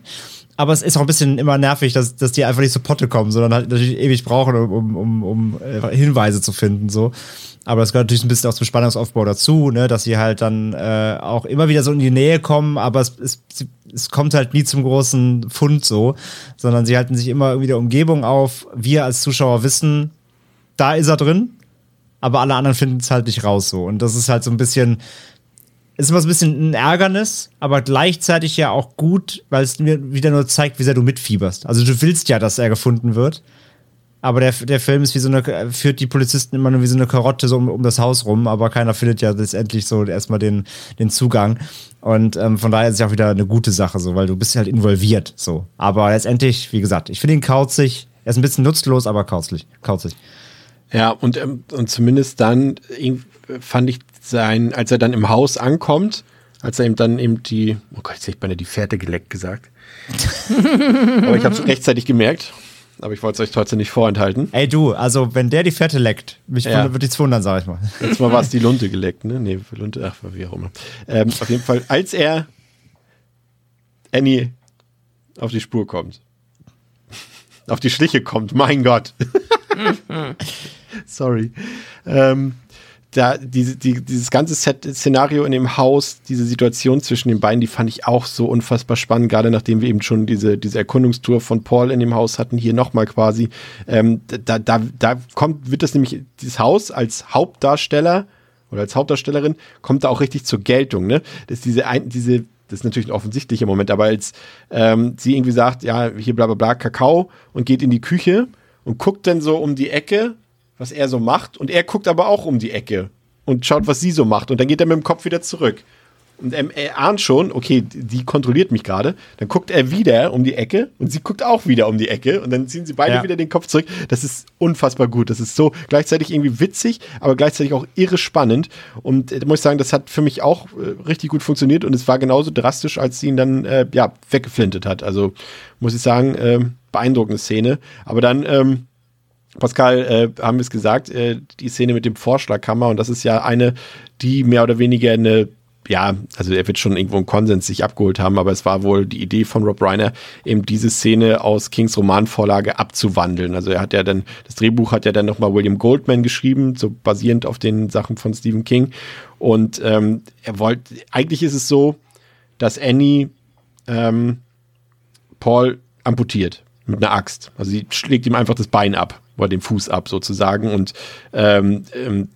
Aber es ist auch ein bisschen immer nervig, dass, dass die einfach nicht zu Potte kommen, sondern halt natürlich ewig brauchen, um, um, um äh, Hinweise zu finden, so. Aber das gehört natürlich ein bisschen auch zum Spannungsaufbau dazu, ne, dass sie halt dann äh, auch immer wieder so in die Nähe kommen, aber es, es, es kommt halt nie zum großen Fund so, sondern sie halten sich immer irgendwie der Umgebung auf. Wir als Zuschauer wissen, da ist er drin. aber alle anderen finden es halt nicht raus so. Und das ist halt so ein bisschen, ist immer so ein bisschen ein Ärgernis, aber gleichzeitig ja auch gut, weil es mir wieder nur zeigt, wie sehr du mitfieberst. Also du willst ja, dass er gefunden wird. Aber der, der Film ist wie so eine, führt die Polizisten immer nur wie so eine Karotte so um, um das Haus rum, aber keiner findet ja letztendlich so erstmal den, den Zugang. Und ähm, von daher ist es ja auch wieder eine gute Sache, so, weil du bist halt involviert, so. Aber letztendlich, wie gesagt, ich finde ihn kauzig. Er ist ein bisschen nutzlos, aber kauzig. kauzig. Ja, und, ähm, und zumindest dann fand ich sein, als er dann im Haus ankommt, als er ihm dann eben die, oh Gott, jetzt hätte ich beinahe die Fährte geleckt gesagt. aber ich habe es rechtzeitig gemerkt. Aber ich wollte es euch trotzdem nicht vorenthalten. Ey du, also wenn der die Fährte leckt, mich ja. würde ich wundern, sag ich mal. Jetzt mal war es die Lunte geleckt, ne? Nee, Lunte, ach, wie auch immer. Ähm, auf jeden Fall, als er Annie auf die Spur kommt, auf die Schliche kommt, mein Gott. Sorry. Ähm, da, diese, die, dieses ganze Set, Szenario in dem Haus, diese Situation zwischen den beiden, die fand ich auch so unfassbar spannend, gerade nachdem wir eben schon diese, diese Erkundungstour von Paul in dem Haus hatten, hier nochmal quasi. Ähm, da, da, da kommt, wird das nämlich, dieses Haus als Hauptdarsteller oder als Hauptdarstellerin kommt da auch richtig zur Geltung, ne? Das ist diese, ein, diese, das ist natürlich ein offensichtlicher Moment, aber als ähm, sie irgendwie sagt, ja, hier bla bla bla, Kakao und geht in die Küche und guckt dann so um die Ecke was er so macht. Und er guckt aber auch um die Ecke und schaut, was sie so macht. Und dann geht er mit dem Kopf wieder zurück. Und er, er ahnt schon, okay, die kontrolliert mich gerade. Dann guckt er wieder um die Ecke und sie guckt auch wieder um die Ecke. Und dann ziehen sie beide ja. wieder den Kopf zurück. Das ist unfassbar gut. Das ist so gleichzeitig irgendwie witzig, aber gleichzeitig auch irre spannend. Und äh, muss ich sagen, das hat für mich auch äh, richtig gut funktioniert. Und es war genauso drastisch, als sie ihn dann äh, ja, weggeflintet hat. Also muss ich sagen, äh, beeindruckende Szene. Aber dann ähm, Pascal, äh, haben wir es gesagt, äh, die Szene mit dem Vorschlaghammer und das ist ja eine, die mehr oder weniger eine ja, also er wird schon irgendwo einen Konsens sich abgeholt haben, aber es war wohl die Idee von Rob Reiner, eben diese Szene aus Kings Romanvorlage abzuwandeln. Also er hat ja dann, das Drehbuch hat ja dann nochmal William Goldman geschrieben, so basierend auf den Sachen von Stephen King. Und ähm, er wollte, eigentlich ist es so, dass Annie ähm, Paul amputiert mit einer Axt. Also sie schlägt ihm einfach das Bein ab oder den Fuß ab sozusagen und ähm, ähm,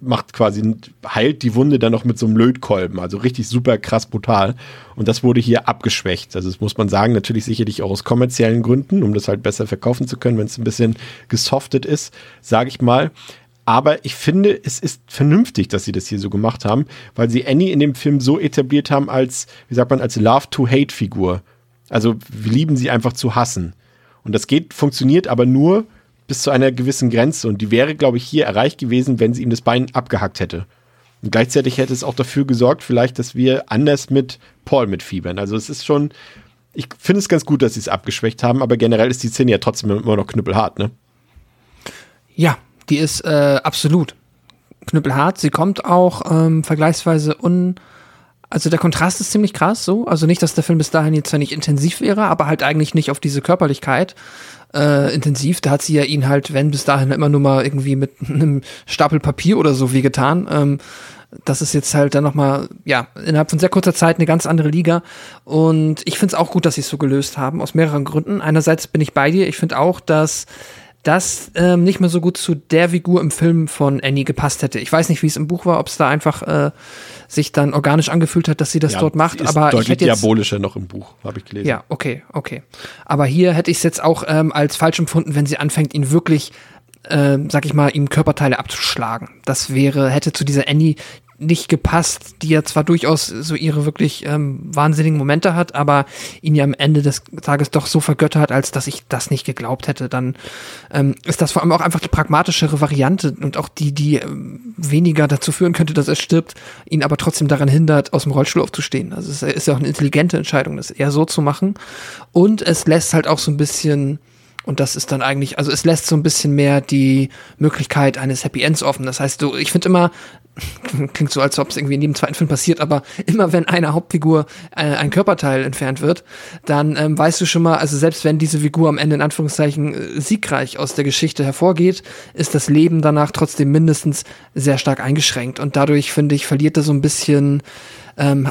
macht quasi, heilt die Wunde dann noch mit so einem Lötkolben, also richtig super krass brutal. Und das wurde hier abgeschwächt. Also das muss man sagen, natürlich sicherlich auch aus kommerziellen Gründen, um das halt besser verkaufen zu können, wenn es ein bisschen gesoftet ist, sage ich mal. Aber ich finde, es ist vernünftig, dass sie das hier so gemacht haben, weil sie Annie in dem Film so etabliert haben als, wie sagt man, als Love-to-Hate-Figur. Also wir lieben sie einfach zu hassen. Und das geht, funktioniert aber nur, bis zu einer gewissen Grenze. Und die wäre, glaube ich, hier erreicht gewesen, wenn sie ihm das Bein abgehackt hätte. Und gleichzeitig hätte es auch dafür gesorgt, vielleicht, dass wir anders mit Paul mitfiebern. Also es ist schon, ich finde es ganz gut, dass sie es abgeschwächt haben, aber generell ist die Szene ja trotzdem immer noch knüppelhart, ne? Ja, die ist äh, absolut knüppelhart. Sie kommt auch ähm, vergleichsweise un. Also der Kontrast ist ziemlich krass so. Also nicht, dass der Film bis dahin jetzt zwar nicht intensiv wäre, aber halt eigentlich nicht auf diese Körperlichkeit äh, intensiv. Da hat sie ja ihn halt, wenn bis dahin immer nur mal irgendwie mit einem Stapel Papier oder so wie getan. Ähm, das ist jetzt halt dann nochmal, ja, innerhalb von sehr kurzer Zeit eine ganz andere Liga. Und ich finde es auch gut, dass sie es so gelöst haben, aus mehreren Gründen. Einerseits bin ich bei dir. Ich finde auch, dass das ähm, nicht mehr so gut zu der Figur im Film von Annie gepasst hätte. Ich weiß nicht, wie es im Buch war, ob es da einfach äh, sich dann organisch angefühlt hat, dass sie das ja, dort macht. Ist aber deutlich ich hätte jetzt, diabolischer noch im Buch, habe ich gelesen. Ja, okay, okay. Aber hier hätte ich es jetzt auch ähm, als falsch empfunden, wenn sie anfängt, ihn wirklich äh, sag ich mal, ihm Körperteile abzuschlagen. Das wäre, hätte zu dieser Annie, nicht gepasst, die ja zwar durchaus so ihre wirklich ähm, wahnsinnigen Momente hat, aber ihn ja am Ende des Tages doch so vergöttert, als dass ich das nicht geglaubt hätte. Dann ähm, ist das vor allem auch einfach die pragmatischere Variante und auch die, die ähm, weniger dazu führen könnte, dass er stirbt, ihn aber trotzdem daran hindert, aus dem Rollstuhl aufzustehen. Also es ist ja auch eine intelligente Entscheidung, das eher so zu machen. Und es lässt halt auch so ein bisschen und das ist dann eigentlich, also es lässt so ein bisschen mehr die Möglichkeit eines Happy Ends offen. Das heißt, du, ich finde immer, klingt so, als ob es irgendwie in jedem zweiten Film passiert, aber immer wenn einer Hauptfigur äh, ein Körperteil entfernt wird, dann ähm, weißt du schon mal, also selbst wenn diese Figur am Ende in Anführungszeichen äh, siegreich aus der Geschichte hervorgeht, ist das Leben danach trotzdem mindestens sehr stark eingeschränkt und dadurch finde ich verliert er so ein bisschen ähm,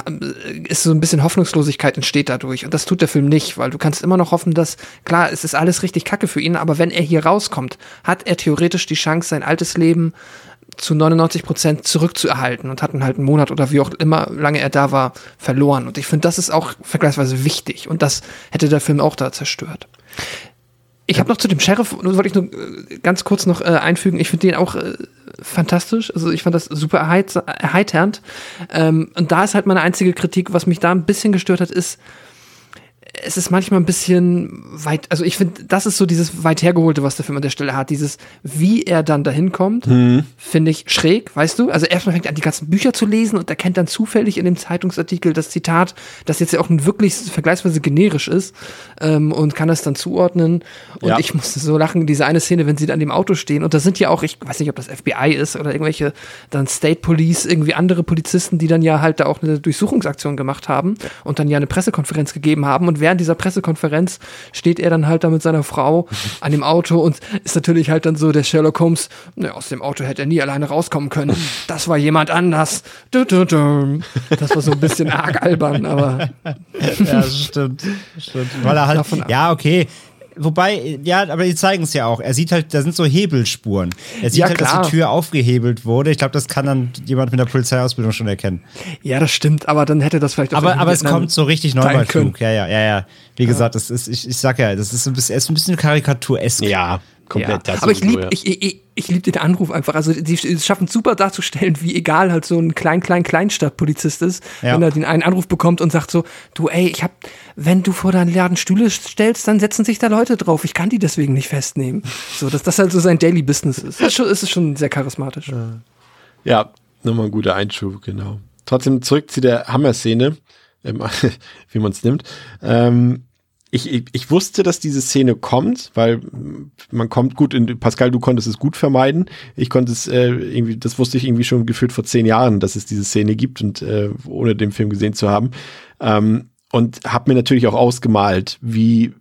ist so ein bisschen Hoffnungslosigkeit entsteht dadurch. Und das tut der Film nicht, weil du kannst immer noch hoffen, dass, klar, es ist alles richtig kacke für ihn, aber wenn er hier rauskommt, hat er theoretisch die Chance, sein altes Leben zu 99 Prozent zurückzuerhalten und hatten halt einen Monat oder wie auch immer lange er da war, verloren. Und ich finde, das ist auch vergleichsweise wichtig. Und das hätte der Film auch da zerstört. Ich habe noch zu dem Sheriff, wollte ich nur äh, ganz kurz noch äh, einfügen, ich finde den auch äh, fantastisch. Also ich fand das super erheiternd. Ähm, und da ist halt meine einzige Kritik, was mich da ein bisschen gestört hat, ist, es ist manchmal ein bisschen weit, also ich finde, das ist so dieses weit hergeholte, was der Film an der Stelle hat. Dieses, wie er dann dahin kommt, mhm. finde ich schräg, weißt du? Also erstmal fängt er an, die ganzen Bücher zu lesen und erkennt dann zufällig in dem Zeitungsartikel das Zitat, das jetzt ja auch wirklich vergleichsweise generisch ist ähm, und kann das dann zuordnen. Und ja. ich musste so lachen, diese eine Szene, wenn sie dann an dem Auto stehen und da sind ja auch, ich weiß nicht, ob das FBI ist oder irgendwelche dann State Police, irgendwie andere Polizisten, die dann ja halt da auch eine Durchsuchungsaktion gemacht haben und dann ja eine Pressekonferenz gegeben haben und während dieser Pressekonferenz steht er dann halt da mit seiner Frau an dem Auto und ist natürlich halt dann so der Sherlock Holmes, ne, aus dem Auto hätte er nie alleine rauskommen können. Das war jemand anders. Das war so ein bisschen arg albern, aber. ja, stimmt. stimmt. Weil er halt, ja, okay wobei, ja, aber die zeigen es ja auch. Er sieht halt, da sind so Hebelspuren. Er sieht ja, halt, klar. dass die Tür aufgehebelt wurde. Ich glaube, das kann dann jemand mit der Polizeiausbildung schon erkennen. Ja, das stimmt, aber dann hätte das vielleicht auch Aber, aber es kommt so richtig neu bei Flug. Ja, ja, ja, ja. Wie ja. gesagt, das ist, ich, ich sag ja, das ist ein bisschen, ist ein bisschen karikaturesk. Ja komplett ja. Aber ich liebe ich, ich, ich lieb den Anruf einfach. Also die schaffen super darzustellen, wie egal halt so ein klein, klein, Kleinstadtpolizist ist, ja. wenn er den einen Anruf bekommt und sagt so, du ey, ich hab, wenn du vor deinen Laden Stühle stellst, dann setzen sich da Leute drauf. Ich kann die deswegen nicht festnehmen. So, dass das halt so sein Daily Business ist. Das ist schon, ist schon sehr charismatisch. Ja, ja nochmal ein guter Einschub, genau. Trotzdem zurück zu der Hammer-Szene, ähm, wie man es nimmt. Ähm, ich, ich, ich wusste, dass diese Szene kommt, weil man kommt gut in, Pascal, du konntest es gut vermeiden. Ich konnte es äh, irgendwie, das wusste ich irgendwie schon gefühlt vor zehn Jahren, dass es diese Szene gibt und äh, ohne den Film gesehen zu haben. Ähm, und habe mir natürlich auch ausgemalt, wie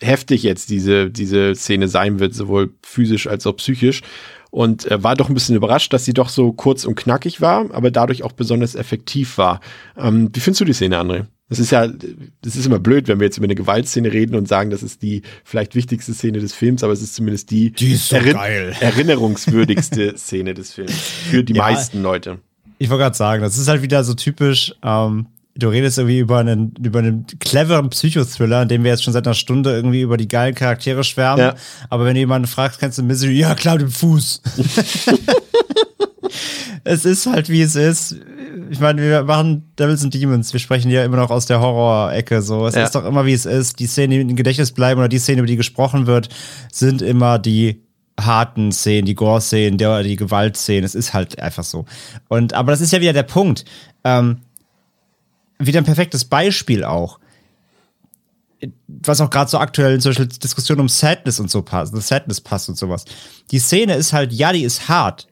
heftig jetzt diese, diese Szene sein wird, sowohl physisch als auch psychisch. Und äh, war doch ein bisschen überrascht, dass sie doch so kurz und knackig war, aber dadurch auch besonders effektiv war. Ähm, wie findest du die Szene, André? Das ist ja, das ist immer blöd, wenn wir jetzt über eine Gewaltszene reden und sagen, das ist die vielleicht wichtigste Szene des Films, aber es ist zumindest die, die so Errin erinnerungswürdigste Szene des Films für die ja, meisten Leute. Ich wollte gerade sagen, das ist halt wieder so typisch, ähm, du redest irgendwie über einen, über einen cleveren Psychothriller, in dem wir jetzt schon seit einer Stunde irgendwie über die geilen Charaktere schwärmen. Ja. Aber wenn du jemanden fragst, kennst du Misery? Ja, klar, den Fuß. es ist halt, wie es ist ich meine, wir machen Devils and Demons, wir sprechen ja immer noch aus der Horror-Ecke. So, es ja. ist doch immer wie es ist. Die Szenen, die im Gedächtnis bleiben oder die Szenen, über die gesprochen wird, sind immer die harten Szenen, die Gore-Szenen, die, die Gewalt-Szenen. Es ist halt einfach so. Und aber das ist ja wieder der Punkt. Ähm, wieder ein perfektes Beispiel auch was auch gerade so aktuell in solche Diskussionen um Sadness und so passt, Sadness passt und sowas. Die Szene ist halt, ja, die ist hart,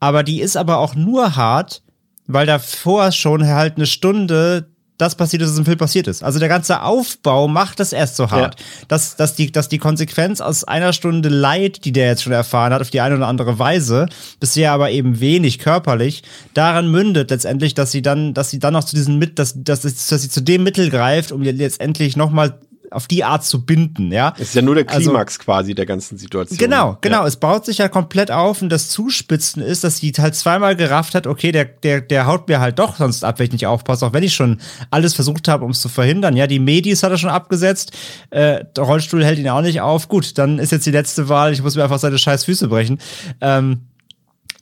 aber die ist aber auch nur hart, weil davor schon halt eine Stunde das passiert ist, was im Film passiert ist. Also der ganze Aufbau macht es erst so hart, ja. dass, dass, die, dass die Konsequenz aus einer Stunde Leid, die der jetzt schon erfahren hat, auf die eine oder andere Weise, bisher aber eben wenig körperlich, daran mündet letztendlich, dass sie dann, dass sie dann noch zu diesem mit, dass, dass, dass sie zu dem Mittel greift, um letztendlich nochmal auf die Art zu binden, ja. Es ist ja nur der also Klimax also, quasi der ganzen Situation. Genau, genau. Ja. Es baut sich ja komplett auf und das Zuspitzen ist, dass sie halt zweimal gerafft hat, okay, der, der, der haut mir halt doch sonst ab, wenn ich nicht aufpasse, auch wenn ich schon alles versucht habe, um es zu verhindern. Ja, die Medis hat er schon abgesetzt, äh, der Rollstuhl hält ihn auch nicht auf. Gut, dann ist jetzt die letzte Wahl, ich muss mir einfach seine scheiß Füße brechen. Ähm,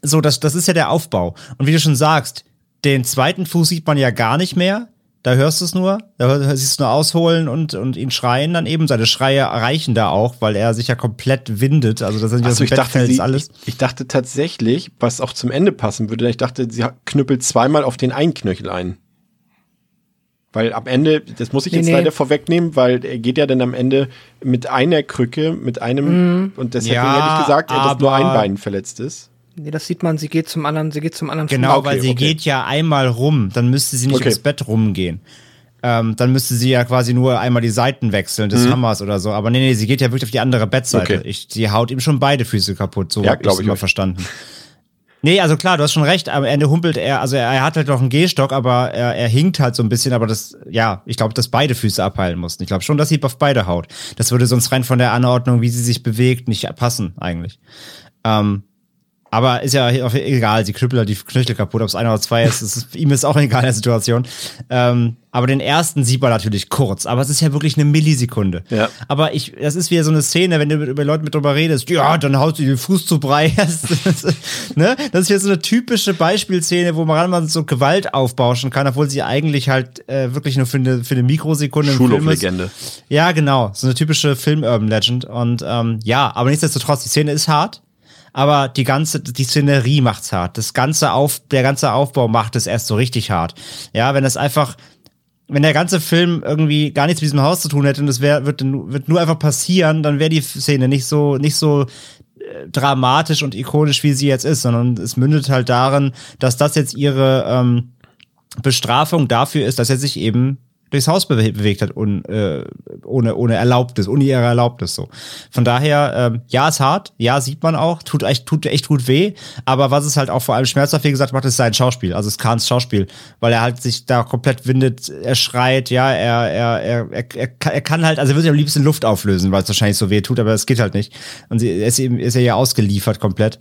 so, das, das ist ja der Aufbau. Und wie du schon sagst, den zweiten Fuß sieht man ja gar nicht mehr da hörst du es nur, da siehst du nur ausholen und, und ihn schreien dann eben. Seine Schreie erreichen da auch, weil er sich ja komplett windet. Also das sind ja so ich dachte, sie, alles. Ich, ich, dachte tatsächlich, was auch zum Ende passen würde, ich dachte, sie knüppelt zweimal auf den einen Knöchel ein. Weil am Ende, das muss ich jetzt nee, leider vorwegnehmen, weil er geht ja dann am Ende mit einer Krücke, mit einem, mm. und deshalb ja, hätte ich gesagt, dass nur ein Bein verletzt ist. Nee, das sieht man, sie geht zum anderen, sie geht zum anderen. Genau, okay, weil sie okay. geht ja einmal rum, dann müsste sie nicht okay. ins Bett rumgehen. Ähm, dann müsste sie ja quasi nur einmal die Seiten wechseln des mhm. Hammers oder so. Aber nee, nee, sie geht ja wirklich auf die andere Bettseite. Okay. Ich, sie haut ihm schon beide Füße kaputt. So ja, glaube ich mal verstanden. Nee, also klar, du hast schon recht. Am Ende humpelt er, also er, er hat halt noch einen Gehstock, aber er, er hinkt halt so ein bisschen. Aber das, ja, ich glaube, dass beide Füße abheilen mussten. Ich glaube schon, dass sie auf beide haut. Das würde sonst rein von der Anordnung, wie sie sich bewegt, nicht passen eigentlich. Ähm, Aber ist ja egal, sie knüppelt halt die Knöchel kaputt, ob es einer oder zwei ist, ist ihm ist auch egal in der Situation. Ähm, aber den ersten sieht man natürlich kurz, aber es ist ja wirklich eine Millisekunde. Ja. Aber ich, das ist wieder so eine Szene, wenn du mit, über Leute mit drüber redest, ja, dann haust du den Fuß zu Brei. Das, das, ne? das ist ja so eine typische Beispielszene, wo man so Gewalt aufbauschen kann, obwohl sie eigentlich halt äh, wirklich nur für eine, für eine Mikrosekunde im Film ist. Ja, genau. So eine typische Film-Urban-Legend. Und ähm, ja, aber nichtsdestotrotz, die Szene ist hart. Aber die ganze, die Szenerie macht's hart. Das ganze Auf, der ganze Aufbau macht es erst so richtig hart. Ja, wenn es einfach, wenn der ganze Film irgendwie gar nichts mit diesem Haus zu tun hätte und es wär, wird, wird nur einfach passieren, dann wäre die Szene nicht so, nicht so äh, dramatisch und ikonisch, wie sie jetzt ist, sondern es mündet halt darin, dass das jetzt ihre ähm, Bestrafung dafür ist, dass er sich eben durchs Haus bewe bewegt hat und, äh, ohne, ohne Erlaubnis, ohne ihre Erlaubnis so. Von daher, ähm, ja, ist hart, ja, sieht man auch, tut echt, tut echt gut weh, aber was es halt auch vor allem schmerzhaft, wie gesagt, macht, ist sein Schauspiel, also es Kahns Schauspiel, weil er halt sich da komplett windet, er schreit, ja, er, er, er, er, er kann halt, also er würde sich am liebsten Luft auflösen, weil es wahrscheinlich so weh tut, aber es geht halt nicht. Und sie, er ist eben, ist er ja ausgeliefert komplett.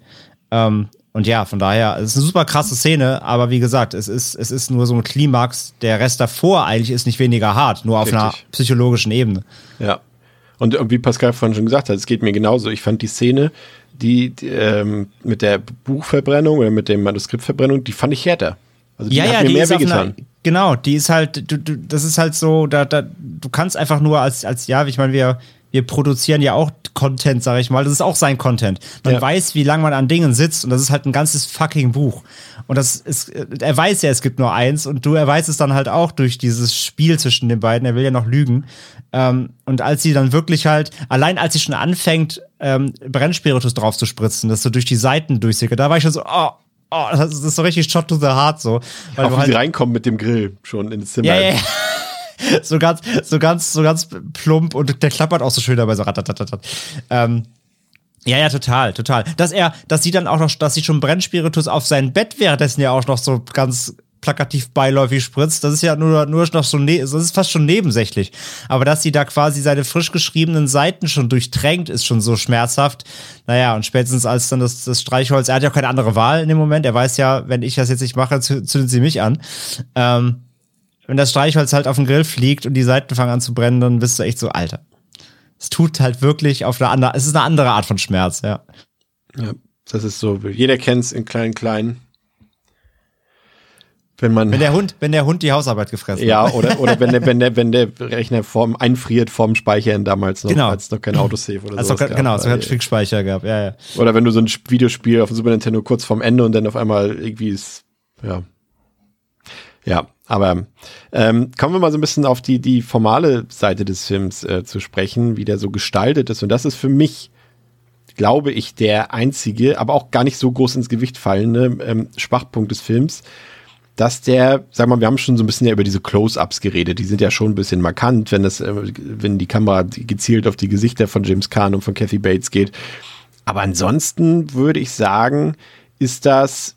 Ähm, und ja, von daher, es ist eine super krasse Szene, aber wie gesagt, es ist, es ist nur so ein Klimax. Der Rest davor eigentlich ist nicht weniger hart, nur auf Richtig. einer psychologischen Ebene. Ja. Und wie Pascal vorhin schon gesagt hat, es geht mir genauso. Ich fand die Szene, die, die ähm, mit der Buchverbrennung oder mit der Manuskriptverbrennung, die fand ich härter. Also die ja, hat ja, mir die mehr wehgetan. genau, die ist halt, du, du, das ist halt so, da, da, du kannst einfach nur als, als, ja, ich meine, wir, wir produzieren ja auch Content, sag ich mal. Das ist auch sein Content. Man Ja. weiß, wie lange man an Dingen sitzt und das ist halt ein ganzes fucking Buch. Und das ist, er weiß ja, es gibt nur eins und du, er weiß es dann halt auch durch dieses Spiel zwischen den beiden. Er will ja noch lügen. Ähm, und als sie dann wirklich halt, allein als sie schon anfängt, ähm, Brennspiritus drauf zu spritzen, dass so durch die Seiten durchsickert, da war ich schon so, oh, oh, das ist so richtig Shot to the Heart so. Weil Auch du wie halt, sie reinkommen mit dem Grill schon ins Zimmer. ja, ja, ja. So ganz, so ganz, so ganz plump und der klappert auch so schön dabei, so ratatatatat. Ähm, ja, ja, total, total. Dass er, dass sie dann auch noch, dass sie schon Brennspiritus auf sein Bett währenddessen ja auch noch so ganz plakativ beiläufig spritzt, das ist ja nur, nur noch so, ne das ist fast schon nebensächlich. Aber dass sie da quasi seine frisch geschriebenen Seiten schon durchtränkt, ist schon so schmerzhaft. Naja, und spätestens als dann das, das Streichholz, er hat ja keine andere Wahl in dem Moment, er weiß ja, wenn ich das jetzt nicht mache, zü- zündet sie mich an. Ähm, wenn das Streichholz halt auf den Grill fliegt und die Seiten fangen an zu brennen, dann bist du echt so, Alter. Es tut halt wirklich auf eine andere, es ist eine andere Art von Schmerz, ja. Ja, das ist so. Jeder kennt es in kleinen, kleinen. Wenn man. Wenn der Hund, wenn der Hund die Hausarbeit gefressen ja, hat. oder, oder wenn, der, wenn, der, wenn der Rechner vorm, einfriert vorm Speichern damals noch, Genau. als es noch kein Autosave oder so. genau, es hat Fickspeicher gehabt, ja, ja. Oder wenn du so ein Videospiel auf dem Super Nintendo kurz vorm Ende und dann auf einmal irgendwie ist, ja. Ja, aber ähm, kommen wir mal so ein bisschen auf die, die formale Seite des Films äh, zu sprechen, wie der so gestaltet ist. Und das ist für mich, glaube ich, der einzige, aber auch gar nicht so groß ins Gewicht fallende ähm, Schwachpunkt des Films, dass der, sag mal, wir haben schon so ein bisschen ja über diese Close-Ups geredet, die sind ja schon ein bisschen markant, wenn das, äh, wenn die Kamera gezielt auf die Gesichter von James Caan und von Kathy Bates geht. Aber ansonsten würde ich sagen, ist das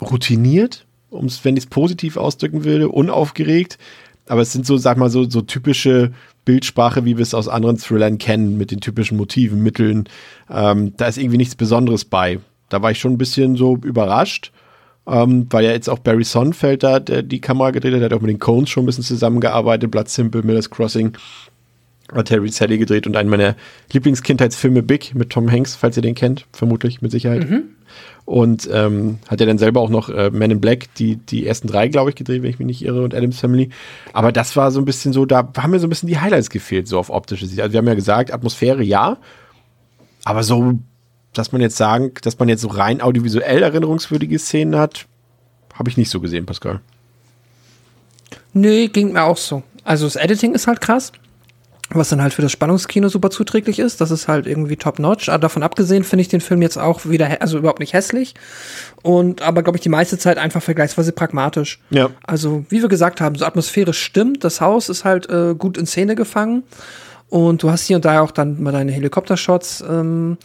routiniert, um's, wenn ich es positiv ausdrücken würde, unaufgeregt. Aber es sind so, sag mal, so, so typische Bildsprache, wie wir es aus anderen Thrillern kennen, mit den typischen Motiven, Mitteln. Ähm, da ist irgendwie nichts Besonderes bei. Da war ich schon ein bisschen so überrascht, ähm, weil ja jetzt auch Barry Sonnenfeld da der die Kamera gedreht hat, der hat auch mit den Cones schon ein bisschen zusammengearbeitet, Blood Simple, Miller's Crossing, hat Terry Sally gedreht und einen meiner Lieblingskindheitsfilme Big mit Tom Hanks, falls ihr den kennt, vermutlich, mit Sicherheit. Und ähm, hat er dann selber auch noch äh, Men in Black, die, die ersten drei, glaube ich, gedreht, wenn ich mich nicht irre, und Adams Family. Aber das war so ein bisschen so, da haben mir so ein bisschen die Highlights gefehlt, so auf optische Sicht. Also wir haben ja gesagt, Atmosphäre ja, aber so, dass man jetzt sagen, dass man jetzt so rein audiovisuell erinnerungswürdige Szenen hat, habe ich nicht so gesehen, Pascal. Nee, ging mir auch so. Also das Editing ist halt krass, was dann halt für das Spannungskino super zuträglich ist. Das ist halt irgendwie top-notch. Aber davon abgesehen finde ich den Film jetzt auch wieder, also überhaupt nicht hässlich. Und aber, glaube ich, die meiste Zeit einfach vergleichsweise pragmatisch. Ja. Also, wie wir gesagt haben, so atmosphärisch stimmt. Das Haus ist halt äh, gut in Szene gefangen. Und du hast hier und da auch dann mal deine Helikoptershots. Ähm,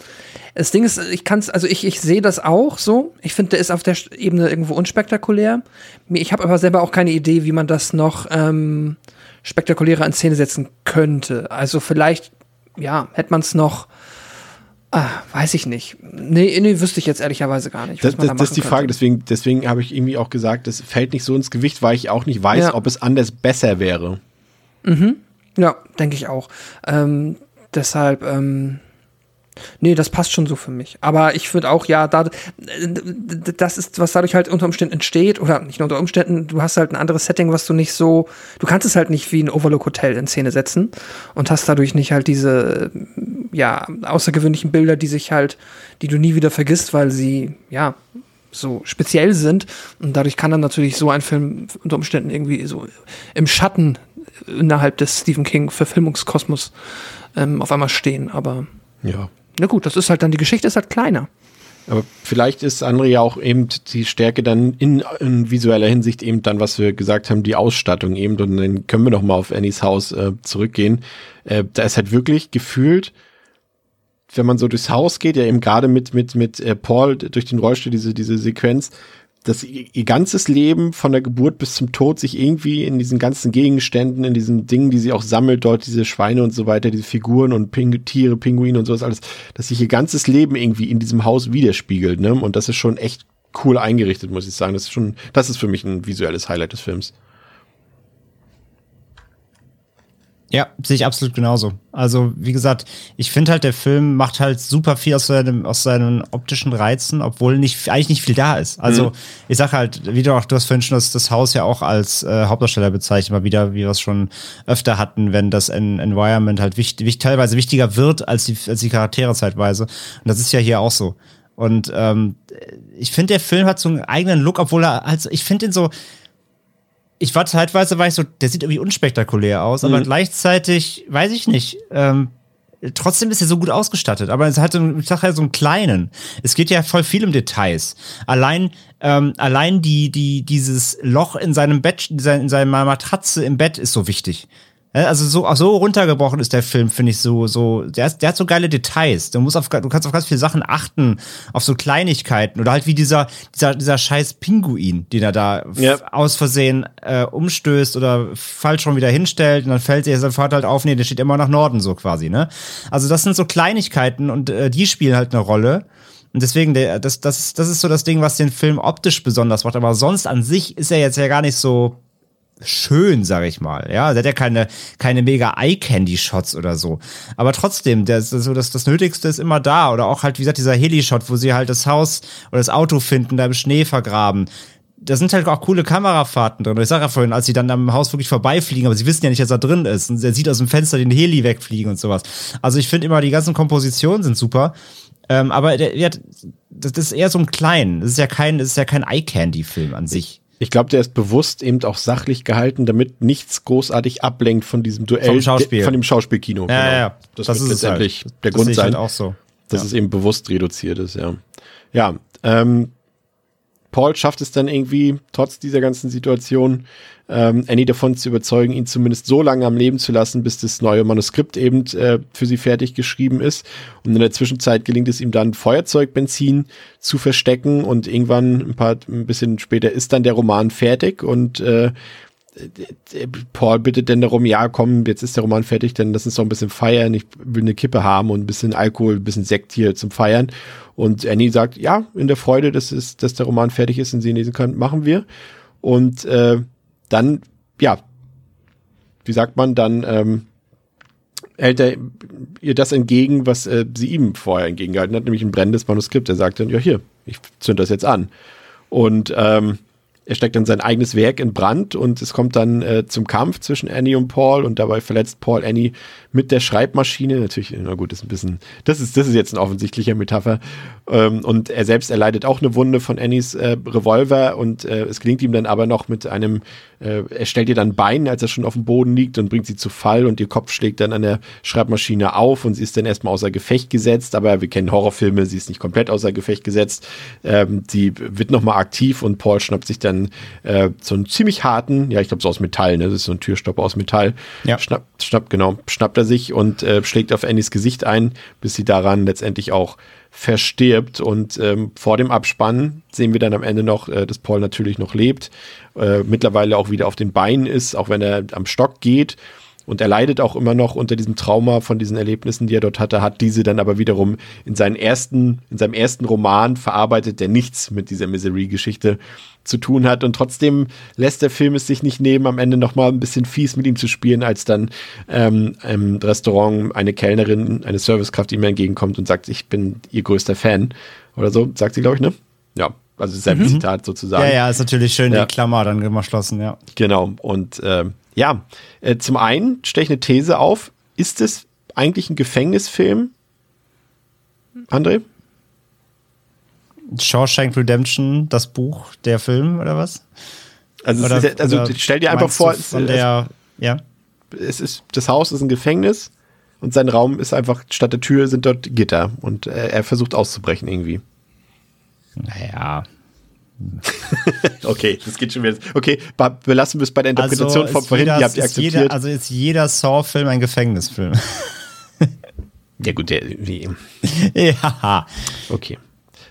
das Ding ist, ich kann's, also ich, ich sehe das auch so. Ich finde, der ist auf der Ebene irgendwo unspektakulär. Ich habe aber selber auch keine Idee, wie man das noch ähm, spektakulärer in Szene setzen könnte. Also vielleicht, ja, hätte man es noch Ah, weiß ich nicht. Nee, nee, wüsste ich jetzt ehrlicherweise gar nicht. Das, das, da das ist die Frage, deswegen, deswegen habe ich irgendwie auch gesagt, das fällt nicht so ins Gewicht, weil ich auch nicht weiß, ja. ob es anders besser wäre. Mhm. Ja, denke ich auch. Ähm, deshalb, ähm, Nee, das passt schon so für mich. Aber ich würde auch, ja, da, das ist, was dadurch halt unter Umständen entsteht, oder nicht nur unter Umständen, du hast halt ein anderes Setting, was du nicht so, du kannst es halt nicht wie ein Overlook Hotel in Szene setzen und hast dadurch nicht halt diese, ja, außergewöhnlichen Bilder, die sich halt, die du nie wieder vergisst, weil sie, ja, so speziell sind. Und dadurch kann dann natürlich so ein Film unter Umständen irgendwie so im Schatten innerhalb des Stephen King Verfilmungskosmos ähm, auf einmal stehen. Aber ja. Na gut, das ist halt dann, die Geschichte ist halt kleiner. Aber vielleicht ist andere ja auch eben die Stärke dann in, in, visueller Hinsicht eben dann, was wir gesagt haben, die Ausstattung eben. Und dann können wir noch mal auf Annies Haus äh, zurückgehen. Äh, da ist halt wirklich gefühlt, wenn man so durchs Haus geht, ja eben gerade mit, mit, mit äh, Paul durch den Rollstuhl, diese, diese Sequenz, dass ihr ganzes Leben von der Geburt bis zum Tod sich irgendwie in diesen ganzen Gegenständen, in diesen Dingen, die sie auch sammelt, dort diese Schweine und so weiter, diese Figuren und Ping Tiere, Pinguine und sowas alles, dass sich ihr ganzes Leben irgendwie in diesem Haus widerspiegelt, ne? Und das ist schon echt cool eingerichtet, muss ich sagen. Das ist schon, das ist für mich ein visuelles Highlight des Films. Ja, sehe ich absolut genauso. Also, wie gesagt, ich finde halt, der Film macht halt super viel aus, seinem, aus seinen optischen Reizen, obwohl nicht, eigentlich nicht viel da ist. Also, mhm. ich sag halt, wie du auch, du hast vorhin schon das, das Haus ja auch als äh, Hauptdarsteller bezeichnet, mal wieder, wie wir es schon öfter hatten, wenn das en Environment halt wichtig, wichtig, teilweise wichtiger wird als die, als die Charaktere zeitweise. Und das ist ja hier auch so. Und ähm, ich finde, der Film hat so einen eigenen Look, obwohl er halt, ich finde ihn so, ich war zeitweise, war ich so, der sieht irgendwie unspektakulär aus, aber mhm. gleichzeitig, weiß ich nicht, ähm, trotzdem ist er so gut ausgestattet, aber es hat, ich sag ja, so einen kleinen. Es geht ja voll viel um Details. Allein, ähm, allein die, die, dieses Loch in seinem Bett, in seiner Matratze im Bett ist so wichtig. Also so, so runtergebrochen ist der Film, finde ich so, so, der, der hat so geile Details. Du musst auf, du kannst auf ganz viele Sachen achten, auf so Kleinigkeiten oder halt wie dieser, dieser, dieser scheiß Pinguin, den er da ja. aus Versehen äh, umstößt oder falsch schon wieder hinstellt und dann fällt sich sein Vater halt auf, nee, der steht immer nach Norden so quasi, ne? Also das sind so Kleinigkeiten und äh, die spielen halt eine Rolle. Und deswegen, der, das, das, das ist so das Ding, was den Film optisch besonders macht. Aber sonst an sich ist er jetzt ja gar nicht so schön, sag ich mal. Ja, der hat ja keine, keine mega Eye-Candy-Shots oder so. Aber trotzdem, ist so, das, das Nötigste ist immer da. Oder auch halt, wie gesagt, dieser Heli-Shot, wo sie halt das Haus oder das Auto finden, da im Schnee vergraben. Da sind halt auch coole Kamerafahrten drin. Und ich sag ja vorhin, als sie dann am Haus wirklich vorbeifliegen, aber sie wissen ja nicht, dass er drin ist. Und er sieht aus dem Fenster den Heli wegfliegen und sowas. Also ich finde immer, die ganzen Kompositionen sind super. Ähm, aber der, der, das ist eher so ein klein. Das ist ja kein, das ist ja kein Eye-Candy-Film an sich. Ich glaube, der ist bewusst eben auch sachlich gehalten, damit nichts großartig ablenkt von diesem Duell, Schauspiel. von dem Schauspielkino. Ja, genau. ja, ja. Das, das wird letztendlich halt. der das Grund sein, halt auch so. dass ja. es eben bewusst reduziert ist, ja. Ja, ähm, Paul schafft es dann irgendwie, trotz dieser ganzen Situation, ähm, Annie davon zu überzeugen, ihn zumindest so lange am Leben zu lassen, bis das neue Manuskript eben äh, für sie fertig geschrieben ist. Und in der Zwischenzeit gelingt es ihm dann, Feuerzeugbenzin zu verstecken und irgendwann ein paar, ein bisschen später ist dann der Roman fertig und äh, Paul bittet dann darum, ja, komm, jetzt ist der Roman fertig, dann lass uns doch ein bisschen feiern. Ich will eine Kippe haben und ein bisschen Alkohol, ein bisschen Sekt hier zum Feiern. Und Annie sagt, ja, in der Freude, dass, es, dass der Roman fertig ist und sie ihn lesen kann, machen wir. Und äh, dann, ja, wie sagt man, dann ähm, hält er ihr das entgegen, was äh, sie ihm vorher entgegengehalten hat, nämlich ein brennendes Manuskript. Er sagt dann, ja hier, ich zünd das jetzt an. Und ähm, er steckt dann sein eigenes Werk in Brand und es kommt dann äh, zum Kampf zwischen Annie und Paul und dabei verletzt Paul Annie mit der Schreibmaschine. Natürlich, na gut, das ist ein bisschen, das ist, das ist jetzt ein offensichtlicher Metapher. Ähm, und er selbst erleidet auch eine Wunde von Annies äh, Revolver und äh, es gelingt ihm dann aber noch mit einem, äh, er stellt ihr dann Bein, als er schon auf dem Boden liegt und bringt sie zu Fall und ihr Kopf schlägt dann an der Schreibmaschine auf und sie ist dann erstmal außer Gefecht gesetzt, aber wir kennen Horrorfilme, sie ist nicht komplett außer Gefecht gesetzt. Ähm, sie wird nochmal aktiv und Paul schnappt sich dann äh, so einen ziemlich harten, ja, ich glaube so aus Metall, ne? Das ist so ein Türstopper aus Metall. Ja. Schnappt, schnappt, genau, schnappt er sich und äh, schlägt auf Annies Gesicht ein, bis sie daran letztendlich auch verstirbt. Und ähm, vor dem Abspann sehen wir dann am Ende noch, äh, dass Paul natürlich noch lebt, äh, mittlerweile auch wieder auf den Beinen ist, auch wenn er am Stock geht Und er leidet auch immer noch unter diesem Trauma von diesen Erlebnissen, die er dort hatte, hat diese dann aber wiederum in seinen ersten, in seinem ersten Roman verarbeitet, der nichts mit dieser Misery-Geschichte zu tun hat. Und trotzdem lässt der Film es sich nicht nehmen, am Ende nochmal ein bisschen fies mit ihm zu spielen, als dann ähm, im Restaurant eine Kellnerin, eine Servicekraft ihm entgegenkommt und sagt, ich bin ihr größter Fan. Oder so, sagt sie, glaube ich, ne? Ja, also selbe mhm. Zitat sozusagen. Ja, ja, ist natürlich schön ja. die Klammer dann geschlossen, ja. Genau. Und äh, ja, äh, zum einen stelle ich eine These auf. Ist es eigentlich ein Gefängnisfilm? André? Shawshank Redemption, das Buch, der Film oder was? Also, oder, ist, also stell dir einfach vor, von der, ja. es ist, das Haus ist ein Gefängnis und sein Raum ist einfach, statt der Tür sind dort Gitter und er, er versucht auszubrechen irgendwie. Naja. okay, das geht schon wieder. Okay, belassen wir es bei der Interpretation also von vorhin, jeder, die habt ihr akzeptiert. Jeder, also ist jeder Saw-Film ein Gefängnisfilm. ja, gut, der, wie. ja. Okay.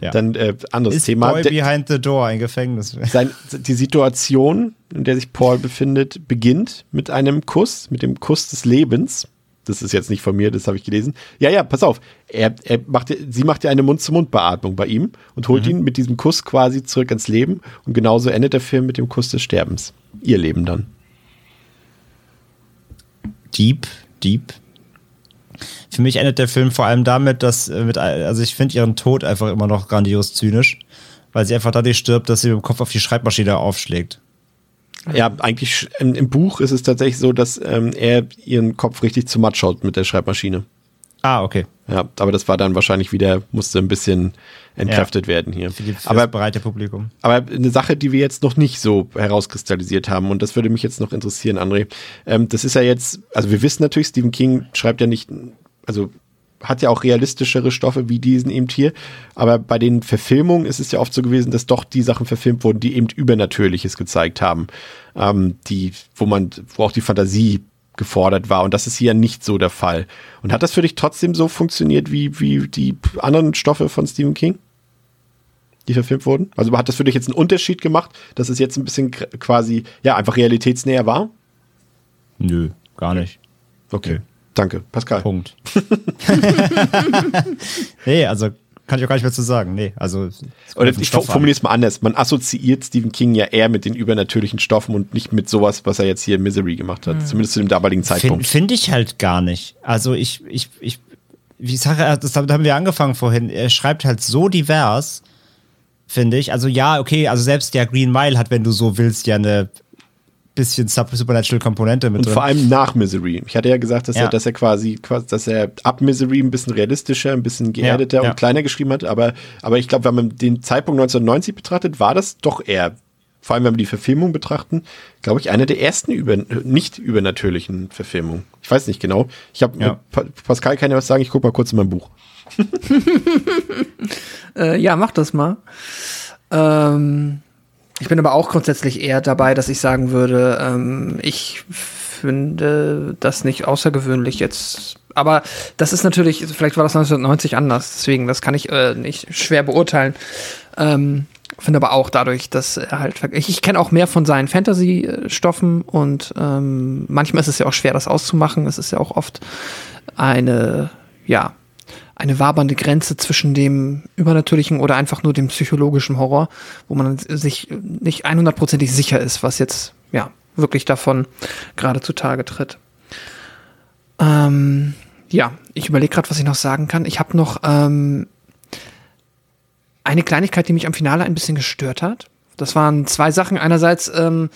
Ja. Dann äh, anderes ist Thema. Boy Behind the Door, ein Gefängnis. Sein, die Situation, in der sich Paul befindet, beginnt mit einem Kuss, mit dem Kuss des Lebens das ist jetzt nicht von mir, das habe ich gelesen. Ja, ja, pass auf. Er, er macht, sie macht ja eine Mund-zu-Mund-Beatmung bei ihm und holt mhm. ihn mit diesem Kuss quasi zurück ins Leben. Und genauso endet der Film mit dem Kuss des Sterbens. Ihr Leben dann. Deep, deep. Für mich endet der Film vor allem damit, dass äh, mit, also ich finde ihren Tod einfach immer noch grandios zynisch, weil sie einfach dadurch stirbt, dass sie mit dem Kopf auf die Schreibmaschine aufschlägt. Ja, eigentlich im, im, Buch ist es tatsächlich so, dass ähm, er ihren Kopf richtig zu matt schaut mit der Schreibmaschine. Ah, okay. Ja, aber das war dann wahrscheinlich wieder, musste ein bisschen entkräftet ja. werden hier. Für, die, für aber, das breite Publikum. Aber eine Sache, die wir jetzt noch nicht so herauskristallisiert haben, und das würde mich jetzt noch interessieren, André. Ähm, das ist ja jetzt, also wir wissen natürlich, Stephen King schreibt ja nicht, also hat ja auch realistischere Stoffe wie diesen eben hier. Aber bei den Verfilmungen ist es ja oft so gewesen, dass doch die Sachen verfilmt wurden, die eben Übernatürliches gezeigt haben. Ähm, die, wo man, wo auch die Fantasie gefordert war. Und das ist hier nicht so der Fall. Und hat das für dich trotzdem so funktioniert wie, wie die anderen Stoffe von Stephen King? Die verfilmt wurden? Also hat das für dich jetzt einen Unterschied gemacht, dass es jetzt ein bisschen quasi, ja, einfach realitätsnäher war? Nö, gar nicht. Okay. Danke, Pascal. Punkt. nee, also kann ich auch gar nicht mehr zu sagen. Nee, also. Oder ich formuliere es mal anders. Man assoziiert Stephen King ja eher mit den übernatürlichen Stoffen und nicht mit sowas, was er jetzt hier in Misery gemacht hat. Mhm. Zumindest zu dem damaligen Zeitpunkt. Finde find ich halt gar nicht. Also ich, ich, ich, wie ich sage, das haben wir angefangen vorhin. Er schreibt halt so divers, finde ich. Also ja, okay, also selbst der Green Mile hat, wenn du so willst, ja eine bisschen Supernatural-Komponente mit Und drin. vor allem nach Misery. Ich hatte ja gesagt, dass, ja. Er, dass er quasi, dass er ab Misery ein bisschen realistischer, ein bisschen geerdeter ja, ja. und kleiner geschrieben hat. Aber, aber ich glaube, wenn man den Zeitpunkt 1990 betrachtet, war das doch eher, vor allem wenn wir die Verfilmung betrachten, glaube ich, eine der ersten über, nicht übernatürlichen Verfilmungen. Ich weiß nicht genau. Ich habe Pascal kann ja was sagen. Ich gucke mal kurz in mein Buch. äh, ja, mach das mal. Ähm ich bin aber auch grundsätzlich eher dabei, dass ich sagen würde, ähm, ich finde das nicht außergewöhnlich jetzt. Aber das ist natürlich, vielleicht war das 1990 anders, deswegen, das kann ich äh, nicht schwer beurteilen. Ähm, finde aber auch dadurch, dass er halt, ich, ich kenne auch mehr von seinen Fantasy-Stoffen und ähm, manchmal ist es ja auch schwer, das auszumachen. Es ist ja auch oft eine, ja, eine wabernde Grenze zwischen dem übernatürlichen oder einfach nur dem psychologischen Horror, wo man sich nicht 100%ig sicher ist, was jetzt ja wirklich davon gerade zutage tritt. Ähm, ja, ich überlege gerade, was ich noch sagen kann. Ich habe noch ähm, eine Kleinigkeit, die mich am Finale ein bisschen gestört hat. Das waren zwei Sachen. Einerseits, ähm,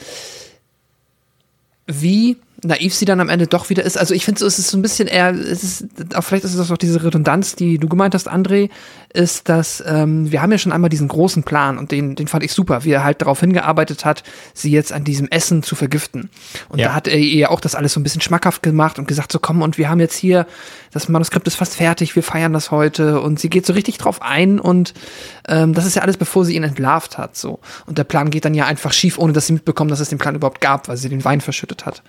wie naiv sie dann am Ende doch wieder ist. Also ich finde so, es ist so ein bisschen eher, es ist, auch vielleicht ist es auch diese Redundanz, die du gemeint hast, André, ist, dass ähm, wir haben ja schon einmal diesen großen Plan und den, den fand ich super, wie er halt darauf hingearbeitet hat, sie jetzt an diesem Essen zu vergiften. Und ja. da hat er ihr auch das alles so ein bisschen schmackhaft gemacht und gesagt, so komm, und wir haben jetzt hier, das Manuskript ist fast fertig, wir feiern das heute und sie geht so richtig drauf ein und ähm, das ist ja alles, bevor sie ihn entlarvt hat. so Und der Plan geht dann ja einfach schief, ohne dass sie mitbekommen, dass es den Plan überhaupt gab, weil sie den Wein verschüttet hat.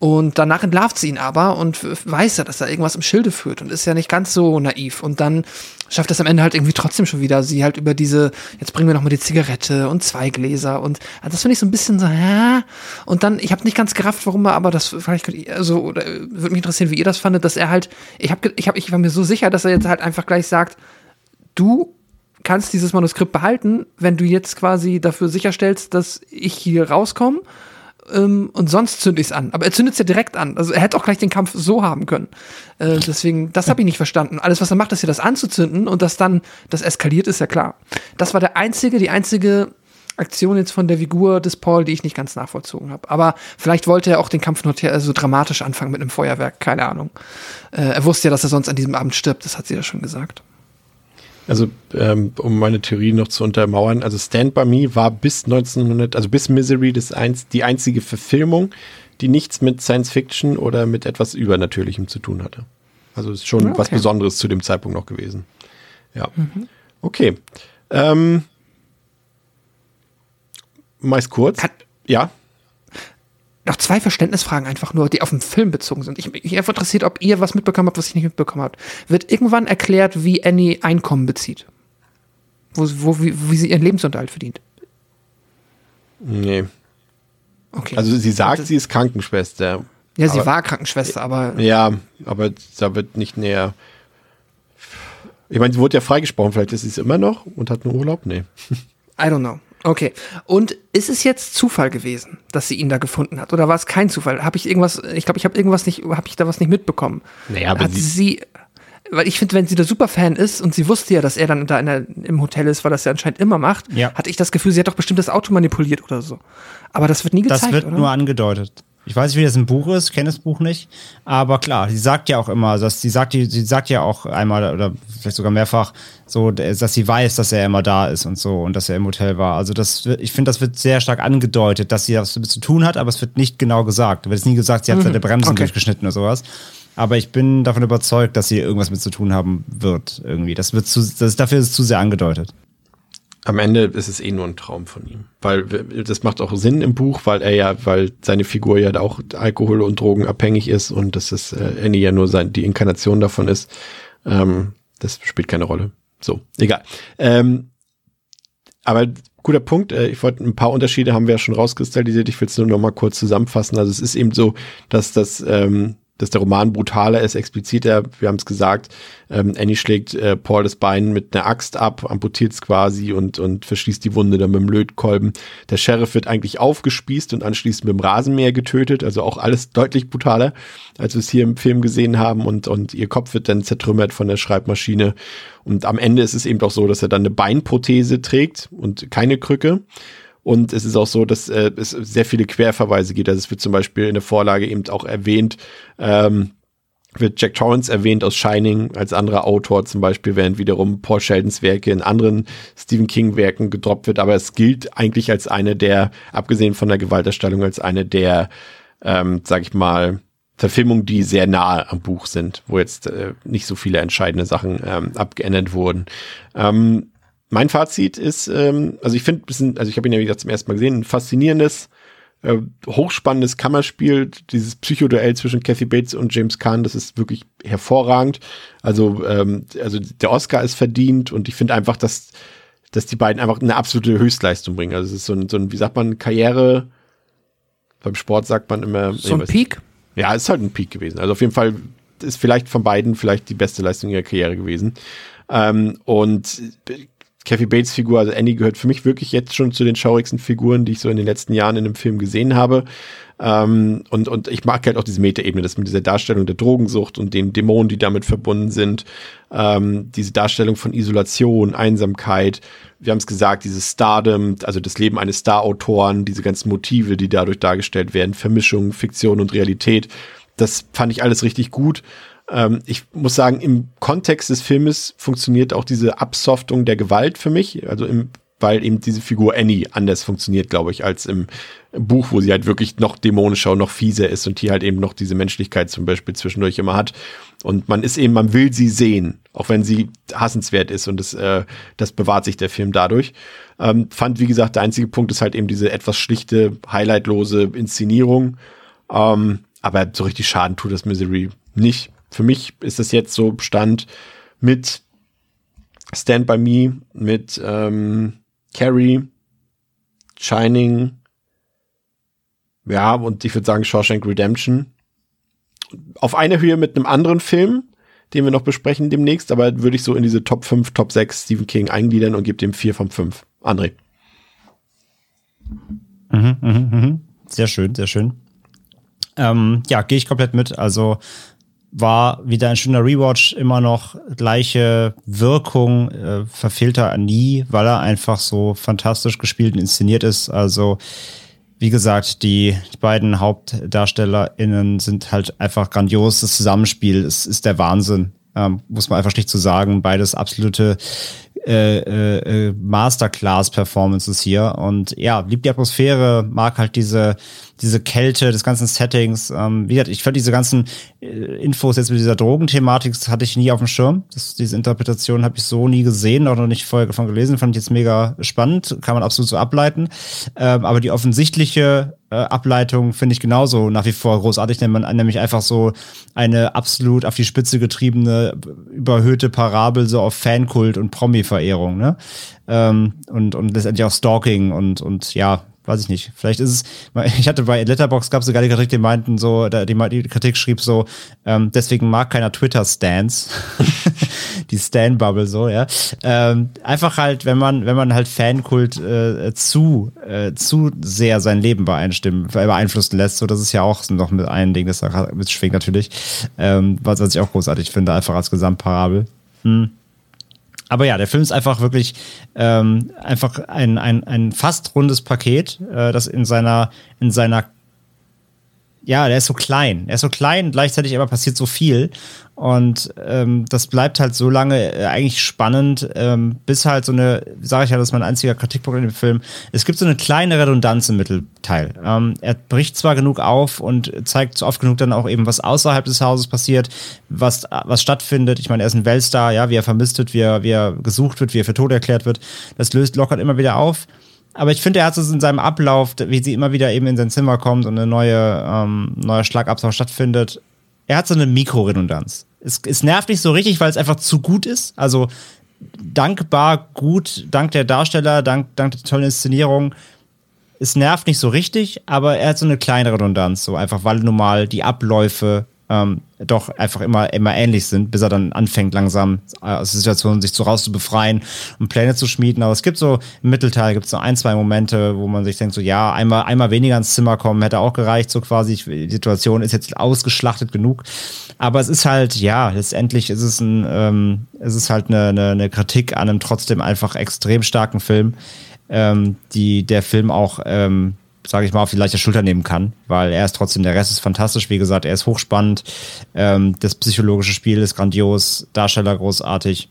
Und danach entlarvt sie ihn aber und weiß ja, dass er irgendwas im Schilde führt und ist ja nicht ganz so naiv. Und dann schafft es am Ende halt irgendwie trotzdem schon wieder, sie halt über diese, jetzt bringen wir nochmal die Zigarette und zwei Gläser und also das finde ich so ein bisschen so, hä? Und dann, ich habe nicht ganz gerafft, warum er, aber das vielleicht könnt also oder, würde mich interessieren, wie ihr das fandet, dass er halt, ich habe, ich habe, ich war mir so sicher, dass er jetzt halt einfach gleich sagt, du kannst dieses Manuskript behalten, wenn du jetzt quasi dafür sicherstellst, dass ich hier rauskomme ähm, und sonst zünde ich es an. Aber er zündet es ja direkt an. Also er hätte auch gleich den Kampf so haben können. Äh, deswegen, das habe ich nicht verstanden. Alles, was er macht, ist ja das anzuzünden und das dann, das eskaliert, ist ja klar. Das war der einzige, die einzige Aktion jetzt von der Figur des Paul, die ich nicht ganz nachvollzogen habe. Aber vielleicht wollte er auch den Kampf noch so also dramatisch anfangen mit einem Feuerwerk, keine Ahnung. Äh, er wusste ja, dass er sonst an diesem Abend stirbt, das hat sie ja schon gesagt. Also, ähm, um meine Theorie noch zu untermauern, also Stand By Me war bis 1900, also bis Misery das eins, die einzige Verfilmung, die nichts mit Science Fiction oder mit etwas Übernatürlichem zu tun hatte. Also ist schon okay. was Besonderes zu dem Zeitpunkt noch gewesen. Ja. Mhm. Okay. Ähm, meist kurz. Hat, ja noch zwei Verständnisfragen einfach nur, die auf den Film bezogen sind. Ich, mich einfach interessiert, ob ihr was mitbekommen habt, was ich nicht mitbekommen habt. Wird irgendwann erklärt, wie Annie Einkommen bezieht? Wo, wo, wie, wie sie ihren Lebensunterhalt verdient? Nee. Okay. Also sie sagt, sie ist Krankenschwester. Ja, sie aber, war Krankenschwester, aber. Ja, aber da wird nicht näher. Ich meine, sie wurde ja freigesprochen, vielleicht ist sie es immer noch und hat nur Urlaub? Nee. I don't know. Okay. Und ist es jetzt Zufall gewesen, dass sie ihn da gefunden hat? Oder war es kein Zufall? Habe ich irgendwas, ich glaube, ich habe irgendwas nicht, habe ich da was nicht mitbekommen? Naja, aber hat sie, sie weil ich finde, wenn sie der Superfan ist und sie wusste ja, dass er dann da der, im Hotel ist, weil das er anscheinend immer macht, ja. hatte ich das Gefühl, sie hat doch bestimmt das Auto manipuliert oder so. Aber das wird nie gezeigt, Das wird oder? nur angedeutet. Ich weiß nicht, wie das im Buch ist, kenne das Buch nicht. Aber klar, sie sagt ja auch immer, dass sie sagt, sie sagt ja auch einmal oder vielleicht sogar mehrfach, so, dass sie weiß, dass er immer da ist und so und dass er im Hotel war. Also das, ich finde, das wird sehr stark angedeutet, dass sie das damit zu tun hat, aber es wird nicht genau gesagt. Da wird es nie gesagt, sie hat mhm. seine Bremsen okay. durchgeschnitten oder sowas. Aber ich bin davon überzeugt, dass sie irgendwas mit zu tun haben wird irgendwie. Das wird zu, das, dafür ist es zu sehr angedeutet am Ende ist es eh nur ein Traum von ihm. Weil das macht auch Sinn im Buch, weil er ja, weil seine Figur ja auch Alkohol- und Drogen abhängig ist und dass es äh, Annie ja nur sein, die Inkarnation davon ist. Ähm, das spielt keine Rolle. So, egal. Ähm, aber guter Punkt. Äh, ich wollte ein paar Unterschiede haben wir ja schon rauskristallisiert. Ich will es nur noch mal kurz zusammenfassen. Also es ist eben so, dass das ähm, dass der Roman brutaler ist, expliziter. Wir haben es gesagt, ähm, Annie schlägt äh, Paul das Bein mit einer Axt ab, amputiert es quasi und, und verschließt die Wunde dann mit dem Lötkolben. Der Sheriff wird eigentlich aufgespießt und anschließend mit dem Rasenmäher getötet, also auch alles deutlich brutaler, als wir es hier im Film gesehen haben und, und ihr Kopf wird dann zertrümmert von der Schreibmaschine. Und am Ende ist es eben doch so, dass er dann eine Beinprothese trägt und keine Krücke. Und es ist auch so, dass äh, es sehr viele Querverweise gibt. Also es wird zum Beispiel in der Vorlage eben auch erwähnt, ähm, wird Jack Torrance erwähnt aus Shining als anderer Autor zum Beispiel, während wiederum Paul Sheldons Werke in anderen Stephen King Werken gedroppt wird. Aber es gilt eigentlich als eine der, abgesehen von der Gewalterstellung, als eine der, ähm, sag ich mal, Verfilmungen, die sehr nahe am Buch sind, wo jetzt äh, nicht so viele entscheidende Sachen ähm, abgeändert wurden. Ähm, mein Fazit ist, ähm, also ich finde, also ich habe ihn ja wie gesagt zum ersten Mal gesehen, ein faszinierendes, äh, hochspannendes Kammerspiel, dieses Psychoduell zwischen Kathy Bates und James Caan, das ist wirklich hervorragend. Also, ähm, also der Oscar ist verdient und ich finde einfach, dass, dass die beiden einfach eine absolute Höchstleistung bringen. Also es ist so ein, so ein wie sagt man, Karriere, beim Sport sagt man immer. So ein Peak? Ja, ist halt ein Peak gewesen. Also auf jeden Fall ist vielleicht von beiden vielleicht die beste Leistung ihrer Karriere gewesen. Ähm, und Kathy Bates Figur, also Annie gehört für mich wirklich jetzt schon zu den schaurigsten Figuren, die ich so in den letzten Jahren in einem Film gesehen habe. Ähm, und, und ich mag halt auch diese Metaebene, das mit dieser Darstellung der Drogensucht und den Dämonen, die damit verbunden sind. Ähm, diese Darstellung von Isolation, Einsamkeit. Wir haben es gesagt, dieses Stardom, also das Leben eines Star-Autoren, diese ganzen Motive, die dadurch dargestellt werden, Vermischung, Fiktion und Realität. Das fand ich alles richtig gut. Ähm, ich muss sagen, im Kontext des Filmes funktioniert auch diese Absoftung der Gewalt für mich. Also im, weil eben diese Figur Annie anders funktioniert, glaube ich, als im Buch, wo sie halt wirklich noch dämonischer und noch fieser ist und hier halt eben noch diese Menschlichkeit zum Beispiel zwischendurch immer hat. Und man ist eben, man will sie sehen, auch wenn sie hassenswert ist und das, äh, das bewahrt sich der Film dadurch. Ähm, fand, wie gesagt, der einzige Punkt ist halt eben diese etwas schlichte, highlightlose Inszenierung. Ähm, aber so richtig Schaden tut das Misery nicht. Für mich ist es jetzt so Stand mit Stand By Me, mit ähm, Carrie, Shining, ja, und ich würde sagen Shawshank Redemption. Auf einer Höhe mit einem anderen Film, den wir noch besprechen demnächst, aber würde ich so in diese Top 5, Top 6 Stephen King eingliedern und gebe dem 4 von 5. André. Mhm, mhm, mhm. Sehr schön, sehr schön. Ähm, ja, gehe ich komplett mit. Also war wieder ein schöner Rewatch, immer noch gleiche Wirkung, äh, verfehlt er nie, weil er einfach so fantastisch gespielt und inszeniert ist. Also wie gesagt, die, beiden HauptdarstellerInnen sind halt einfach grandios. Das Zusammenspiel ist, ist der Wahnsinn. Ähm, muss man einfach schlicht zu so sagen. Beides absolute äh, äh, Masterclass-Performances hier. Und ja, liebt die Atmosphäre, mag halt diese, diese Kälte des ganzen Settings. Ähm, wie gesagt, ich fand diese ganzen äh, Infos jetzt mit dieser Drogenthematik, hatte ich nie auf dem Schirm. Das, diese Interpretation habe ich so nie gesehen, auch noch nicht vorher davon gelesen. Fand ich jetzt mega spannend, kann man absolut so ableiten. Ähm, aber die offensichtliche äh, Ableitung finde ich genauso nach wie vor großartig, wenn man nämlich einfach so eine absolut auf die Spitze getriebene, überhöhte Parabel so auf Fankult und Promi-Verehrung, ne? Ähm, und, und letztendlich auch Stalking und, und ja, weiß ich nicht. Vielleicht ist es, ich hatte bei Letterbox gab es sogar die Kritik, die meinten so, die, die Kritik schrieb so, ähm, deswegen mag keiner Twitter-Stans. die Stan-Bubble so, ja. Ähm, einfach halt, wenn man, wenn man halt Fankult äh, zu, äh, zu sehr sein Leben beeinstimmen, beeinflussen lässt, so das ist ja auch noch mit einem Ding, das da mitschwingt natürlich. Ähm, was, was ich auch großartig finde, einfach als Gesamtparabel. Hm. Aber ja, der Film ist einfach wirklich ähm, einfach ein, ein, ein fast rundes Paket, äh, das in seiner, in seiner ja, der ist so klein. Er ist so klein, gleichzeitig aber passiert so viel. Und ähm, das bleibt halt so lange äh, eigentlich spannend, ähm, bis halt so eine, sage ich ja, das ist mein einziger Kritikpunkt in dem Film. Es gibt so eine kleine Redundanz im Mittelteil. Ähm, er bricht zwar genug auf und zeigt oft genug dann auch eben, was außerhalb des Hauses passiert, was, was stattfindet. Ich meine, er ist ein Weltstar, ja, wie er vermisst wird, wie er, wie er gesucht wird, wie er für tot erklärt wird. Das löst lockert immer wieder auf. Aber ich finde, er hat es in seinem Ablauf, wie sie immer wieder eben in sein Zimmer kommt und eine neue, ähm, neuer Schlagabtausch stattfindet. Er hat so eine Mikroredundanz es, es nervt nicht so richtig, weil es einfach zu gut ist. Also dankbar gut, dank der Darsteller, dank, dank der tollen Inszenierung. Es nervt nicht so richtig, aber er hat so eine kleine Redundanz, so einfach, weil normal die Abläufe ähm, doch einfach immer, immer ähnlich sind, bis er dann anfängt, langsam aus der Situation sich so raus zu befreien und Pläne zu schmieden. Aber es gibt so im Mittelteil gibt es so ein, zwei Momente, wo man sich denkt, so ja, einmal, einmal weniger ins Zimmer kommen, hätte auch gereicht, so quasi. Die Situation ist jetzt ausgeschlachtet genug. Aber es ist halt, ja, letztendlich ist es ein, ähm, es ist halt eine, eine, eine Kritik an einem trotzdem einfach extrem starken Film, ähm, die der Film auch ähm, sage ich mal, auf die leichte Schulter nehmen kann, weil er ist trotzdem, der Rest ist fantastisch, wie gesagt, er ist hochspannend, ähm, das psychologische Spiel ist grandios, Darsteller großartig,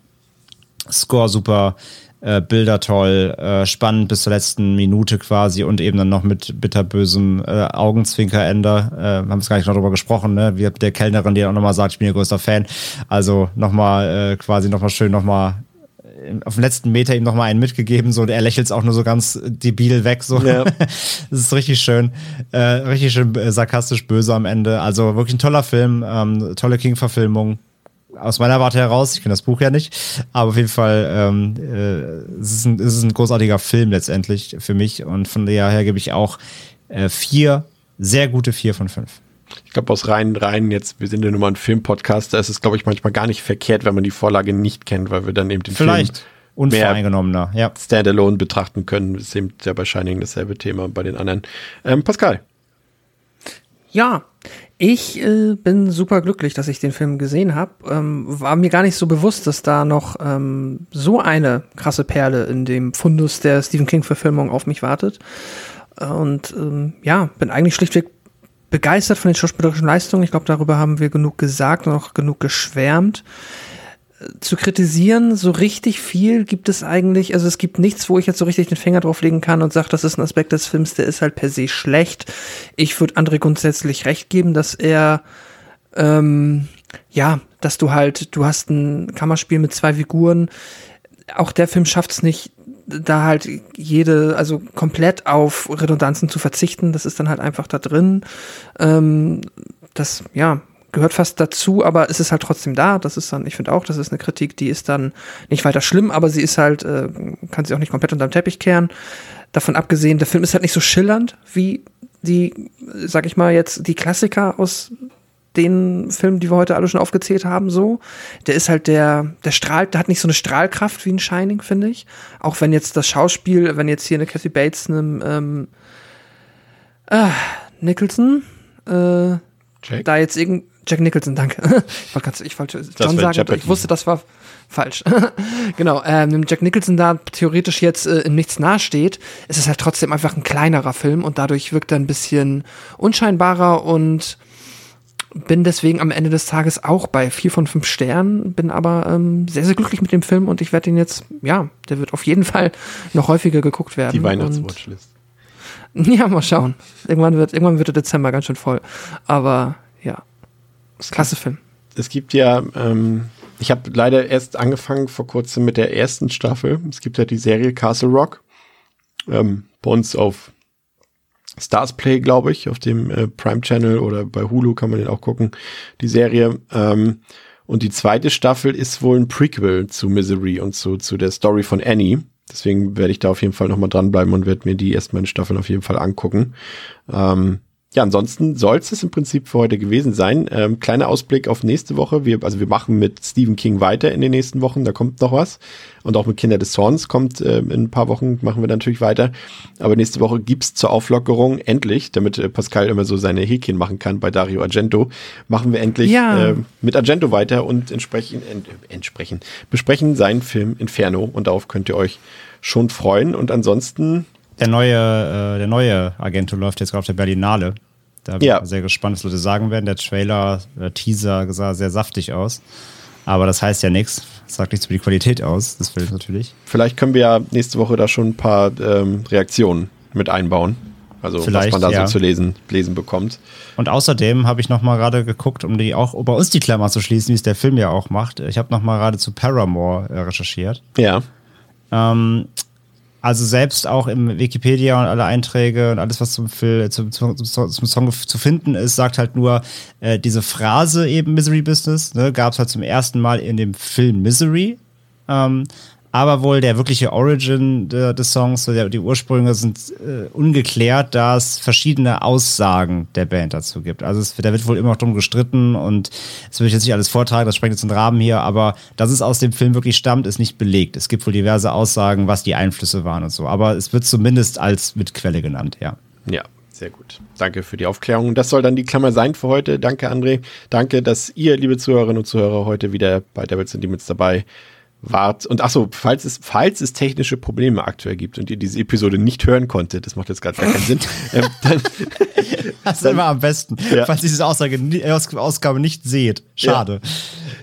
Score super, äh, Bilder toll, äh, spannend bis zur letzten Minute quasi und eben dann noch mit bitterbösem äh, Augenzwinkerende. Äh, haben es gar nicht noch darüber gesprochen, ne? Wie der Kellnerin, die auch nochmal sagt, ich bin ihr größter Fan. Also nochmal äh, quasi nochmal schön nochmal auf den letzten Meter ihm nochmal einen mitgegeben, so, er lächelt auch nur so ganz debil weg, so. Ja. das ist richtig schön, äh, richtig schön äh, sarkastisch böse am Ende. Also wirklich ein toller Film, ähm, tolle King-Verfilmung. Aus meiner Warte heraus, ich kenne das Buch ja nicht, aber auf jeden Fall ähm, äh, es ist, ein, es ist ein großartiger Film letztendlich für mich und von daher gebe ich auch äh, vier, sehr gute vier von fünf. Ich glaube, aus rein, rein jetzt, wir sind ja nun mal ein Filmpodcast, da ist es, glaube ich, manchmal gar nicht verkehrt, wenn man die Vorlage nicht kennt, weil wir dann eben den Vielleicht. Film unvoreingenommener, ja. Standalone betrachten können. Das ist eben ja bei Shining dasselbe Thema bei den anderen. Ähm, Pascal. Ja, ich äh, bin super glücklich, dass ich den Film gesehen habe. Ähm, war mir gar nicht so bewusst, dass da noch ähm, so eine krasse Perle in dem Fundus der Stephen King-Verfilmung auf mich wartet. Und ähm, ja, bin eigentlich schlichtweg begeistert von den schauspielerischen Leistungen. Ich glaube, darüber haben wir genug gesagt und auch genug geschwärmt. Zu kritisieren, so richtig viel gibt es eigentlich, also es gibt nichts, wo ich jetzt so richtig den Finger drauflegen kann und sage, das ist ein Aspekt des Films, der ist halt per se schlecht. Ich würde André grundsätzlich recht geben, dass er, ähm, ja, dass du halt, du hast ein Kammerspiel mit zwei Figuren. Auch der Film schafft es nicht, da halt jede, also komplett auf Redundanzen zu verzichten, das ist dann halt einfach da drin. Ähm, das, ja, gehört fast dazu, aber es ist halt trotzdem da. Das ist dann, ich finde auch, das ist eine Kritik, die ist dann nicht weiter schlimm, aber sie ist halt, äh, kann sie auch nicht komplett unterm Teppich kehren. Davon abgesehen, der Film ist halt nicht so schillernd wie die, sag ich mal, jetzt die Klassiker aus den Filmen, die wir heute alle schon aufgezählt haben, so. Der ist halt der, der strahlt, der hat nicht so eine Strahlkraft wie ein Shining, finde ich. Auch wenn jetzt das Schauspiel, wenn jetzt hier eine Kathy Bates, einem, ähm, äh, Nicholson, äh, Jack? da jetzt irgend, Jack Nicholson, danke. ich wollte ganz, ich wollte John sagen, Jeopardy. ich wusste, das war falsch. genau, ähm, Jack Nicholson da theoretisch jetzt äh, in nichts nahesteht, ist es halt trotzdem einfach ein kleinerer Film und dadurch wirkt er ein bisschen unscheinbarer und bin deswegen am Ende des Tages auch bei vier von fünf Sternen, bin aber ähm, sehr, sehr glücklich mit dem Film und ich werde ihn jetzt, ja, der wird auf jeden Fall noch häufiger geguckt werden. Die Weihnachtswatchlist. Ja, mal schauen. Irgendwann wird, irgendwann wird der Dezember ganz schön voll. Aber ja, klasse Film. Es gibt ja, ähm, ich habe leider erst angefangen vor kurzem mit der ersten Staffel. Es gibt ja die Serie Castle Rock. Ähm, bei uns auf Stars Play, glaube ich, auf dem äh, Prime Channel oder bei Hulu kann man den auch gucken, die Serie. Ähm, und die zweite Staffel ist wohl ein Prequel zu Misery und zu, zu der Story von Annie. Deswegen werde ich da auf jeden Fall nochmal dranbleiben und werde mir die erstmal in Staffeln auf jeden Fall angucken. Ähm, ja, ansonsten soll es im Prinzip für heute gewesen sein. Ähm, kleiner Ausblick auf nächste Woche. Wir, also wir machen mit Stephen King weiter in den nächsten Wochen. Da kommt noch was. Und auch mit Kinder des Zorns kommt äh, in ein paar Wochen, machen wir natürlich weiter. Aber nächste Woche gibt's zur Auflockerung endlich, damit äh, Pascal immer so seine Häkchen machen kann bei Dario Argento, machen wir endlich Ja. äh, mit Argento weiter und entsprechen, ent, entsprechen, besprechen seinen Film Inferno. Und darauf könnt ihr euch schon freuen. Und ansonsten Der neue, äh, der neue Agento läuft jetzt gerade auf der Berlinale. Da bin Ja. ich sehr gespannt, was Leute sagen werden. Der Trailer, der Teaser sah sehr saftig aus. Aber das heißt ja nichts. Das sagt nichts über die Qualität aus des Films natürlich. Vielleicht können wir ja nächste Woche da schon ein paar ähm, Reaktionen mit einbauen. Also Vielleicht, was man da ja. so zu lesen, lesen bekommt. Und außerdem habe ich noch mal gerade geguckt, um die auch bei uns die Klammer zu schließen, wie es der Film ja auch macht. Ich habe noch mal gerade zu Paramore äh, recherchiert. Ja. Ähm, also selbst auch im Wikipedia und alle Einträge und alles, was zum, Fil- zum, zum, zum, zum Song zu finden ist, sagt halt nur, äh, diese Phrase eben Misery Business, ne, gab es halt zum ersten Mal in dem Film Misery. Ähm, aber wohl der wirkliche Origin de, des Songs, so der, die Ursprünge sind äh, ungeklärt, da es verschiedene Aussagen der Band dazu gibt. Also es, da wird wohl immer noch drum gestritten und das will ich jetzt nicht alles vortragen, das sprengt jetzt den Rahmen hier, aber dass es aus dem Film wirklich stammt, ist nicht belegt. Es gibt wohl diverse Aussagen, was die Einflüsse waren und so, aber es wird zumindest als mit Quelle genannt, ja. Ja, sehr gut. Danke für die Aufklärung. Das soll dann die Klammer sein für heute. Danke, André. Danke, dass ihr, liebe Zuhörerinnen und Zuhörer, heute wieder bei Devils and Demons dabei wart. Und achso, falls es, falls es technische Probleme aktuell gibt und ihr diese Episode nicht hören konntet, das macht jetzt gerade gar keinen Sinn, ähm, dann, Das ist immer am besten, Ja. falls ihr diese Aussage, Aus- Ausgabe nicht seht. Schade.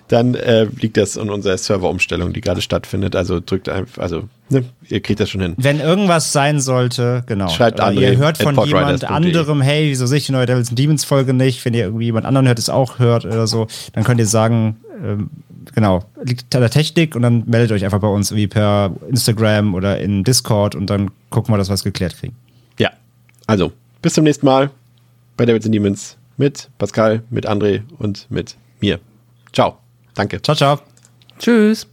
dann äh, liegt das an unserer Serverumstellung, die gerade stattfindet. Also drückt einfach, also ne, ihr kriegt das schon hin. Wenn irgendwas sein sollte, genau. Schreibt André ihr hört von jemand anderem, hey, wieso sehe ich die neue Devils and Demons Folge nicht? Wenn ihr irgendwie jemand anderen hört, es auch hört oder so, dann könnt ihr sagen, ähm, genau, liegt an der Technik und dann meldet euch einfach bei uns irgendwie per Instagram oder in Discord und dann gucken wir, dass wir es geklärt kriegen. Ja, also bis zum nächsten Mal bei and Demons mit Pascal, mit André und mit mir. Ciao. Danke. Ciao, ciao. Tschüss.